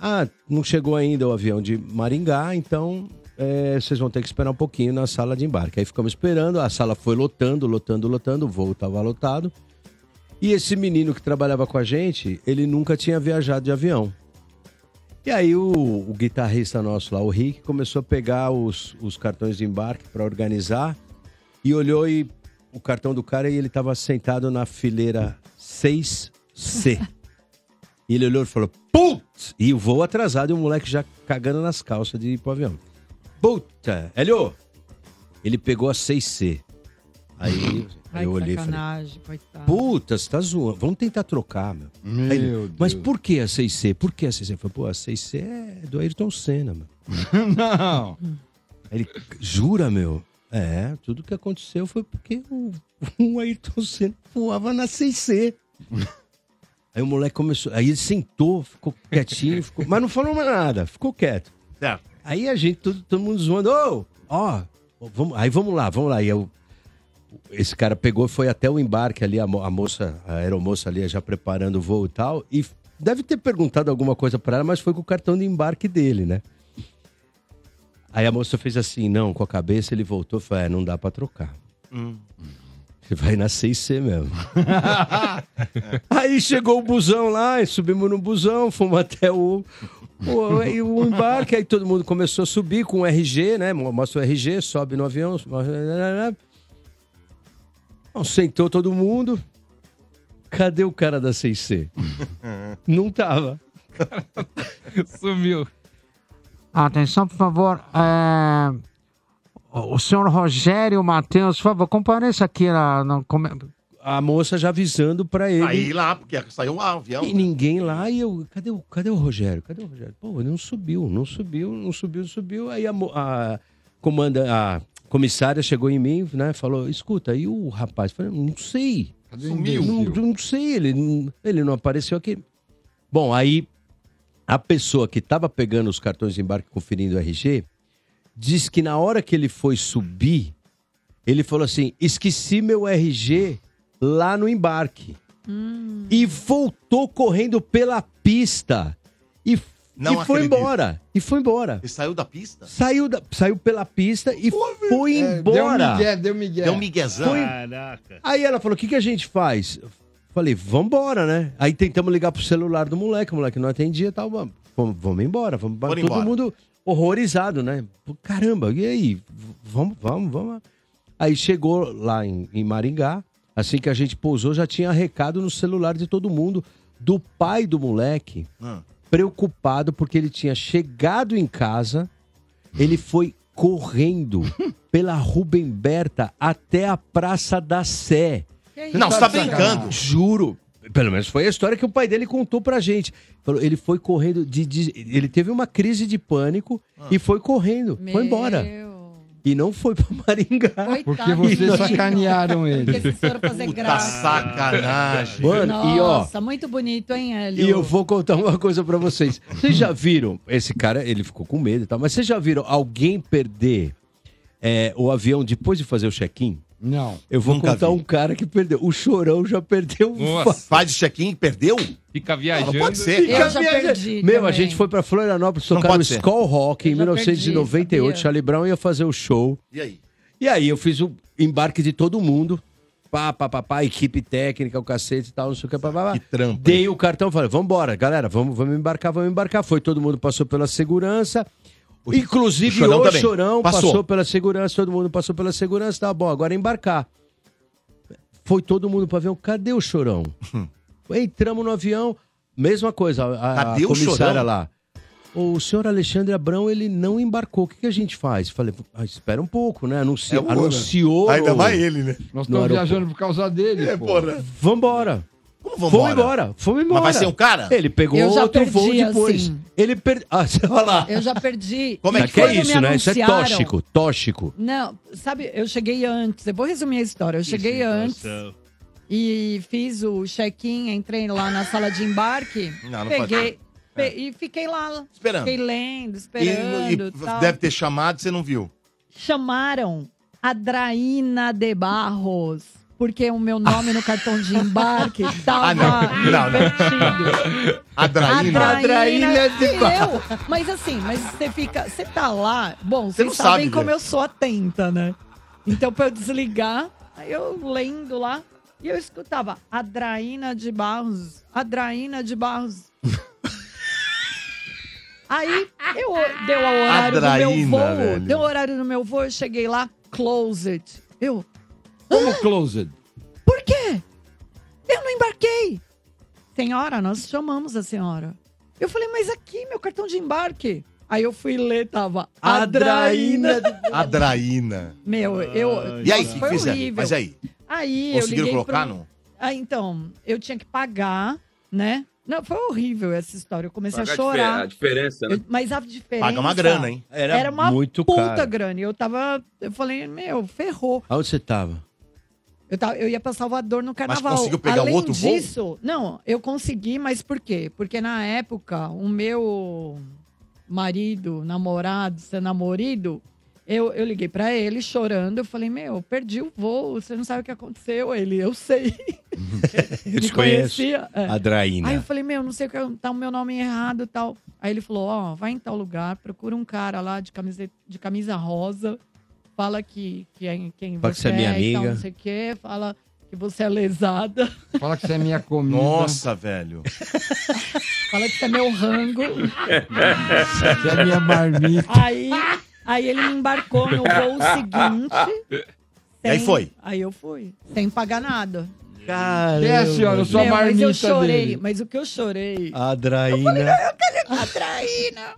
Ah, não chegou ainda o avião de Maringá, então é, vocês vão ter que esperar um pouquinho na sala de embarque. Aí ficamos esperando, a sala foi lotando, lotando, lotando, o voo estava lotado. E esse menino que trabalhava com a gente, ele nunca tinha viajado de avião. E aí o, o guitarrista nosso lá, o Rick, começou a pegar os, os cartões de embarque para organizar e olhou e o cartão do cara e ele tava sentado na fileira 6C. E ele olhou e falou, putz! E o voo atrasado e o moleque já cagando nas calças de ir pro avião. Puta! Hélio! Ele pegou a 6C. Aí Ai, eu olhei e falei, coitado. Puta, você tá zoando. Vamos tentar trocar, meu. Meu Aí ele, Deus. Mas por que a 6C? Por que a 6C? Eu falei, pô, a 6C é do Ayrton Senna, meu. Não. Aí ele, jura, meu? É, tudo que aconteceu foi porque o, o Ayrton Senna voava na 6C. Aí o moleque começou, aí ele sentou, ficou quietinho, ficou, mas não falou mais nada, ficou quieto. Certo. Aí a gente, todo, todo mundo zoando, ô, ó, vamos, aí vamos lá, vamos lá. E eu, esse cara pegou foi até o embarque ali, a, mo- a moça, a aeromoça ali já preparando o voo e tal, e deve ter perguntado alguma coisa pra ela, mas foi com o cartão de embarque dele, né? Aí a moça fez assim, não, com a cabeça, ele voltou e falou, é, não dá pra trocar. Hum. Você vai na 6C mesmo. Aí chegou o busão lá, e subimos no busão, fomos até o, o, o embarque, aí todo mundo começou a subir com o RG, né? Mostra o RG, sobe no avião. Bom, sentou todo mundo. Cadê o cara da 6C? Não tava. Sumiu. Atenção, por favor. é, O senhor Rogério Matheus, por favor, compareça aqui na, come- A moça já avisando pra ele. Aí lá, porque saiu um avião. E ninguém lá, e eu, cadê o, cadê o Rogério? Cadê o Rogério? Pô, ele não subiu, não subiu, não subiu, não subiu. Aí a, a comanda, a comissária chegou em mim, né? Falou, escuta, e o rapaz? Falei, não sei. Sumiu. Não, não sei, ele, não- ele não apareceu aqui. Bom, aí a pessoa que estava pegando os cartões de embarque conferindo o RG diz que na hora que ele foi subir, ele falou assim: esqueci meu RG lá no embarque. E voltou correndo pela pista. E, Não e foi acredito. embora. E foi embora. Ele saiu da pista? Saiu, da- saiu pela pista e foi É, embora. Deu migué, deu migué. Deu um miguezão. Foi- Caraca. Aí ela falou: o que, que a gente faz? Eu Falei, vambora, né? Aí tentamos ligar pro celular do moleque, o moleque não atendia e tal. Vamos, vamos, embora, vamos embora. Foram Todo embora. mundo horrorizado, né? Caramba, e aí? Vamos, vamos, vamos. Aí chegou lá em, em Maringá, assim que a gente pousou, já tinha recado no celular de todo mundo, do pai do moleque, Ah. Preocupado porque ele tinha chegado em casa, ele foi correndo pela Rubem Berta até a Praça da Sé. Não, você tá brincando. Juro. Pelo menos foi a história que o pai dele contou pra gente. Falou, ele foi correndo de, de- ele teve uma crise de pânico e foi correndo, foi embora. E não foi pra Maringá. Porque vocês sacanearam ele. Porque esse senhor fazer graça. Sacanagem. Mano, e ó, Nossa, muito bonito, hein, Hélio? e eu vou contar uma coisa pra vocês. Vocês já viram, esse cara, ele ficou com medo e tal, mas vocês já viram alguém perder é, o avião depois de fazer o check-in? Não. Eu vou Nunca contar vi. um cara que perdeu. O Chorão já perdeu. Nossa. Faz de check-in, perdeu? Fica viajando. Não pode ser, Eu cara. já perdi Meu, a também. gente foi pra Florianópolis tocar no. Skull Rock em Eu já 1998. perdi? Charlie Brown ia fazer o show. E aí? E aí eu fiz o embarque de todo mundo. Pá, pá, pá, pá, equipe técnica, o cacete e tal, não sei o que, pá, pá, pá. Que trampo. Dei o cartão, falei, vambora, galera, vamos, vamos embarcar, vamos embarcar. Foi, todo mundo passou pela segurança. Inclusive o Chorão o. Chorão passou. Passou. pela segurança, todo mundo passou pela segurança, tá bom, agora embarcar. Foi todo mundo pro avião, cadê o Chorão? Entramos no avião, mesma coisa, a, a Cadê o comissária Chorão? lá. O senhor Alexandre Abrão, ele não embarcou. O que, que a gente faz? Falei, ah, espera um pouco, né? Anunciou. É o- anunciou Ainda mais ele, né? Nós estamos viajando por causa dele, É, pô. porra. Vambora. Como Fomos vambora? embora. Fomos embora. Mas vai ser um cara? Ele pegou Eu já outro perdi, voo depois. assim. Ele perdeu. Ah, você vai lá. Eu já perdi. Como é que é me isso, né? Isso é anunciaram- tóxico. Tóxico. Não, sabe, eu cheguei antes. Eu vou resumir a história. Eu cheguei antes e fiz o check-in, entrei lá na sala de embarque, Não, não peguei pe- e fiquei lá. Esperando. Fiquei lendo, E, esperando. e tal. deve ter chamado, você não viu. Chamaram a Draína de Barros, porque o meu nome no cartão de embarque estava Ah, não. Não, não. invertido. A Draína. A Draína de eu. Mas assim, mas você fica. Você tá lá. Bom, Você vocês sabem sabe, como velho. eu sou atenta, né? Então, pra eu desligar, eu lendo lá. E eu escutava Adraína de Barros. Adraína de Barros. Aí eu deu o horário do meu Adraína, voo. velho. Deu o horário do meu voo, eu cheguei lá, closet. Eu. Como closed? Por quê? Eu não embarquei. Senhora, nós chamamos a senhora. Eu falei, mas aqui, meu cartão de embarque. Aí eu fui ler, tava Adraína. Adraína. Meu, eu. E aí, o que foi fizeram? horrível. Mas aí? Aí Conseguiram eu liguei colocar, pro... não? Ah, então, eu tinha que pagar, né? Não, foi horrível essa história. Eu comecei Pagar a chorar. a diferença, né? Eu- mas a diferença. Paga uma grana, hein? Era, Era uma muito puta caro. grana. E eu tava. Eu falei, meu, ferrou. Aonde você tava? Eu, tava, eu ia pra Salvador no carnaval. conseguiu pegar Além outro voo? disso, não, eu consegui, mas por quê? Porque na época, o meu marido, namorado, seu namorado, eu, eu liguei pra ele chorando. Eu falei, meu, perdi o voo, você não sabe o que aconteceu. Ele, eu sei. Eu te conheço. conhecia, é. Adraína. Aí eu falei, meu, não sei o que, tá o meu nome errado e tal. Aí ele falou, ó, vai em tal lugar, procura um cara lá de camisa, de camisa rosa, fala que, que é quem Fala que você você é minha tal, amiga. não sei o quê, fala que você é lesada, Fala que você é minha comida. Nossa, velho. fala que você é meu rango. Você é minha marmita. Aí, aí ele me embarcou no voo seguinte. E aí sem- foi? Aí eu fui, sem pagar nada. Caramba. É, senhora, eu sou a Meu, mas marmita eu chorei, dele. mas o que eu chorei... Adraína. Eu quero Atraína.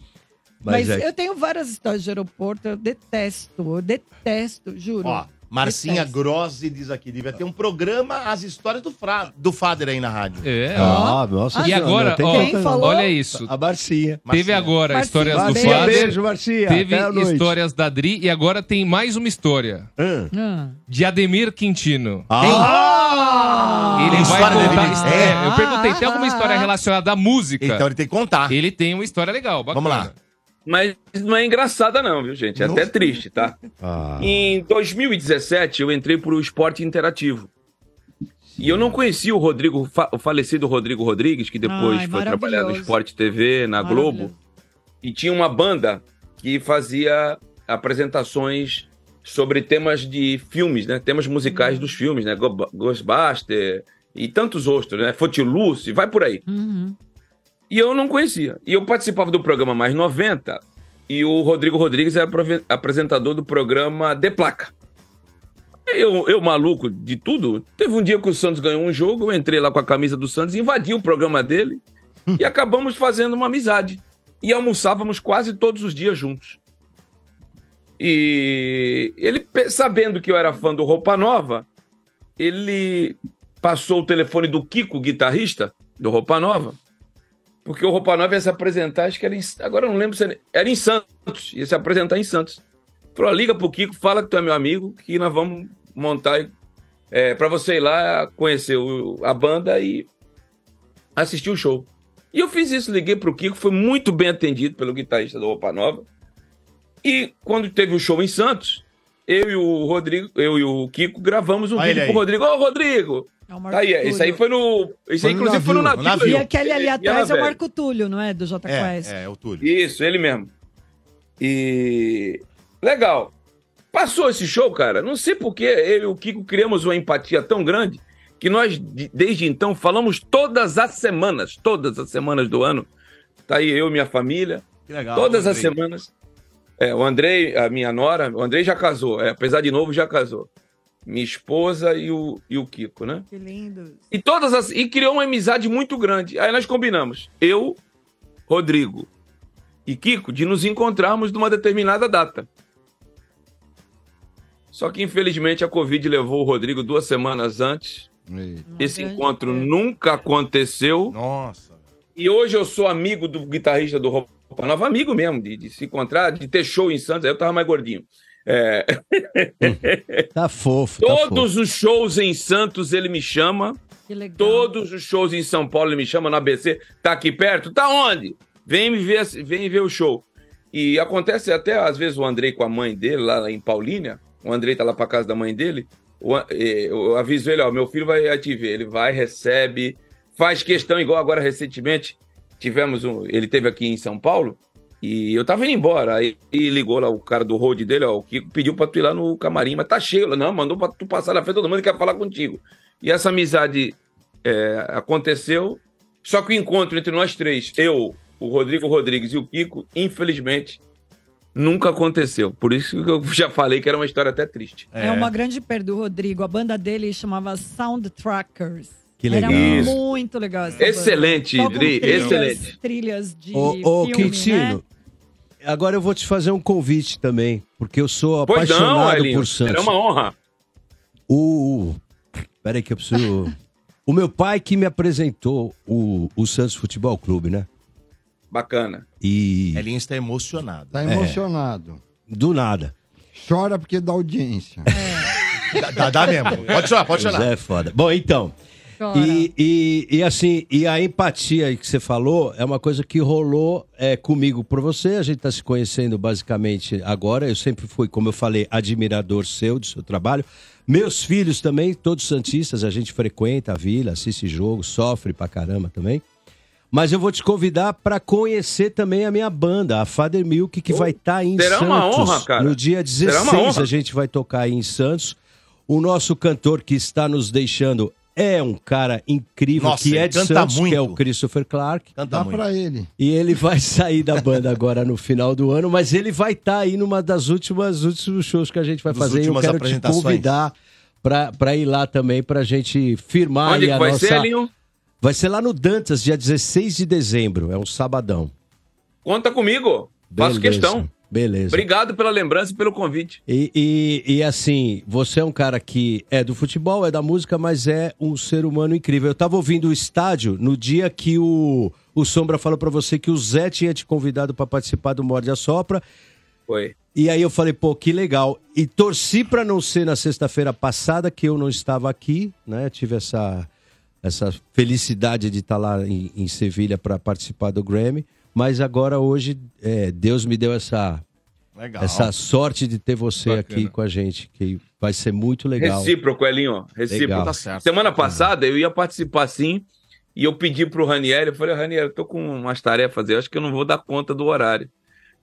Mas Mas, é- eu tenho várias histórias de aeroporto, eu detesto, eu detesto, juro. Ó, Marcinha Detesto. Grossi diz aqui, devia ter um programa As Histórias do, Fra... do Fader aí na rádio. É, Ah, nossa E senhora, agora, tem ó, tanta, não. olha isso. A Marcinha. Teve agora Marcinha, histórias do beijo. Fader. Beijo, Marcinha. Teve histórias da Dri e agora tem mais uma história. Ah. De Ademir Quintino. Ah! Ele Tem vai história contar. histó- É. é, eu perguntei, tem alguma história relacionada à música? Então ele tem que contar. Ele tem uma história legal, bacana. Vamos lá. Mas não é engraçada, não, viu, gente? É até triste, tá? Ah. Em 2017, eu entrei pro esporte interativo. E eu não conhecia o Rodrigo, o falecido Rodrigo Rodrigues, que depois Ai, foi trabalhar no. Esporte TV, na Globo. E tinha uma banda que fazia apresentações sobre temas de filmes, né? Temas musicais dos filmes, né? Go- Ghostbuster e tantos outros, né? Footloose, vai por aí. Uhum. E eu não conhecia. E eu participava do programa Mais 90 e o Rodrigo Rodrigues é aprove- apresentador do programa De Placa. Eu, eu, maluco de tudo, teve um dia que o Santos ganhou um jogo, eu entrei lá com a camisa do Santos, invadi o programa dele e acabamos fazendo uma amizade. E almoçávamos quase todos os dias juntos. E ele, sabendo que eu era fã do Roupa Nova, ele passou o telefone do Kiko, guitarrista do Roupa Nova, porque o Roupa Nova ia se apresentar, acho que era em, agora eu não lembro se era, era em Santos, ia se apresentar em Santos. Falou, liga pro Kiko, fala que tu é meu amigo, que nós vamos montar é, para você ir lá conhecer o- a banda e assistir o show. E eu fiz isso, liguei pro Kiko, foi muito bem atendido pelo guitarrista do Roupa Nova. E quando teve o show em Santos, eu e o Rodrigo, eu e o Kiko gravamos um Olha vídeo pro aí. Rodrigo. Ô, Rodrigo! É o Marco Tá aí, Túlio. isso aí foi no. Isso aí, Foi no inclusive, foi no navio, navio. E aquele ali atrás é o. Marco Túlio, não é? Do J Quest. É, é, o Túlio. Isso, ele mesmo. E. Legal. Passou esse show, cara. Não sei por que eu e o Kiko criamos uma empatia tão grande que nós, de- desde então, falamos todas as semanas, todas as semanas do ano. Tá aí eu e minha família. Que legal. todas as semanas. É, o Andrei, a minha nora, o Andrei já casou, é, apesar de novo, já casou. Minha esposa e o, e o Kiko, né? Que lindo. E todas as. E criou uma amizade muito grande. Aí nós combinamos. Eu, Rodrigo e Kiko de nos encontrarmos numa determinada data. Só que infelizmente a Covid levou o Rodrigo duas semanas antes. Esse encontro nunca aconteceu. Nossa. E hoje eu sou amigo do guitarrista do Roupa Nova, amigo mesmo, de, de se encontrar, de ter show em Santos. Aí eu tava mais gordinho. É. Tá fofo, tá Todos fofo. os shows em Santos ele me chama. Que legal. Todos os shows em São Paulo ele me chama no ABC. Tá aqui perto? Tá onde? Vem me ver, vem ver o show. E acontece até às vezes o Andrei com a mãe dele lá em Paulínia. O Andrei tá lá pra casa da mãe dele. Eh, Eu aviso ele, ó, meu filho vai te ver. Ele vai, recebe, faz questão, igual agora recentemente. Tivemos um. Ele teve aqui em São Paulo. E eu tava indo embora. Aí e ligou lá o cara do road dele, ó, o Kiko pediu pra tu ir lá no camarim, mas tá cheio. Eu, Não, mandou pra tu passar na frente, todo mundo quer falar contigo. E essa amizade é, aconteceu. Só que o encontro entre nós três, eu, o Rodrigo Rodrigues e o Kiko, infelizmente, nunca aconteceu. Por isso que eu já falei que era uma história até triste. É. uma grande perda do Rodrigo. A banda dele chamava Soundtrackers. Que Era legal. Isso. muito legal essa Excelente, Dri, trilhas- excelente. Trilhas de Ô, ô filme, Quintino, né? Agora eu vou te fazer um convite também, porque eu sou Pois não, apaixonado Elinho. por Santos. Era uma honra. O, peraí que eu preciso... o meu pai que me apresentou o, o Santos Futebol Clube, né? Bacana. E... Elinho está emocionado. Tá É. emocionado. Do nada. Chora porque dá audiência. Dá, dá- dá mesmo. Pode chorar, pode chorar. É foda. Bom, então. E, e, e assim, e a empatia que você falou é uma coisa que rolou é, comigo por você. A gente tá se conhecendo basicamente agora. Eu sempre fui, como eu falei, admirador seu, do seu trabalho. Meus filhos também, todos santistas, a gente frequenta a vila, assiste jogo, sofre pra caramba também. Mas eu vou te convidar para conhecer também a minha banda, a Father Milk, que vai estar em será Santos. uma honra, cara. No dia Será uma 16 honra. a gente vai tocar aí em Santos. O nosso cantor que está nos deixando é um cara incrível, Nossa, que é de canta Santos, que é muito. o Christopher Clark. Canta Dá muito. pra ele. E ele vai sair da banda agora no final do ano, mas ele vai estar aí numa das últimas últimos shows que a gente vai Das fazer. E eu quero te convidar pra, pra ir lá também pra gente firmar Onde aí que a vai nossa... ser? Vai ser lá no Dantas, dia 16 de dezembro. É um sabadão. Conta comigo. Faço Beleza, questão. Beleza. Obrigado pela lembrança e pelo convite. E, e, e, assim, você é um cara que é do futebol, é da música, mas é um ser humano incrível. Eu tava ouvindo o estádio no dia que o, o Sombra falou pra você que o Zé tinha te convidado pra participar do Morde a Sopra. Foi. E aí eu falei, pô, que legal. E torci pra não ser na sexta-feira passada, que eu não estava aqui, né? Tive essa, essa felicidade de estar lá em, em Sevilha para participar do Grammy. Mas agora, hoje, é, Deus me deu essa, Legal. essa sorte de ter você Bacana. aqui com a gente, que vai ser muito legal. Recíproco, Elinho. Recíproco. Legal. Tá certo. Semana passada eu ia participar sim. E eu pedi pro Ranieri, eu falei, Ranieri, eu tô com umas tarefas, eu acho que eu não vou dar conta do horário.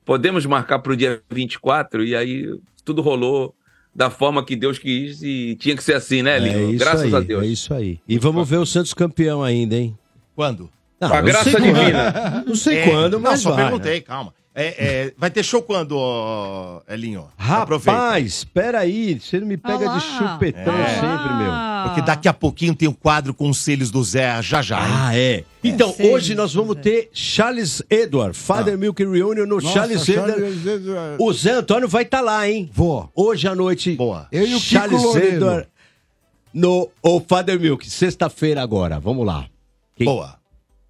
Podemos marcar pro dia 24? E aí tudo rolou da forma que Deus quis e tinha que ser assim, né, É Elinho? isso Graças aí, a Deus. É isso aí. E vamos ver o Santos campeão ainda, hein? Quando? Não, Com a não graça sei divina. quando. Não sei É, quando, não, mas só vai. perguntei, calma. É, é, vai ter show quando, ó, Elinho? Rapaz, espera aí, você não me pega Ah lá. de chupetão É. sempre, meu. Porque daqui a pouquinho tem o quadro Conselhos do Zé, já já. hein? Ah, é. Então, sei, hoje nós vamos ter Charles Edward, Father Milk Reunion no Nossa, Charles Edward. Charles Edward. O Zé Antônio vai estar lá, hein? Vou. Hoje à noite. Boa. Eu e o Kiko Charles Loureiro. Edward no o Father Milk, sexta-feira agora. Vamos lá. Quem- Boa.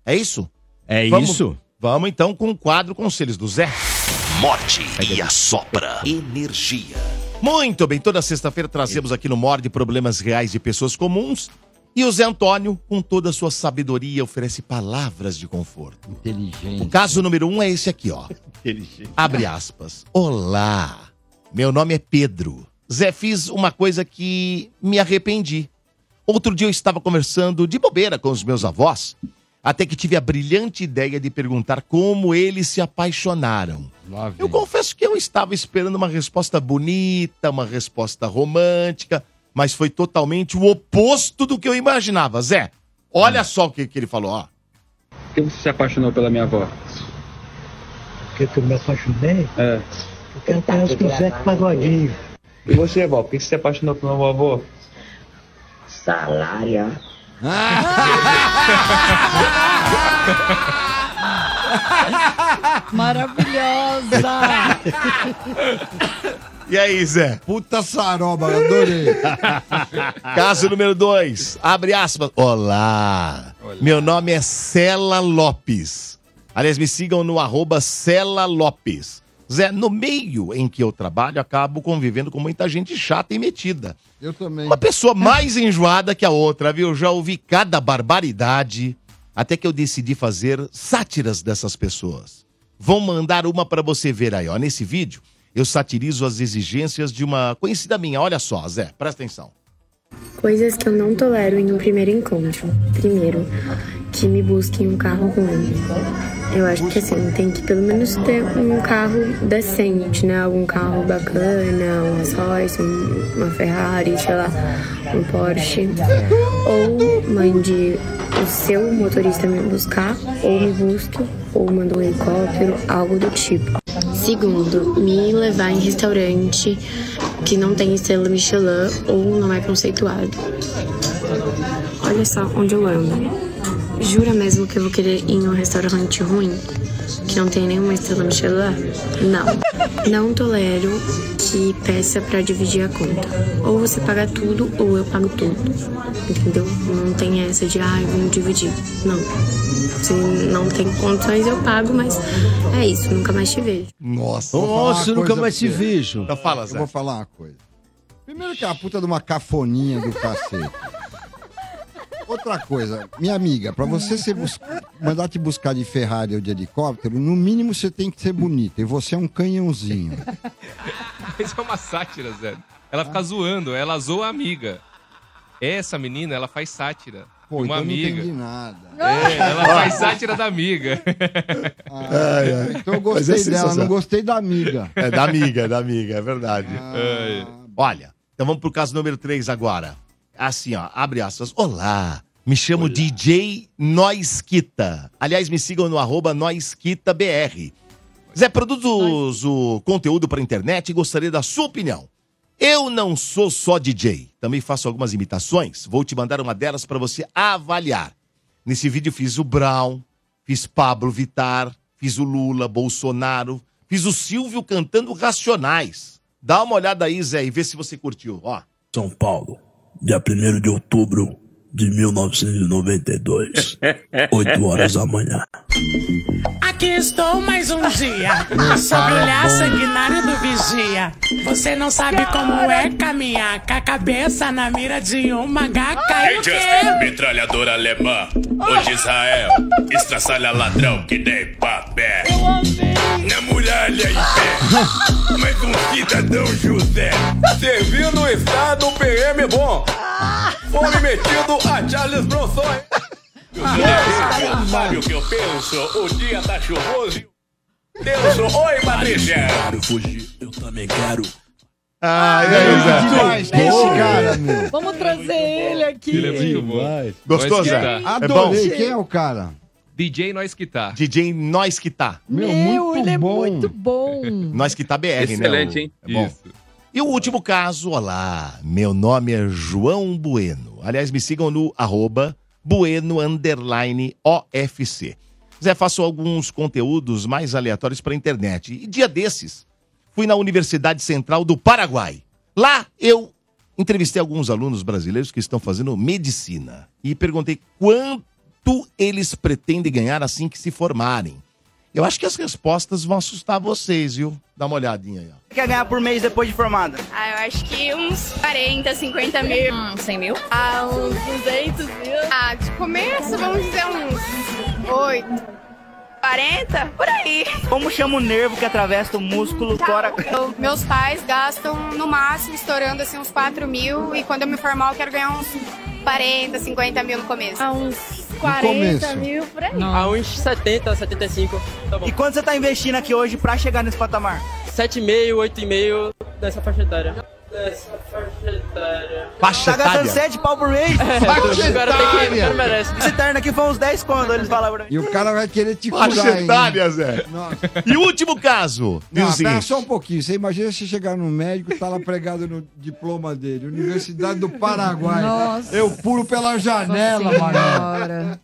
É isso? É Vamos- isso? Vamos então com o quadro Conselhos do Zé. Morde e assopra energia. Muito bem, toda sexta-feira trazemos aqui no Morde problemas reais de pessoas comuns. E o Zé Antônio, com toda a sua sabedoria, oferece palavras de conforto. Inteligente. O caso número um é esse aqui, ó. Abre aspas. Olá, meu nome é Pedro. Zé, fiz uma coisa que me arrependi. Outro dia eu estava conversando de bobeira com os meus avós, até que tive a brilhante ideia de perguntar como eles se apaixonaram. Eu confesso que eu estava esperando uma resposta bonita, uma resposta romântica, mas foi totalmente o oposto do que eu imaginava. Zé, olha só o que, que ele falou, ó. Por que você se apaixonou pela minha avó? Porque eu me apaixonei? É. Porque ela parece com o Zé Pagodinho. E você, vó, por que você se apaixonou pelo meu avô? Salário. Maravilhosa! E aí, Zé? Puta saroba, adorei. Caso número dois, abre aspas. Olá, meu nome é Cela Lopes. Aliás, me sigam no arroba Cela Lopes. Zé, no meio em que eu trabalho, acabo convivendo com muita gente chata e metida. Eu também. Uma pessoa mais enjoada que a outra, viu? Já ouvi cada barbaridade, até que eu decidi fazer sátiras dessas pessoas. Vou mandar uma pra você ver aí, ó. Nesse vídeo, eu satirizo as exigências de uma conhecida minha. Olha só, Zé, presta atenção. Coisas que eu não tolero em um primeiro encontro. Primeiro, que me busquem um carro ruim. Eu acho que assim, tem que pelo menos ter um carro decente, né? Algum carro bacana, um Rolls Royce, um- uma Ferrari, sei lá, um Porsche. Ou mande o seu motorista me buscar, ou me busque, ou manda um helicóptero, algo do tipo. Segundo, me levar em restaurante que não tem estrela Michelin ou não é conceituado. Olha só onde eu ando. Jura mesmo que eu vou querer ir em um restaurante ruim? Que não tem nenhuma estrela Michelin? Não. Não tolero que peça pra dividir a conta. Ou você paga tudo ou eu pago tudo. Entendeu? Não tem essa de, ah, vamos dividir. Não. Se não tem condições, eu pago, mas é isso, nunca mais te vejo. Nossa, uma coisa pra você. vejo. Então fala, Eu Zé. vou falar uma coisa. Primeiro que é a puta de uma cafoninha do cacete. Outra coisa, minha amiga, pra você ser bus- mandar te buscar de Ferrari ou de helicóptero, no mínimo você tem que ser bonita. E você é um canhãozinho. Isso é uma sátira, Zé. Ela fica zoando, ela zoa a amiga. Essa menina, ela faz sátira. Pô, uma então não amiga. entendi nada. É, ela faz sátira da amiga. Ai, ai. Então eu Mas é gostei dela, não gostei da amiga. É da amiga, da amiga, é verdade. Ai. Olha, então vamos pro caso número 3 agora. Assim, ó, abre aspas. Olá, me chamo DJ Noisquita. Aliás, me sigam no arroba NoisquitaBR. Zé, produzo conteúdo para internet e gostaria da sua opinião. Eu não sou só DJ, também faço algumas imitações. Vou te mandar uma delas para você avaliar. Nesse vídeo fiz o Brown, fiz Pablo Vittar, fiz o Lula, Bolsonaro, fiz o Silvio cantando Racionais. Dá uma olhada aí, Zé, e vê se você curtiu. Ó. São Paulo, dia 1 de outubro de 1992, 8 horas da manhã. Aqui estou mais um dia, sobre o olhar sanguinário do vigia. Você não sabe como é caminhar com a cabeça na mira de uma gaca e o quê? metralhadora alemã, de Israel, estraçalha ladrão que nem papel. Na muralha em pé, mais um cidadão José. Servindo o Estado, PM bom. Fome metido a Charles Bronson. Sabe o que eu penso, o dia tá chuvoso. Tenso, oi Patrícia. Quero fugir, eu também quero. Ah, é esse cara, meu? Vamos trazer ele aqui. Ele é muito bom. Gostou, Zé? tá. Adorei. Quem é o cara? DJ Nós que tá. DJ Nós que tá. Meu, Meu, muito ele é bom. muito bom. Nós que tá BR, né? Excelente, hein? É bom. E o último caso, olá, meu nome é João Bueno. Aliás, me sigam no arroba Bueno underline OFC. Zé, faço alguns conteúdos mais aleatórios para internet. E dia desses, fui na Universidade Central do Paraguai. Lá eu entrevistei alguns alunos brasileiros que estão fazendo medicina e perguntei quanto eles pretendem ganhar assim que se formarem. Eu acho que as respostas vão assustar vocês, viu? Dá uma olhadinha aí, ó. quer ganhar por mês depois de formada? Ah, eu acho que uns 40, 50 mil. 100 mil? Ah, uns 200 mil. Ah, de começo, vamos dizer uns 8. 40? Por aí. Como chama o nervo que atravessa o músculo tora... Eu- meus pais gastam no máximo estourando assim uns 4 mil e quando eu me formar eu quero ganhar uns 40, 50 mil no começo. Ah, uns 40 começo. mil por aí. A uns 70, 75. E quanto você tá investindo aqui hoje pra chegar nesse patamar? 7,5, 8,5 dessa faixa etária. Dessa faixa etária. Faixa Tá gastando etária? 7 pau por mês? Faixa etária. merece. Esse terno aqui foi uns 10 quando eles falaram pra mim. E o cara vai querer te curar, Faixa etária, Zé. Nossa. E o último caso. Diz Não, o espera seguinte. só um pouquinho. Você imagina se chegar no médico tá lá pregado no diploma dele. Universidade do Paraguai. Nossa. Eu pulo pela janela, mano.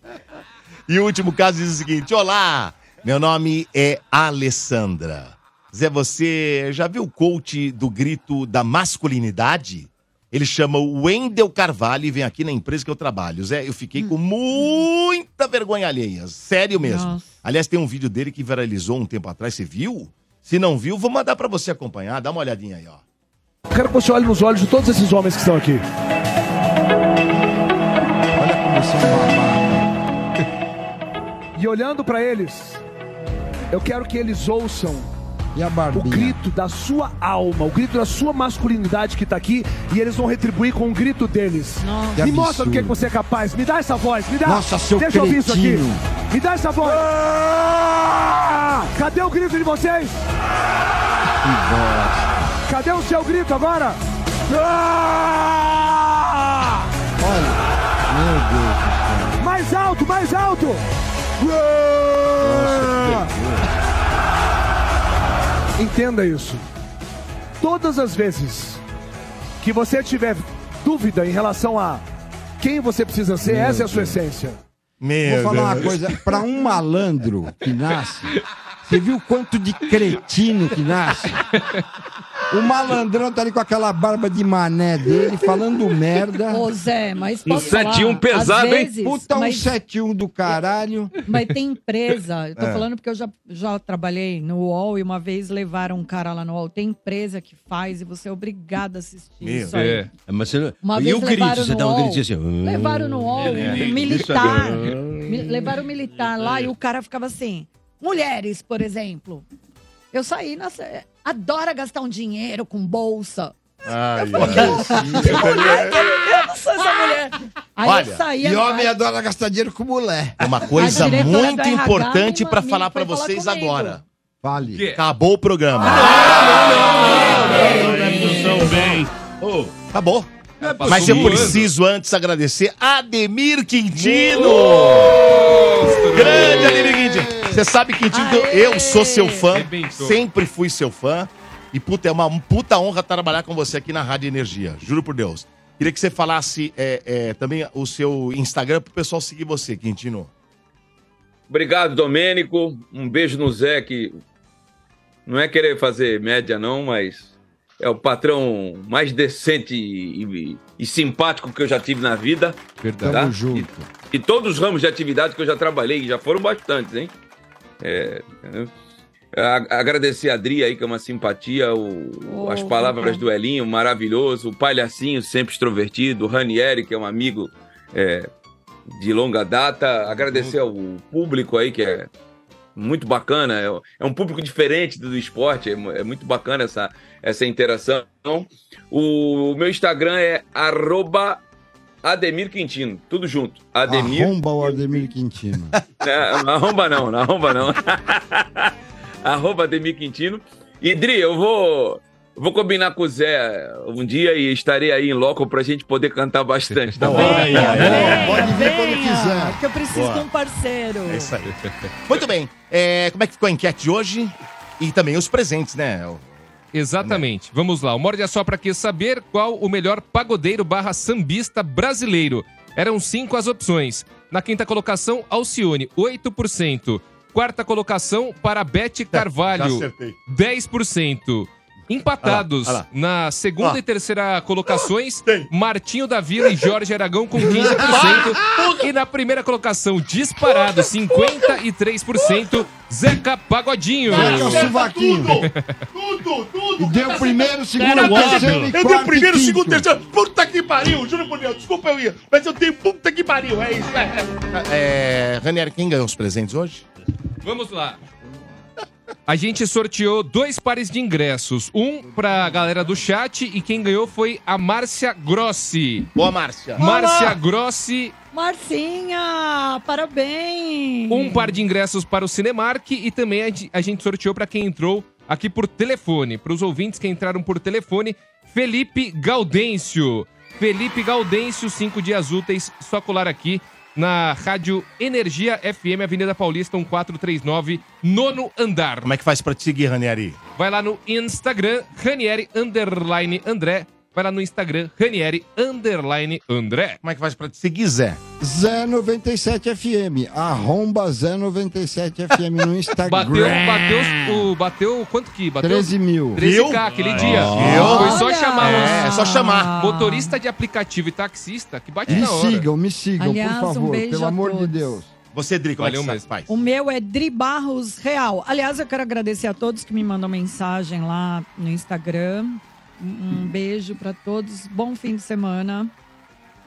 E o último caso diz o seguinte: Olá, meu nome é Alessandra. Zé, você já viu o coach do grito da masculinidade? Ele chama o Wendel Carvalho e vem aqui na empresa que eu trabalho. Zé, eu fiquei com muita vergonha alheia. Sério mesmo. Nossa. Aliás, tem um vídeo dele que viralizou um tempo atrás. Você viu? Se não viu, vou mandar pra você acompanhar. Dá uma olhadinha aí, ó. Quero que você olhe nos olhos de todos esses homens que estão aqui. Olha como são. E olhando pra eles, eu quero que eles ouçam o grito da sua alma, o grito da sua masculinidade que tá aqui, e eles vão retribuir com o grito deles. Me mostra do que, absurdo. que você é capaz. Me dá essa voz, me dá. Nossa, seu Deixa eu ouvir isso aqui. Me dá essa voz. Cadê o grito de vocês? Que bosta. Cadê o seu grito agora? Ah! Olha. Meu Deus do céu. Mais alto, mais alto! Entenda isso. Todas as vezes que você tiver dúvida em relação a quem você precisa ser, Meu essa é a sua Deus. essência. Vou falar uma coisa, pra um malandro que nasce, você viu quanto de cretino que nasce? O malandrão tá ali com aquela barba de mané dele, falando merda. Ô, Zé, mas Um posso falar? 7-1 pesado, hein? vezes, Puta, um mas- 7-1 do caralho. Mas tem empresa, eu tô É. falando porque eu já, já trabalhei no UOL e uma vez levaram um cara lá no UOL. Tem empresa que faz e você é obrigado a assistir isso aí. É. Mas você não... Uma e vez o grito? levaram Você no dá um UOL. grito assim. hum, Levaram no UOL, é, um é, militar. é- Mi- Levaram um militar lá e o cara ficava assim. Mulheres, por exemplo. Eu saí na. Adora gastar um dinheiro com bolsa. Ai, Eu falei, eu não sou essa mulher. Aí Olha, eu saía. E homem adora gastar dinheiro com mulher. É uma coisa muito importante me falar falar vocês comigo. agora. Fale. Acabou o programa. bem. Acabou. passou Mas eu preciso antes agradecer Ademir Quintino. Grande Ademir. Você sabe, Quintino, que eu, eu sou seu fã. Sempre fui seu fã. E puta, é uma puta honra trabalhar com você aqui na Rádio Energia. Juro por Deus. Queria que você falasse é, é, também o seu Instagram pro pessoal seguir você, Quintino. Obrigado, Domênico. Um beijo no Zé, que não é querer fazer média, não, mas é o patrão mais decente e, e- e simpático que eu já tive na vida. Verdade. tá? Tamo junto. E, e todos os ramos de atividade que eu já trabalhei, já foram bastantes, hein? É? A- agradecer a Adri aí, que é uma simpatia, o- Oh, as palavras do Elinho, maravilhoso, o Palhacinho, sempre extrovertido, o Ranieri, que é um amigo é, de longa data, agradecer ao público aí, que é muito bacana, é, é um público diferente do, do esporte, é, é muito bacana essa, essa interação. O, meu Instagram é arroba Ademir Quintino, tudo junto. Ademir. Arromba o Ademir Quintino. Não, não arromba não, não arromba não. arroba Ademir Quintino. E Dri, eu vou, vou combinar com o Zé um dia e estarei aí em loco pra gente poder cantar bastante, tá bom? Pode vir quando quiser. Que eu preciso Boa. de um parceiro. É isso aí. Muito bem. É, como é que ficou a enquete de hoje? E também os presentes, né? Exatamente. Vamos lá. O Morde a Sopra quer saber qual o melhor pagodeiro barra sambista brasileiro. Eram cinco as opções. Na quinta colocação, Alcione, 8%. Quarta colocação, para Bete Carvalho, já acertei. 10%. Empatados Olha lá, na segunda Ó. e terceira colocações, Martinho da Vila e Jorge Aragão com 15%. e na primeira colocação, disparado, 53%, Zeca Pagodinho. Zeca Suvaquinho. Tudo, tudo. E deu primeiro, segundo, terceiro óbvio. e Eu dei o primeiro, quinto. segundo, terceiro. Puta que pariu, juro por Deus. Desculpa eu ia. Mas eu tenho puta que pariu, é isso. É, é. Ranieri, quem ganhou os presentes hoje? Vamos lá. A gente sorteou dois pares de ingressos. Um pra galera do chat e quem ganhou foi a Márcia Grossi. Boa, Márcia. Márcia. Grossi, Marcinha, parabéns. um par de ingressos para o Cinemark e também a gente- a gente sorteou para quem entrou aqui por telefone. Para os ouvintes que entraram por telefone, Felipe Gaudêncio. Felipe Gaudêncio, cinco dias úteis, só colar aqui na Rádio Energia FM, Avenida Paulista, 1439, nono andar. Como é que faz pra te seguir, Ranieri? Vai lá no Instagram, Ranieri Underline André. Vai lá no Instagram, Ranieri Underline André. Como é que faz pra te seguir, Zé? Zé 97 FM. Arromba Zé 97 FM no Instagram. Bateu, bateu, o, bateu, quanto que bateu? 13 mil. 13k aquele dia. Viu? Foi só chamar os... É, é só chamar. Motorista de aplicativo e taxista que bate Me na hora. sigam, me sigam, Aliás, por um favor. beijo pelo amor de. Deus. Você, Dri, como Valeu é que mesmo. faz? O meu é Dri Barros Real. Aliás, eu quero agradecer a todos que me mandam mensagem lá no Instagram. Um beijo pra todos. Bom fim de semana.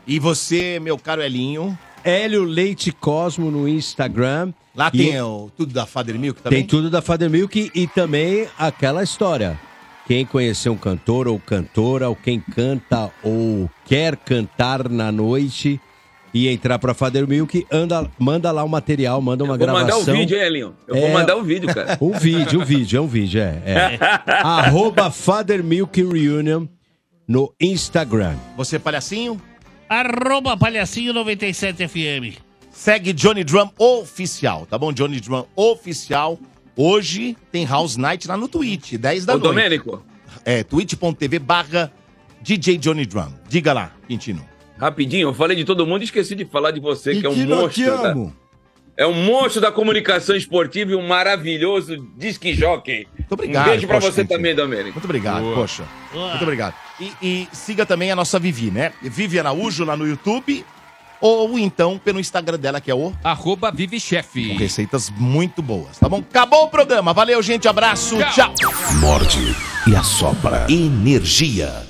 E você, meu caro Elinho? Hélio Leite Cosmo no Instagram. Lá E tem o, tudo da Father Milk também? Tem tudo da Father Milk e também aquela história. Quem conhecer um cantor ou cantora, ou quem canta ou quer cantar na noite e entrar pra Father Milk, anda, manda lá o material, manda uma Vou gravação. mandar o vídeo, hein, Elinho? Eu vou É. mandar o vídeo, cara. Um vídeo, um vídeo, é um vídeo, é. é. Arroba Father Milk Reunion no Instagram. Você, palhacinho? Arroba Palhacinho 97 FM. Segue Johnny Drum Oficial, tá bom? Johnny Drum Oficial. Hoje tem House Night lá no Twitch, 10 da Ô, noite. Domênico. É, twitch.tv barra DJ Johnny Drum. Diga lá, Quintino. Rapidinho, eu falei de todo mundo e esqueci de falar de você, que é um monstro. da-. É um monstro da comunicação esportiva e um maravilhoso disque jockey. Muito obrigado, Um beijo pra poxa, você Quintino. também, Domênico. Muito obrigado, Boa. poxa. Muito obrigado. E, e siga também a nossa Vivi, né? Vivi Araújo lá no YouTube. Ou então pelo Instagram dela, que é o... Arroba Vive Chefe. Com receitas muito boas, tá bom? Acabou o programa. Valeu, gente. Abraço. Tchau. Morde e assopra. Energia.